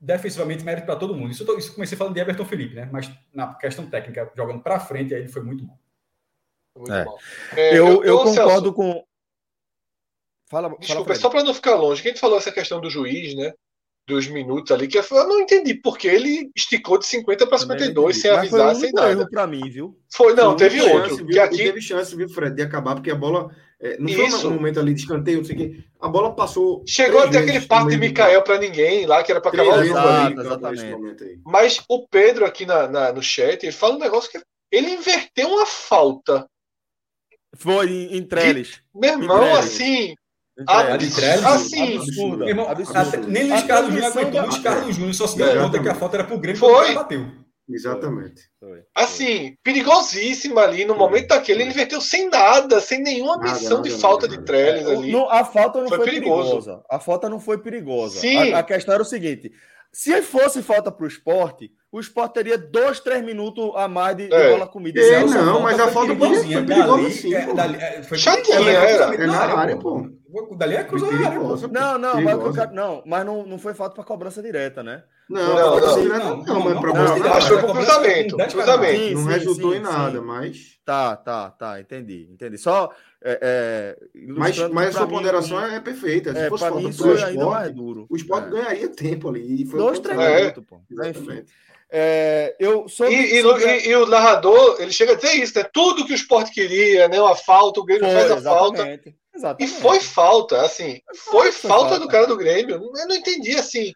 defensivamente, mérito para todo mundo. Isso, eu, isso comecei falando de Everton Felipe, né? Mas na questão técnica, jogando para frente, aí ele foi muito bom. Muito é. bom. É, eu, eu, eu concordo Celso, com. Fala, Desculpa, fala só para não ficar longe, quem falou essa questão do juiz, né? Dos minutos ali, que eu não entendi porque ele esticou de 50 para 52 sem avisar, sem nada. erro para mim, viu? Foi, não, teve outro. Chance, que aqui... Teve chance, viu, Fred, de acabar, porque a bola é, não Isso. foi um momento ali de escanteio, não sei o quê. A bola passou. Chegou até aquele passe de Mikael para ninguém lá, que era para acabar o jogo ali. Exatamente. Mas o Pedro aqui na, na, no chat, ele fala um negócio que ele inverteu uma falta. Foi em, em Trellis. Meu irmão, assim. A, de Trellis, assim, absurda, irmão, absurda. nem Luiz Carlos Júnior aguentou. Luiz Carlos Júnior só se deu conta que a falta era pro Grêmio foi. bateu. Exatamente. Foi. Assim, perigosíssima ali. No momento daquele, ele inverteu sem nada, sem nenhuma nada, missão nada, de falta nada, de Trellis ali. Não, a falta não foi, foi perigosa. A falta não foi perigosa. Sim. A, a questão era o seguinte: se fosse falta para o esporte, o esporte teria dois, três minutos a mais de, é. de bola comida. É, não, mas a falta foi perigosa sim. É, dali, é, foi Chatinha, era. É na área, pô. Dali é área, pô. Não, não, mas, não, mas não, não foi falta para cobrança direta, né? Não, não, não, não, não, mas para não, acho que foi cruzamento, cruzamento. Não resultou em nada, mas... Tá, tá, tá, entendi, entendi. Só... É, mas mas a sua ponderação é perfeita. Se fosse falta para o esporte, o esporte ganharia tempo ali. Dois, três minutos, pô. Enfim. É, eu sobre, e, sobre... E, e, o narrador ele chega a dizer isso, né? Tudo que o esporte queria, né? Uma falta, o Grêmio foi, faz a exatamente, falta. Exatamente. E foi falta, assim, foi, foi falta, falta do cara do Grêmio. Eu não entendi assim.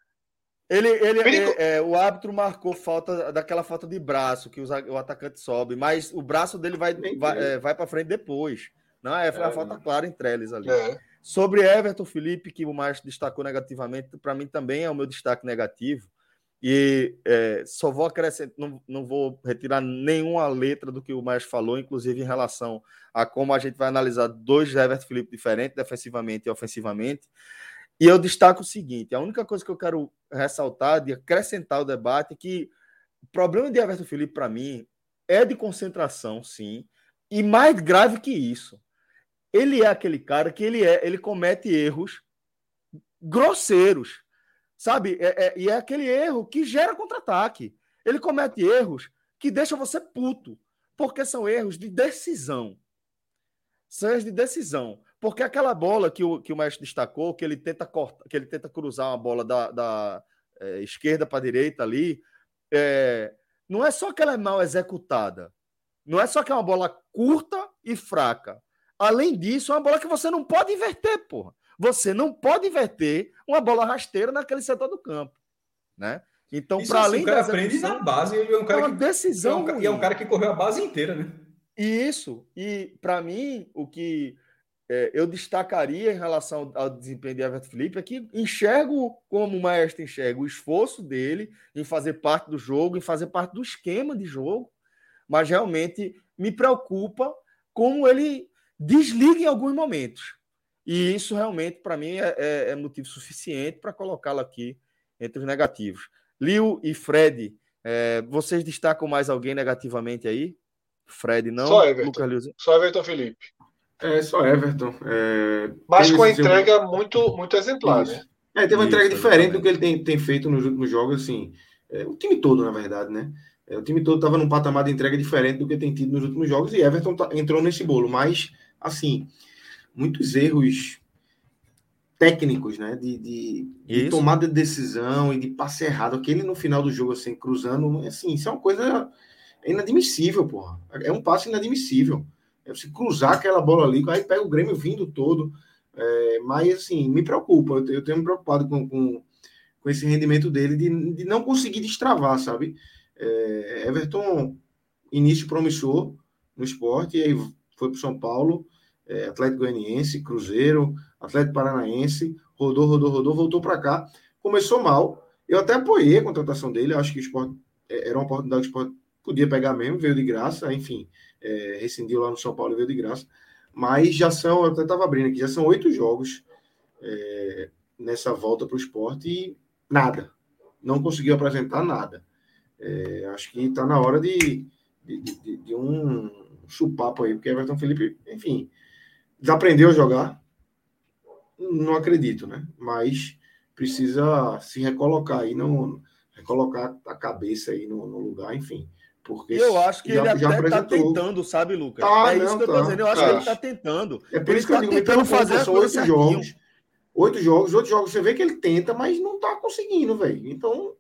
Ele, ele, é, é, o árbitro marcou falta daquela falta de braço que o atacante sobe, mas o braço dele vai, vai, é, vai para frente depois. Não é, foi a é. falta clara em Trellis ali. É. Sobre Everton Felipe, que o mais destacou negativamente, para mim também é o meu destaque negativo. E é, só vou acrescentar, não, não vou retirar nenhuma letra do que o Maestro falou, inclusive em relação a como a gente vai analisar dois Everton Felipe diferentes, defensivamente e ofensivamente. E eu destaco o seguinte: a única coisa que eu quero ressaltar, de acrescentar o debate, é que o problema de Everton Felipe, para mim, é de concentração, sim, e mais grave que isso. Ele é aquele cara que ele é, ele comete erros grosseiros Sabe? É, é, e é aquele erro que gera contra-ataque. Ele comete erros que deixam você puto, porque são erros de decisão. São erros de decisão. Porque aquela bola que o, que o mestre destacou, que ele tenta cortar, que ele tenta cruzar uma bola da, da é, esquerda para a direita ali, é, não é só que ela é mal executada. Não é só que é uma bola curta e fraca. Além disso, é uma bola que você não pode inverter, porra. Você não pode inverter uma bola rasteira naquele setor do campo, né? Então, para além o cara aprende na base, ele é um cara é uma que decisão é um, e é um cara que correu a base inteira, né? E isso, e para mim o que é, eu destacaria em relação ao desempenho de Everton Felipe é que enxergo como o maestro enxerga o esforço dele em fazer parte do jogo, em fazer parte do esquema de jogo, mas realmente me preocupa como ele desliga em alguns momentos. E isso realmente, para mim, é, é, é, motivo suficiente para colocá-lo aqui entre os negativos. Liu e Fred, é, vocês destacam mais alguém negativamente aí? Fred não? Só Everton. Lucas Só Everton Felipe. É, só Everton. É... Mas com a entrega muito, muito exemplar, isso. né? É, teve uma entrega diferente do que ele tem, tem feito nos últimos jogos, assim. É, o time todo, na verdade, né? É, o time todo estava num patamar de entrega diferente do que tem tido nos últimos jogos e Everton tá, entrou nesse bolo. Mas, assim, muitos erros técnicos, né? De, de, de, tomada de decisão e de passe errado. Aquele no final do jogo, assim, cruzando, assim, isso é uma coisa. inadmissível, porra. É um passe inadmissível. É você cruzar aquela bola ali, aí pega o Grêmio vindo todo. É, mas, assim, me preocupa. Eu, eu tenho me preocupado com, com, com esse rendimento dele de, de não conseguir destravar, sabe? É, Everton, início promissor no esporte, e aí foi para São Paulo, é, Atlético Goianiense, Cruzeiro, Atlético Paranaense, rodou, rodou, rodou, voltou para cá. Começou mal. Eu até apoiei a contratação dele, acho que o esporte é, era uma oportunidade que o esporte podia pegar mesmo, veio de graça, enfim, é, rescindiu lá no São Paulo e veio de graça. Mas já são, eu até estava abrindo aqui, já são oito jogos é, nessa volta para o esporte e nada. Não conseguiu apresentar nada. É, acho que está na hora de, de, de, de um chupapo aí, porque Everton Felipe, enfim, desaprendeu a jogar. Não acredito, né? Mas precisa se recolocar aí, não recolocar a cabeça aí no, no lugar, enfim. Porque eu acho que já, ele até está tentando, sabe, Lucas? Tá, é isso não, que eu tô tá, dizendo. Eu acho tá. que ele está tentando. É por isso que eu tá digo, tentando fazer as coisas jogos. Oito jogos, oito jogos, você vê que ele tenta, mas não está conseguindo, velho. Então.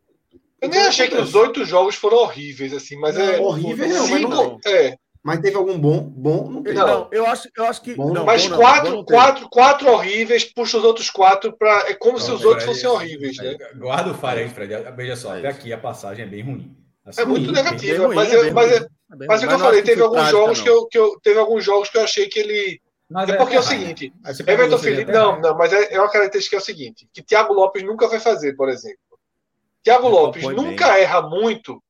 Eu nem achei que os oito jogos foram horríveis, assim, mas não, é. Horríveis não, mas não. É. Mas teve algum bom? Bom, não teve. Não, eu acho, eu acho que. Bom, não, mas bom, quatro, não, quatro, quatro horríveis, puxa os outros quatro para. É como se os outros fossem horríveis, né? Guarda o Fire aí, Fred. Veja só, até aqui a passagem é bem ruim. Assim, é muito negativa, ruim, mas, é mas, é, mas, mas, é o que eu falei, teve alguns jogos que eu, que eu. Teve alguns jogos que eu achei que ele. Mas é porque é, é o seguinte, Everton Felipe. Não, não, mas é, é uma característica que é o seguinte: que Thiago Lopes nunca vai fazer, por exemplo. Thiago Lopes nunca erra muito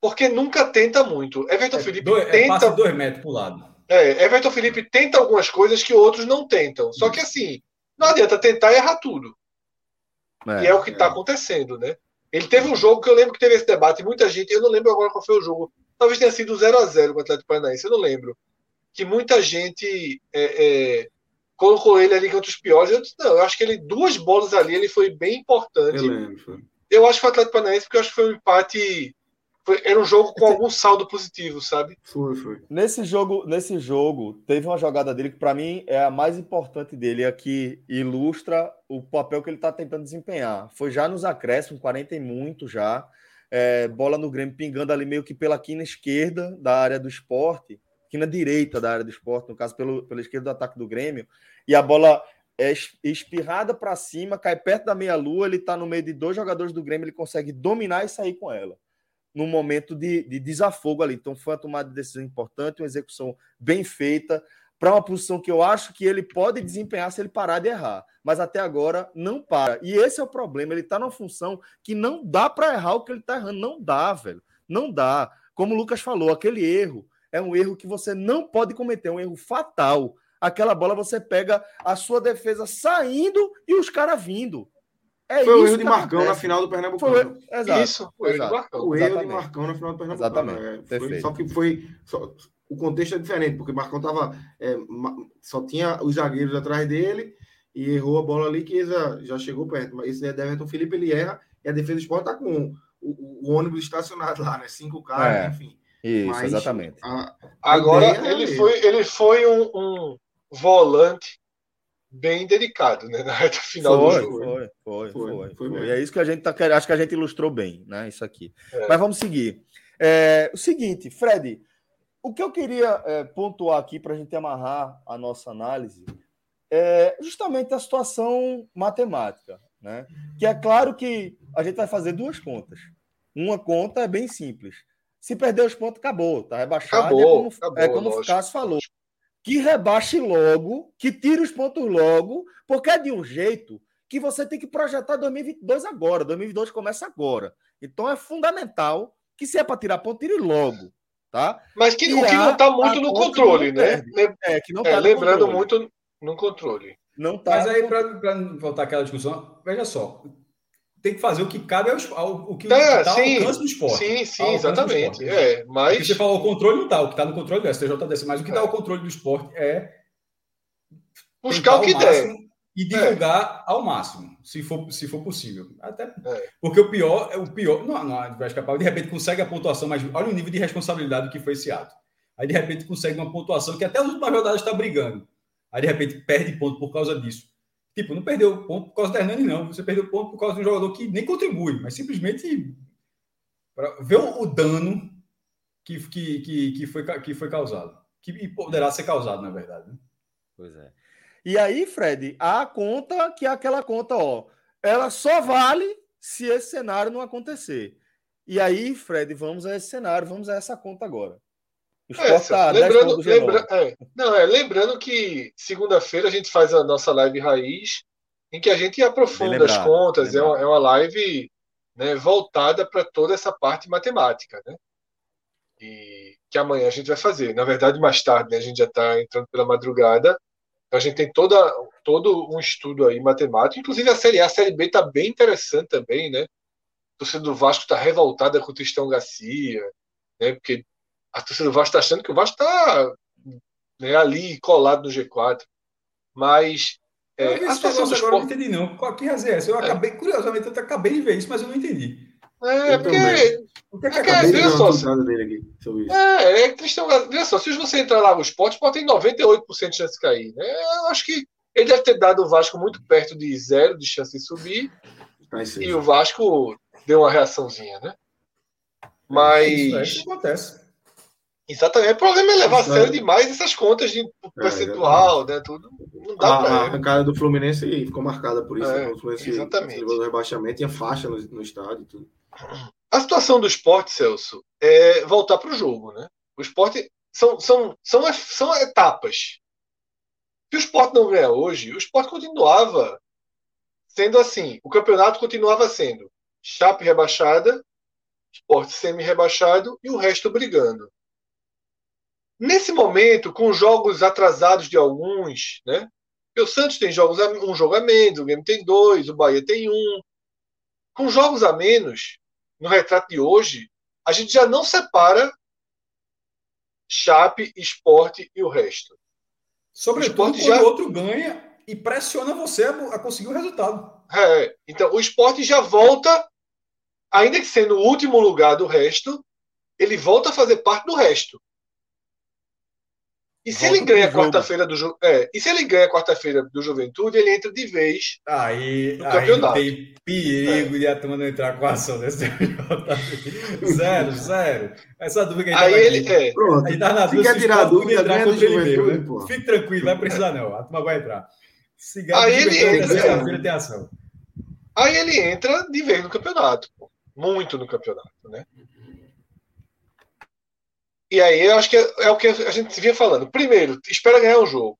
porque nunca tenta muito. Everton é, Felipe dois, tenta. É, passa dois metros para o lado. É, Everton Felipe tenta algumas coisas que outros não tentam. Só que assim, não adianta tentar e errar tudo. É, e é o que está é. acontecendo, né? Ele teve um jogo que eu lembro que teve esse debate, muita gente, eu não lembro agora qual foi o jogo. Talvez tenha sido 0 a 0 com o Atlético Paranaense, eu não lembro. Que muita gente é, é, colocou ele ali contra os piores. Eu disse, não, eu acho que ele, duas bolas ali, ele foi bem importante. Eu lembro. Eu acho que foi o Atlético Paranaense, porque eu acho que foi um empate foi, era um jogo com algum saldo positivo, sabe? Foi, foi. Nesse jogo, nesse jogo, teve uma jogada dele que, para mim, é a mais importante dele, é que ilustra o papel que ele está tentando desempenhar. Foi já nos acréscimos, 40 e muito já. É, bola no Grêmio pingando ali meio que pela quina esquerda da área do esporte, quina direita da área do esporte, no caso, pelo, pela esquerda do ataque do Grêmio, e a bola é espirrada para cima, cai perto da meia-lua, ele está no meio de dois jogadores do Grêmio, ele consegue dominar e sair com ela num momento de, de desafogo ali. Então foi uma tomada de decisão importante, uma execução bem feita, para uma posição que eu acho que ele pode desempenhar se ele parar de errar. Mas até agora não para. E esse é o problema. Ele está numa função que não dá para errar o que ele está errando. Não dá, velho. Não dá. Como o Lucas falou, aquele erro é um erro que você não pode cometer, é um erro fatal. Aquela bola você pega a sua defesa saindo e os caras vindo. É foi o erro de Marcão na final do Pernambucano. Foi, exato, isso, o erro de Marcão. O erro de Marcão na final do Pernambucano. É, foi, só que foi. Só, o contexto é diferente, porque Marcão tava, é, só tinha os zagueiros atrás dele e errou a bola ali que já, já chegou perto. Mas esse é Everton Felipe, ele erra e a defesa do esporte tá com o, o, ônibus estacionado lá, né? Cinco caras, é, enfim. Isso, Mas, exatamente. A, a Agora, ele, foi, ele foi um, um volante bem delicado, né? Na reta final foi, do jogo. Foi, foi, foi. foi, foi, foi. E é isso que a gente tá querendo. Acho que a gente ilustrou bem, né? Isso aqui. É. Mas vamos seguir. É, o seguinte, Fred, o que eu queria é, pontuar aqui para a gente amarrar a nossa análise é justamente a situação matemática, né? Que é claro que a gente vai fazer duas contas. Uma conta é bem simples. Se perder os pontos, acabou, tá rebaixado. Acabou, é como, acabou, é como o Cássio falou que rebaixe logo, que tire os pontos logo, porque é de um jeito que você tem que projetar 2022 agora. 2022 começa agora. Então é fundamental que se é para tirar ponto, tire logo. Tá? Mas que, o que não está muito no controle, né? É, que não tá é, lembrando controle. muito no controle. Não tá Mas aí, para voltar àquela discussão, veja só, tem que fazer o que cabe ao, ao o que é, está ao alcance do esporte. Sim, sim, exatamente. É, mas... Porque você falou o controle não está, o que está no controle do STJDC, mas o que está é. ao controle do esporte é buscar o que der. E divulgar é. ao máximo, se for, se for possível. Até é. porque o pior é o pior. Não, não vai escapar. De repente consegue a pontuação, mas olha o nível de responsabilidade que foi esse ato. Aí de repente consegue uma pontuação que até as últimas rodadas está brigando. Aí de repente perde ponto por causa disso. Tipo, não perdeu ponto por causa da Hernani, não. Você perdeu ponto por causa de um jogador que nem contribui, mas simplesmente ver o, dano que, que, que, que, foi, que foi causado. Que poderá ser causado, na verdade. Né? Pois é. E aí, Fred, a conta que é aquela conta, ó, ela só vale se esse cenário não acontecer. E aí, Fred, vamos a esse cenário, vamos a essa conta agora. É, lembrando, lembra, é, não, é, lembrando que segunda-feira a gente faz a nossa live raiz, em que a gente aprofunda lembrado, as contas, é uma, é uma live né, voltada para toda essa parte matemática, né? E que amanhã a gente vai fazer. Na verdade, mais tarde, né, a gente já está entrando pela madrugada, então a gente tem toda, todo um estudo aí matemático, inclusive a Série A, a Série B está bem interessante também, né? A torcida do Vasco está revoltada com o Tristão Garcia, né? Porque a torcida do Vasco está achando que o Vasco está né, ali colado no G4. Mas é, a situação do esporte... não entendi, não. Qual que razão é essa? Eu é. acabei, curiosamente, eu acabei de ver isso, mas eu não entendi. É, eu porque. O que é que é, acabei de só, É, é Cristão. Veja só, se você entrar lá no esporte, pode ter 98% de chance de cair. Né? Eu acho que ele deve ter dado o Vasco muito perto de zero de chance de subir. E o Vasco deu uma reaçãozinha, né? Mas. Isso, é isso acontece. Exatamente. O problema é levar a sério demais essas contas de percentual, é, né? Tudo. Não dá a, pra... a arrancada do Fluminense ficou marcada por isso. É, né? o Fluminense exatamente. levou o rebaixamento, tinha faixa no, no estádio tudo. A situação do esporte, Celso, é voltar para o jogo, né? O esporte são, são, são, são etapas. Se o esporte não ganhar hoje, o esporte continuava sendo assim. O campeonato continuava sendo Chape rebaixada, esporte semi-rebaixado e o resto brigando. Nesse momento, com jogos atrasados de alguns, né? o Santos tem jogos um jogo a menos, o Grêmio tem dois, o Bahia tem um. Com jogos a menos, no retrato de hoje, a gente já não separa Chape, Esporte e o resto. Sobretudo o quando já... o outro ganha e pressiona você a, conseguir o resultado. É, então, o esporte já volta, ainda que sendo o último lugar do resto, ele volta a fazer parte do resto. E se ele ganha quarta-feira do Ju... é, e se ele ganha quarta-feira do Juventude, ele entra de vez aí, no campeonato. Aí tem perigo é. de a turma não entrar com a ação desse <laughs> Zero, zero. Essa dúvida aí, aí ele é. Pronto. Aí tá na dúvida, se tirar dúvida, entrar contra ele mesmo, né? Fique tranquilo, vai precisar não. A turma vai entrar. Se ganha aí ele entra, sexta-feira tem ação. Aí ele entra de vez no campeonato, pô. muito no campeonato, né? E aí eu acho que é, é, o que a gente vinha falando. Primeiro, espera ganhar o jogo.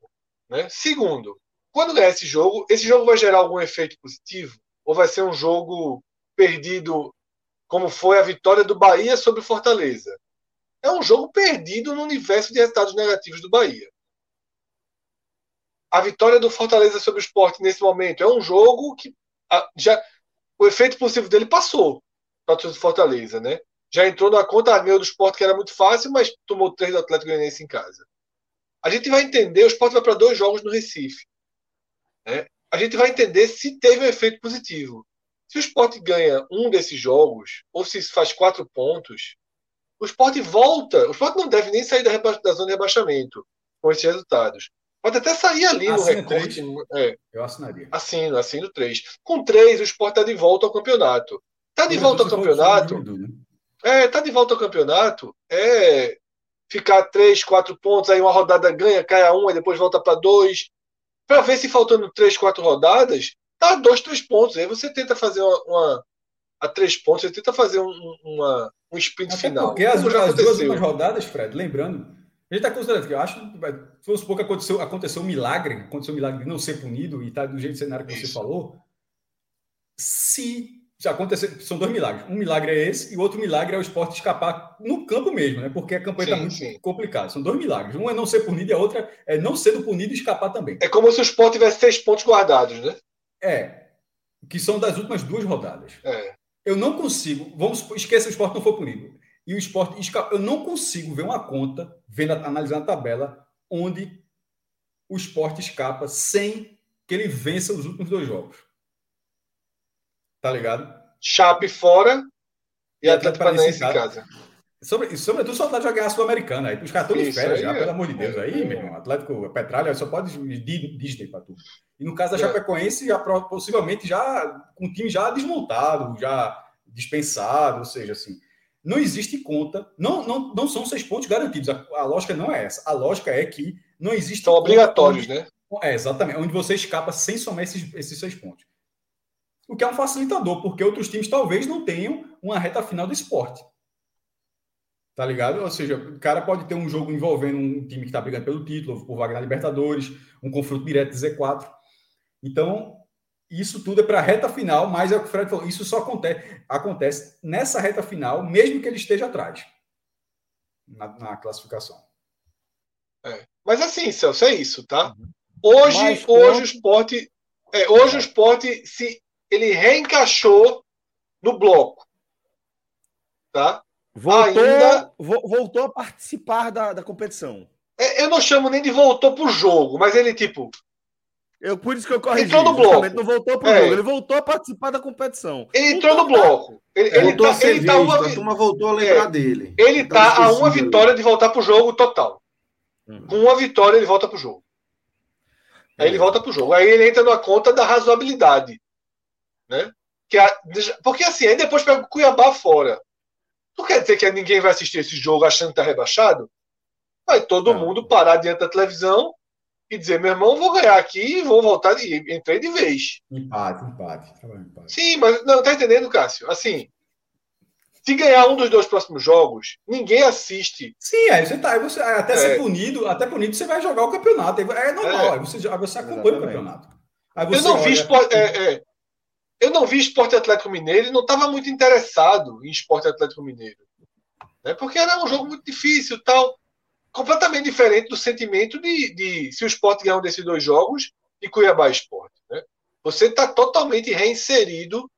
Né? Segundo, quando ganhar esse jogo, esse jogo vai gerar algum efeito positivo? Ou vai ser um jogo perdido, como foi a vitória do Bahia sobre o Fortaleza? É um jogo perdido no universo de resultados negativos do Bahia. A vitória do Fortaleza sobre o esporte nesse momento é um jogo que já o efeito positivo dele passou para o Fortaleza, né? Já entrou na conta, ganhou do esporte, que era muito fácil, mas tomou três do Atlético Goianiense em casa. A gente vai entender, o esporte vai para dois jogos no Recife. Né? A gente vai entender se teve um efeito positivo. Se o esporte ganha um desses jogos, ou se faz quatro pontos, o esporte volta. O esporte não deve nem sair da, da zona de rebaixamento com esses resultados. Pode até sair ali Assina no recorte. É. Eu assinaria. Assino, assino três. Com três, o esporte está de volta ao campeonato. Está de volta ao campeonato. É, tá de volta ao campeonato. É ficar três, quatro pontos, aí uma rodada ganha, cai a um, aí depois volta para dois. Para ver se faltando três, quatro rodadas, tá dois, três pontos. Aí você tenta fazer uma, uma a três pontos, você tenta fazer um, uma, um sprint Até final. Porque as, as duas últimas rodadas, Fred, lembrando, a gente está considerando que eu acho vamos supor que aconteceu, aconteceu um milagre, aconteceu um milagre de não ser punido e tá do jeito do cenário que Isso. você falou. Se já aconteceu, são dois milagres. Um milagre é esse e o outro milagre é o esporte escapar no campo mesmo, né? Porque a campanha está muito sim. complicada. São dois milagres. Um é não ser punido e a outra é não sendo punido e escapar também. É como se o esporte tivesse seis pontos guardados, né? É. Que são das últimas duas rodadas. É. Eu não consigo. Vamos esquecer o esporte não foi punido. E o esporte escapa, eu não consigo ver uma conta, vendo, analisando a tabela, onde o esporte escapa sem que ele vença os últimos dois jogos. Tá ligado? Chape fora e, e Atlético Paranaense em casa. Sobre, sobretudo só de jogar a Sul-Americana. Aí os caras de férias já, é. pelo amor de Deus. Aí, meu irmão, Atlético Petralha só pode Disney para tudo. E no caso da é. Chapecoense, já, possivelmente já com o time já desmontado, já dispensado, ou seja, assim. não existe conta, não, não, não são seis pontos garantidos. A, a lógica não é essa. A lógica é que não existe. São obrigatórios, onde, né? É, exatamente. Onde você escapa sem somar esses, esses seis pontos. O que é um facilitador, porque outros times talvez não tenham uma reta final do esporte. Tá ligado? Ou seja, o cara pode ter um jogo envolvendo um time que está brigando pelo título, por vaga na Libertadores, um confronto direto de Z4. Então, isso tudo é para a reta final, mas é o que o Fred falou, isso só acontece, acontece nessa reta final, mesmo que ele esteja atrás na, na classificação. É. Mas assim, Celso, é isso, tá? Uhum. Hoje, hoje o esporte. É, hoje o esporte se ele reencaixou no bloco. Tá? Voltou, Ainda... voltou a participar da, da competição. É, eu não chamo nem de voltou pro jogo, mas ele, tipo, eu, por isso que eu corrigi. Entrou no bloco. Não voltou pro é. jogo, ele voltou a participar da competição. Ele entrou no bloco. Ele, ele voltou tá, a ser ele tá uma... a turma voltou a lembrar é. dele. Ele tá, tá a uma vitória de voltar pro jogo total. Hum. Com uma vitória ele volta pro jogo. Aí ele volta pro jogo. Aí ele entra na conta da razoabilidade. Né? Que a, porque assim, aí depois pega o Cuiabá fora. Não quer dizer que ninguém vai assistir esse jogo achando que tá rebaixado? Vai todo não. mundo parar diante da televisão e dizer, meu irmão, vou ganhar aqui e vou voltar de. Entrei de vez. Empate, empate. Empate. Sim, mas não, tá entendendo, Cássio? Assim, se ganhar um dos dois próximos jogos, ninguém assiste. Sim, aí você tá. Aí você, até é. ser punido, até punido, você vai jogar o campeonato. É normal, é. Aí você, aí você acompanha o campeonato. eu não olha... vi esporte, é, é, eu não vi esporte Atlético Mineiro e não estava muito interessado em esporte Atlético Mineiro. Né? Porque era um jogo muito difícil tal completamente diferente do sentimento de, de se o esporte ganhar um desses dois jogos e Cuiabá Esporte. Né? Você está totalmente reinserido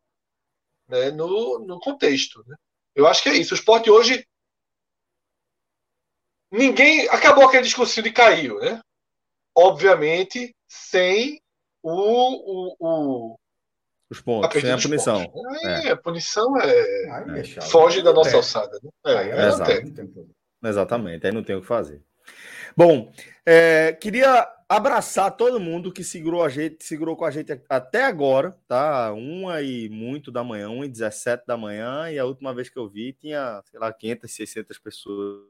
né, no, no contexto. Né? Eu acho que é isso. O esporte hoje. Ninguém. Acabou aquele discurso de caiu, né? Obviamente, sem o, o, o os pontos, sem a punição. É, a punição é, é foge da nossa alçada. Né? É, é, exato. Exatamente, aí não tem o que fazer. Bom, é, queria abraçar todo mundo que segurou a gente, segurou com a gente até agora, tá? Uma e muito da manhã, uma e 17 da manhã, e a última vez que eu vi tinha, sei lá, 500, 600 pessoas,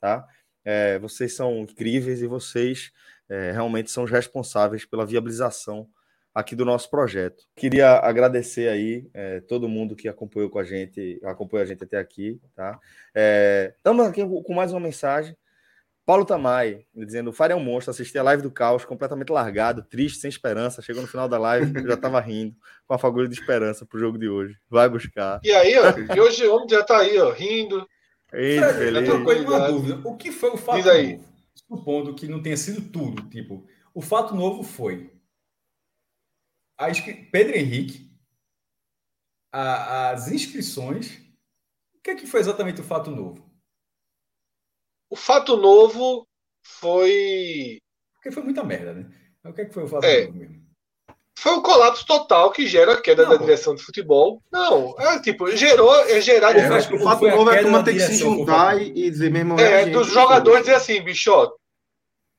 tá? É, vocês são incríveis e vocês é, realmente são os responsáveis pela viabilização aqui do nosso projeto. Queria agradecer aí é, todo mundo que acompanhou com a gente, acompanhou a gente até aqui, tá? Estamos é, aqui com mais uma mensagem. Paulo Tamai, dizendo: o é um monstro, assisti a live do caos, completamente largado, triste, sem esperança. Chegou no final da live, eu já estava rindo, com a fagulha de esperança para o jogo de hoje. Vai buscar. E aí, ó, e hoje o homem já está aí, ó, rindo. Ei, feliz. uma dúvida. O que foi o fato Diz aí. novo? Supondo que não tenha sido tudo, tipo, o fato novo foi Que Pedro Henrique, a, as inscrições. O que, é que foi exatamente o fato novo? O fato novo foi. Porque foi muita merda, né? o que, é que foi o fato é. novo mesmo? Foi um colapso total que gera a queda não, da direção de futebol. Não, é tipo, gerou, é gerar. É, que o fato novo é a turma ter que se juntar e, e dizer mesmo. É, é dos jogadores dizer assim, bicho, ó,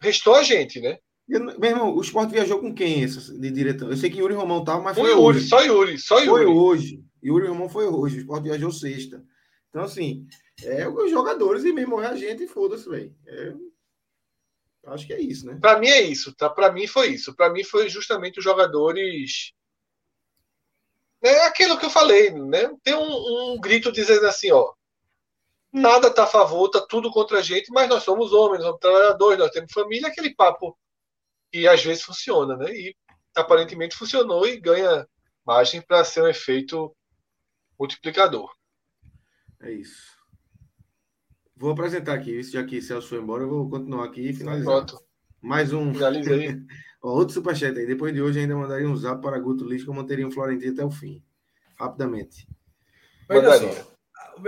restou a gente, né? Meu irmão, o esporte viajou com quem esse, de diretor? Eu sei que Yuri Romão tava, mas foi, foi Yuri, hoje. Só Yuri, só Yuri. Foi hoje. Yuri Romão foi hoje. O esporte viajou sexta. Então, assim, é os jogadores e mesmo é a gente e foda-se, velho. É, acho que é isso, né? Para mim é isso, tá? Para mim foi isso. Para mim foi justamente os jogadores. É aquilo que eu falei, né? Tem um, um grito dizendo assim, ó. Nada tá a favor, tá tudo contra a gente, mas nós somos homens, somos trabalhadores, nós temos família, aquele papo e às vezes funciona, né? E aparentemente funcionou e ganha margem para ser um efeito multiplicador. É isso. Vou apresentar aqui, já que Celso foi embora, eu vou continuar aqui e finalizar. Pronto. Mais um. Finaliza aí. <laughs> Outro superchat aí. Depois de hoje ainda mandaria um zap para Guto Lixo que eu manteria um Florentino até o fim. Rapidamente. Veja só.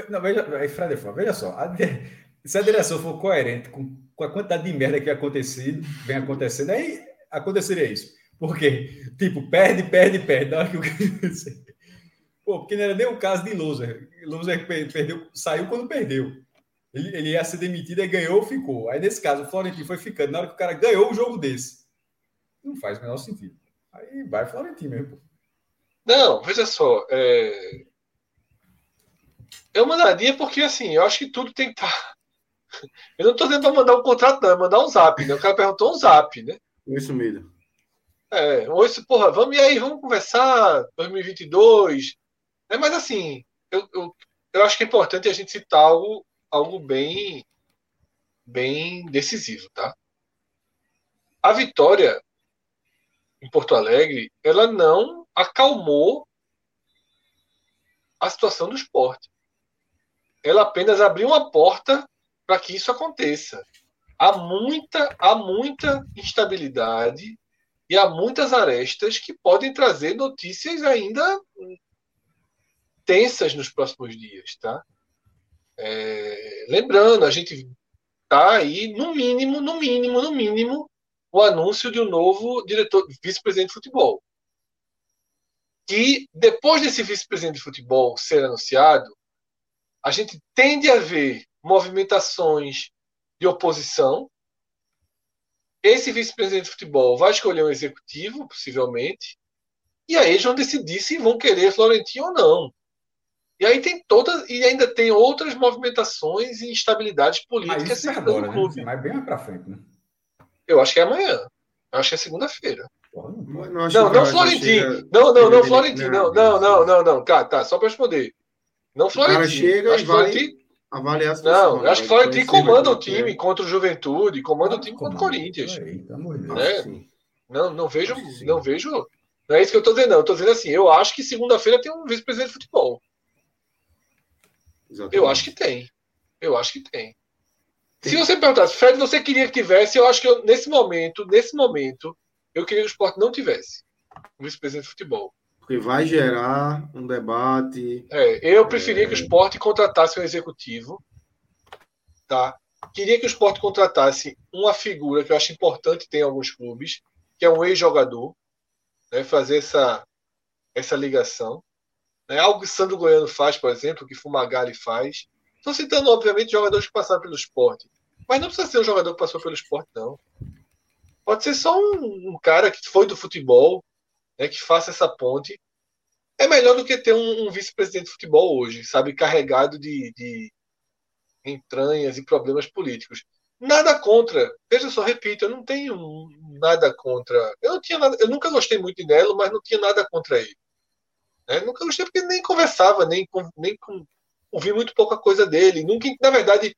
Não, veja, Fred, veja só. <laughs> Se a direção for coerente com com a quantidade de merda que acontecido, vem acontecendo, aí aconteceria isso. Por quê? Tipo, perde, perde, perde. Na hora que o... <laughs> Pô, porque não era nem o caso de Loser. Loser perdeu, saiu quando perdeu. Ele, ele ia ser demitido, aí ganhou, ficou. Aí, nesse caso, o Florentino foi ficando. Na hora que o cara ganhou um jogo desse. Não faz o menor sentido. Aí vai Florentino mesmo. Não, veja só. É... Eu mandaria porque, assim, eu acho que tudo tem que estar. Eu não estou dizendo para mandar um contrato, não, é mandar um zap, né? O cara perguntou um zap, né? Isso mesmo. É, ou isso, porra, vamos e aí, vamos conversar 2022. É, mas assim, eu, eu, eu acho que é importante a gente citar algo, algo bem, bem decisivo, tá? A vitória em Porto Alegre, ela não acalmou a situação do esporte. Ela apenas abriu uma porta para que isso aconteça. Há muita, há muita instabilidade e há muitas arestas que podem trazer notícias ainda tensas nos próximos dias, tá? É, lembrando, a gente tá aí no mínimo, no mínimo, no mínimo, o anúncio de um novo diretor, vice-presidente de futebol. Que depois desse vice-presidente de futebol ser anunciado, a gente tende a ver movimentações de oposição. Esse vice-presidente de futebol vai escolher um executivo, possivelmente, e aí eles vão decidir se vão querer Florentino ou não. E aí tem todas, e ainda tem outras movimentações e instabilidades políticas Mas agora, né? clube. Né? Mas bem para frente, né? Eu acho que é amanhã. Eu acho que é segunda-feira. Não, não, não, não Florentino. Não, não, não, Florentino. Não, não, não, não, não. Cara, tá, só para responder. Não Florentino. chega acho e vai avaliar a situação. Não, acho que Florentino comanda o time contra o Juventude, comanda o time contra o Corinthians. Né? Não, não vejo, não vejo. Não é isso que eu estou dizendo, não. Eu estou dizendo assim, eu acho que segunda-feira tem um vice-presidente de futebol. Exatamente. Eu acho que tem. Eu acho que tem. Se você perguntasse, Fred, você queria que tivesse, eu acho que eu, nesse momento, nesse momento, eu queria que o esporte não tivesse um vice-presidente de futebol. Porque vai gerar um debate. É, eu preferia é... que o esporte contratasse um executivo. Tá? Queria que o esporte contratasse uma figura que eu acho importante ter em alguns clubes, que é um ex-jogador, né, fazer essa, essa ligação. Né? Algo que Sandro Goiano faz, por exemplo, que Fumagalli faz. Estou citando, obviamente, jogadores que passaram pelo esporte. Mas não precisa ser um jogador que passou pelo esporte, não. Pode ser só um, um cara que foi do futebol, né, que faça essa ponte, é melhor do que ter um, um vice-presidente de futebol hoje, sabe, carregado de, de, entranhas e problemas políticos. Nada contra. Veja só, repito, eu não tenho nada contra. Eu não tinha nada, eu nunca gostei muito de Nelo, mas não tinha nada contra ele. Né? Nunca gostei porque nem conversava, nem, nem ouvi muito pouca coisa dele. Nunca, na verdade,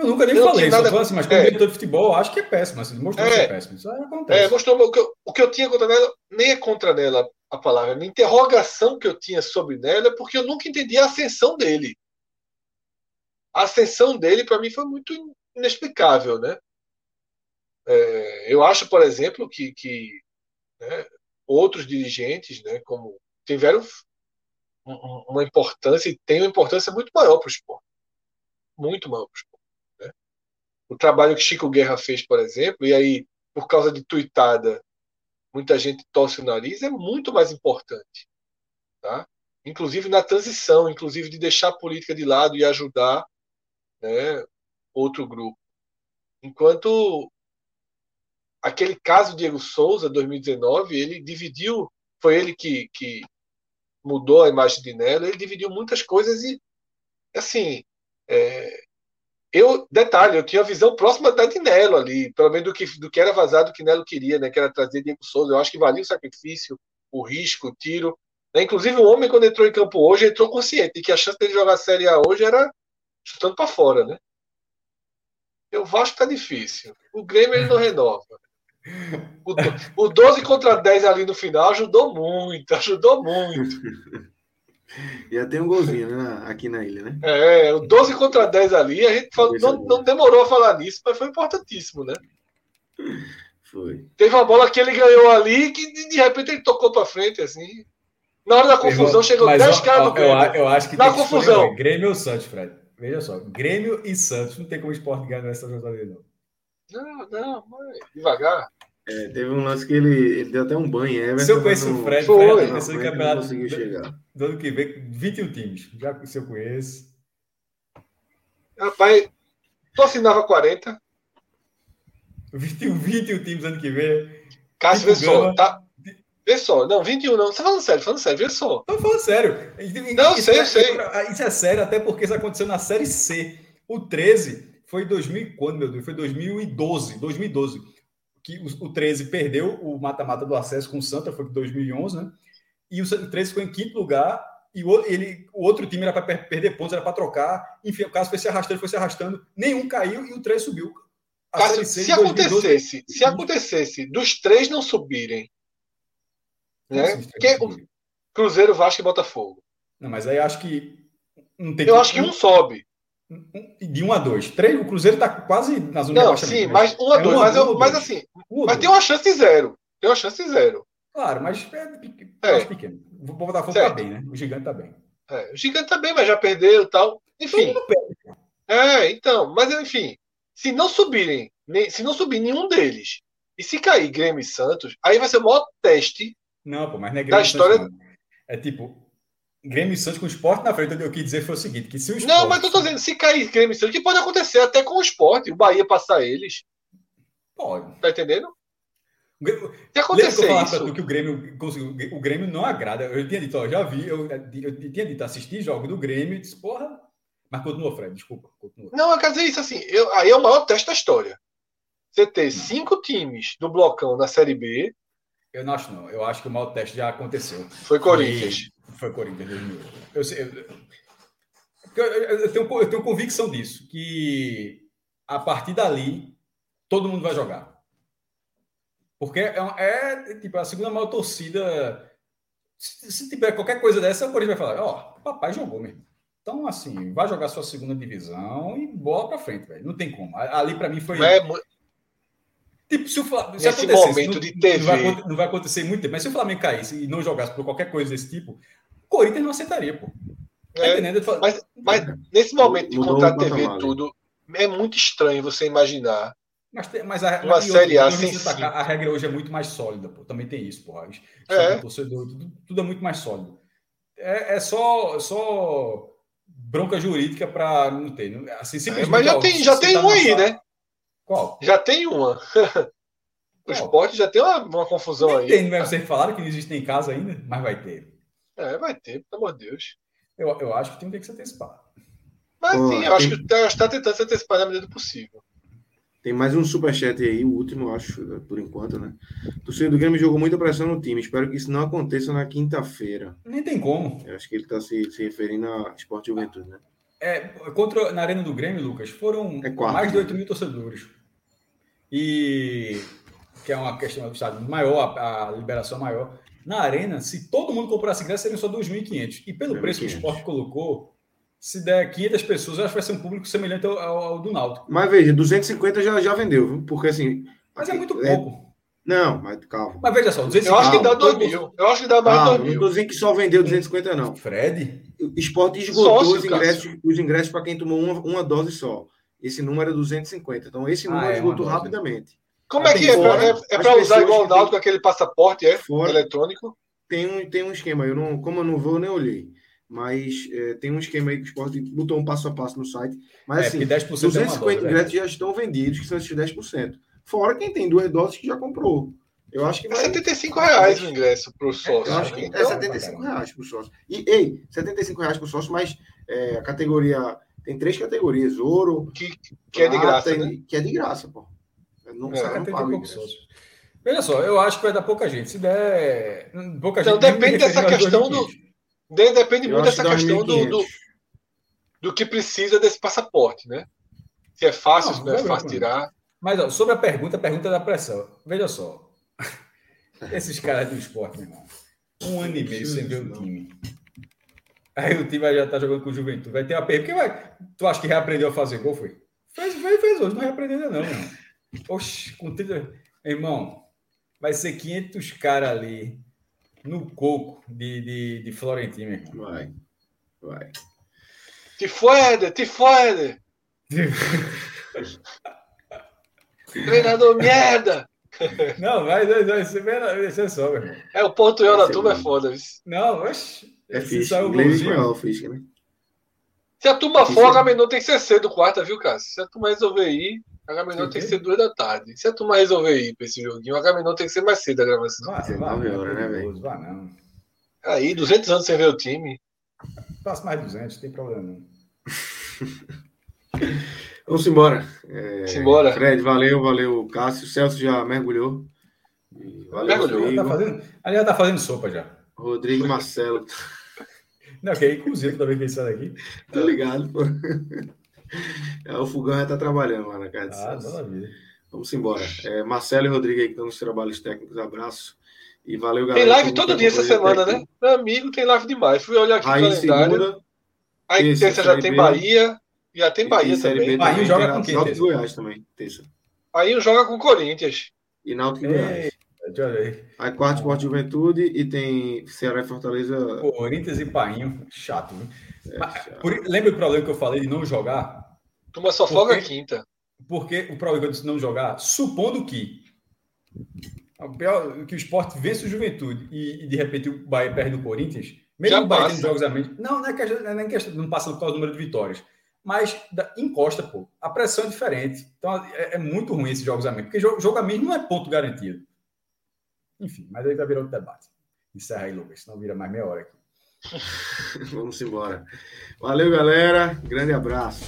eu nunca nem eu falei isso, nada... assim, mas como é. diretor de futebol, acho que é péssimo. Assim, mostrou é. que é péssimo. Isso acontece. É, mostrou o que, eu, o que eu tinha contra ela, nem é contra nela a palavra. A minha interrogação que eu tinha sobre nela é porque eu nunca entendi a ascensão dele. A ascensão dele, para mim, foi muito inexplicável, né? É, eu acho, por exemplo, que, que né, outros dirigentes, né, como tiveram uma importância e tem uma importância muito maior para o esporte. Muito maior para o esporte o trabalho que Chico Guerra fez, por exemplo, e aí, por causa de tuitada, muita gente torce o nariz, é muito mais importante. Tá? Inclusive na transição, inclusive de deixar a política de lado e ajudar né, outro grupo. Enquanto aquele caso Diego Souza, 2019, ele dividiu, foi ele que, que mudou a imagem de Nelo, ele dividiu muitas coisas e, assim, é, eu, detalhe, eu tinha a visão próxima da de Nelo ali, pelo menos do que, do que era vazado que Nelo queria, né? Que era trazer Diego Souza. Eu acho que valia o sacrifício, o risco, o tiro. Né? Inclusive, o homem, quando entrou em campo hoje, entrou consciente de que a chance dele jogar a Série A hoje era chutando para fora, né? Eu acho que tá difícil. O Grêmio ele não <laughs> renova. O, o 12 contra 10 ali no final ajudou muito, <laughs> ajudou muito. <laughs> Já tem um golzinho né, aqui na ilha, né? É, o 12 contra 10 ali, a gente falou, não, não, demorou a falar nisso, mas foi importantíssimo, né? Foi. Teve uma bola que ele ganhou ali que de, de repente ele tocou para frente, assim. Na hora da confusão, chegou 10 caras do Grêmio. Eu, eu, acho que na confusão. Que Grêmio ou Santos, Fred. Veja só, Grêmio e Santos não tem como o esporte ganhar nessa jornada, não. Não, não, mãe, devagar. É, teve um lance que ele, ele deu até um banho. Everton, se eu conheço o Fred, foi, Fred não, Fred campeonato conseguiu chegar. do ano que vem, 21 times. Já se eu conheço. Rapaz, tu assinava 40. 21, 21 times ano que vem. Cássio, vê só, tá, Vê só, não, 21 não. Você tá falando sério, falando sério, vê só. Tô falando sério. Não, isso sei, é, sei. Isso é sério, até porque isso aconteceu na Série C. O 13 foi 2000 e quando, meu Deus? Foi 2012. 2012. Que o, o 13 perdeu o mata-mata do acesso com o Santa, foi em 2011, né? E o 13 ficou em quinto lugar. E o, ele, o outro time era para perder pontos, era para trocar. Enfim, o caso foi se arrastando, foi se arrastando. Nenhum caiu e o 13 subiu. Cássio, se 2012 acontecesse, se acontecesse dos três não subirem, né? Porque o Cruzeiro, Vasco e Botafogo. Não, mas aí acho que. Não tem Eu acho que um sobe. Um- de 1 a 2. Três, o Cruzeiro está quase na zona de Não, rebaixamento, sim, né? mas um a É dois. um a Mas, eu- um ou mas dois. assim, Um mas tem uma chance de zero. Tem uma chance de zero. Claro, mas é, É. pequeno. O Botafogo tá Certo. bem, né? O gigante tá bem. É, o Gigante também, mas já perdeu e tal. Enfim. É, então, mas enfim, se não subirem, se não subir nenhum deles, e se cair Grêmio e Santos, aí vai ser o maior teste. Não, pô, mas não é Da Grêmio e história- Santos. É tipo, Grêmio e Santos com o esporte na frente. Eu quis dizer foi o seguinte: que se o esporte. Não, mas eu tô dizendo, se cair Grêmio e Santos, que pode acontecer até com o esporte, o Bahia passar eles, Pode. tá entendendo? O Grêmio- Se Lembra que eu acontecer isso, que o Grêmio conseguiu. O Grêmio não agrada. Eu tinha dito, ó, já vi, eu, eu tinha dito, assisti jogo do Grêmio e disse, porra. Mas continua, Fred, desculpa. Continua. não, eu quero dizer isso assim, eu- aí é o maior teste da história. Você ter cinco times do blocão na Série B, Eu não acho, não. Eu acho que o mau teste já aconteceu. foi Corinthians. Foi, foi Corinthians 2008. Eu, eu, eu, tenho, eu tenho convicção disso, que a partir dali todo mundo vai jogar. Porque é, é, tipo a segunda maior torcida. Se, se tiver qualquer coisa dessa, o Corinthians vai falar: Ó, papai jogou mesmo. Então, assim, vai jogar sua segunda divisão e bola pra frente, velho. Não tem como. Ali, pra mim, foi. É, Tipo, se o Flamengo. Se Nesse momento não, de TV. Não vai, não vai acontecer muito tempo, mas se o Flamengo caísse e não jogasse por qualquer coisa desse tipo, Corinthians não aceitaria, pô. Tá é, entendendo? Eu falo- mas, mas nesse momento de contrato TV e tudo, é muito estranho você imaginar. Mas, tem- mas a, Uma Série A sem destacar, a regra hoje é muito mais sólida, pô. Também tem isso, porra. Isso É. do torcedor, tudo, tudo é muito mais sólido. É, é só, só bronca jurídica para não ter. não- Assim, É, simplesmente, mas já ó, tem, já tem tá um aí, né? Qual? Já tem uma. <laughs> o esporte já tem uma, uma confusão aí. tem, não é? Vocês falaram que não existe em casa ainda, mas vai ter. É, vai ter, pelo amor de Deus. Eu, eu acho que o time tem que se antecipar. Mas Ó, sim, eu acho tem- que está tá tentando se antecipar na medida do possível. Tem mais um superchat aí, o último, eu acho, por enquanto, né? O torcedor do Grêmio jogou muita pressão no time. Espero que isso não aconteça na quinta-feira. Nem tem como. Eu acho que ele está se, se referindo a Esporte e Juventude, né? É, contra, na Arena do Grêmio, Lucas, foram É quatro. mais de 8 mil torcedores. E que é uma questão do estado maior, a, a liberação maior. Na Arena, se todo mundo comprasse ingresso, seriam só 2.500. E pelo preço que o 2.500. esporte colocou, se der 500 pessoas, eu acho que vai ser um público semelhante ao, ao- ao do Náutico. Mas veja, 250 já, já vendeu, viu? Porque assim. Mas é muito é- pouco. Não, mas calma. Mas veja só, 250... Eu acho que dá Calma, 2 mil. Eu acho que dá mais Calma, 2 não tô mil. dizendo que só vendeu 250, não. Fred? O esporte esgotou Sócio, os ingressos, os ingressos para quem tomou uma, uma dose só. Esse número é 250. Então, esse Ah, número é, esgotou rapidamente. Como é que é? é, é pra usar igual o Náutico, tem- aquele passaporte, é? Fora- Eletrônico? Tem um, tem um esquema, eu não, como eu não vou, eu nem olhei. Mas é, tem um esquema aí que o esporte botou um passo a passo no site. Mas É, assim, porque 10% é uma 250 dose, né? ingressos já estão vendidos, que são esses 10%. Fora quem tem duas doses que já comprou. Eu acho que É vai. 75 reais o ingresso pro Eu sócio. acho que é Então, 75 reais para o sócio. E, ei, 75 reais para o sócio, mas é, a categoria. Tem três categorias: ouro, que, que é de graça, prata né? Que é de graça, pô. Não, É, não pago ingresso. só, eu acho que vai dar pouca gente. Se der pouca Então, gente... depende dessa questão 2.500. De- Depende Eu muito dessa questão do, 1.500. do, do que precisa desse passaporte, né? Se é fácil, Não, se não é fácil vai. tirar. Mas ó, sobre a pergunta, a pergunta da pressão. Veja só. <laughs> Esses caras do esporte, meu irmão. Um ano e meio sem ver o time. Aí o time já tá jogando com o Juventude. Vai ter uma pergunta. Porque vai... Tu acha que reaprendeu a fazer gol? Foi? Fez, fez, fez hoje. Não reaprendeu ainda, não, meu irmão. Oxi, com 30... Irmão, vai ser 500 caras ali no coco de, de, de Florentino, irmão. Vai. Vai. Te fuede, te fuede! <laughs> Treinador merda! Não, vai, vai, ser só, meu irmão. É, o pontuel Vai da turma é bom. foda. viu? Não, oxi. É se fixe. sair o Inglês espanhol, fixe, né? Se a turma for, a Gamenon tem que ser cedo quarta, viu, Cássio? Se a turma resolver ir, a Gamenon tem que ser duas da tarde. Se a turma resolver ir pra esse joguinho, a Gamenon tem que ser mais cedo a gravação. Vai, vai, vai, horas, né, velho? Vai não. Aí, 200 anos sem ver o time. Passa mais 200, não tem problema não. <laughs> Vamos embora. É, embora. Fred, valeu, valeu, Cássio. O Celso já mergulhou. Valeu, mergulhou. Tá fazendo, ali já tá fazendo sopa já. Rodrigo Marcelo. Não, que é inclusive ele sai daqui. Tá ligado, pô. É, o Fogão já tá trabalhando lá na casa de Ah, maravilha. Vamos embora. É, Marcelo e Rodrigo aí que estão nos trabalhos técnicos, abraço. E valeu, galera. Tem live todo dia essa semana, né? Meu amigo, tem live demais. Fui olhar aqui aí, no calendário. Segunda, aí terça já tem Bahia. Já tem Bahia e também. Bahia joga com quem? Náutico Goiás também, terça. Aí joga com Corinthians. E Náutico Goiás. Aí quarto Esporte Juventude e tem Ceará e Fortaleza. Corinthians e Painho, chato, viu? É, por, lembra o problema que eu falei de não jogar? Turma só folga porque, quinta. Porque o problema que eu disse não jogar, supondo que que o esporte vence o Juventude e, e, de repente o Bahia perde o Corinthians, mesmo Já o Bahia tendo jogos a menos. Não, não é, questão, não é questão, não passa por causa do número de vitórias. Mas da, encosta, pô. A pressão é diferente. Então é, é muito ruim esses jogos a menos. Porque jogo, jogo a menos não é ponto garantido. Enfim, mas aí vai virar outro debate. Encerra aí, Lucas, senão vira mais meia hora aqui. <laughs> Vamos embora. Valeu, galera. Grande abraço.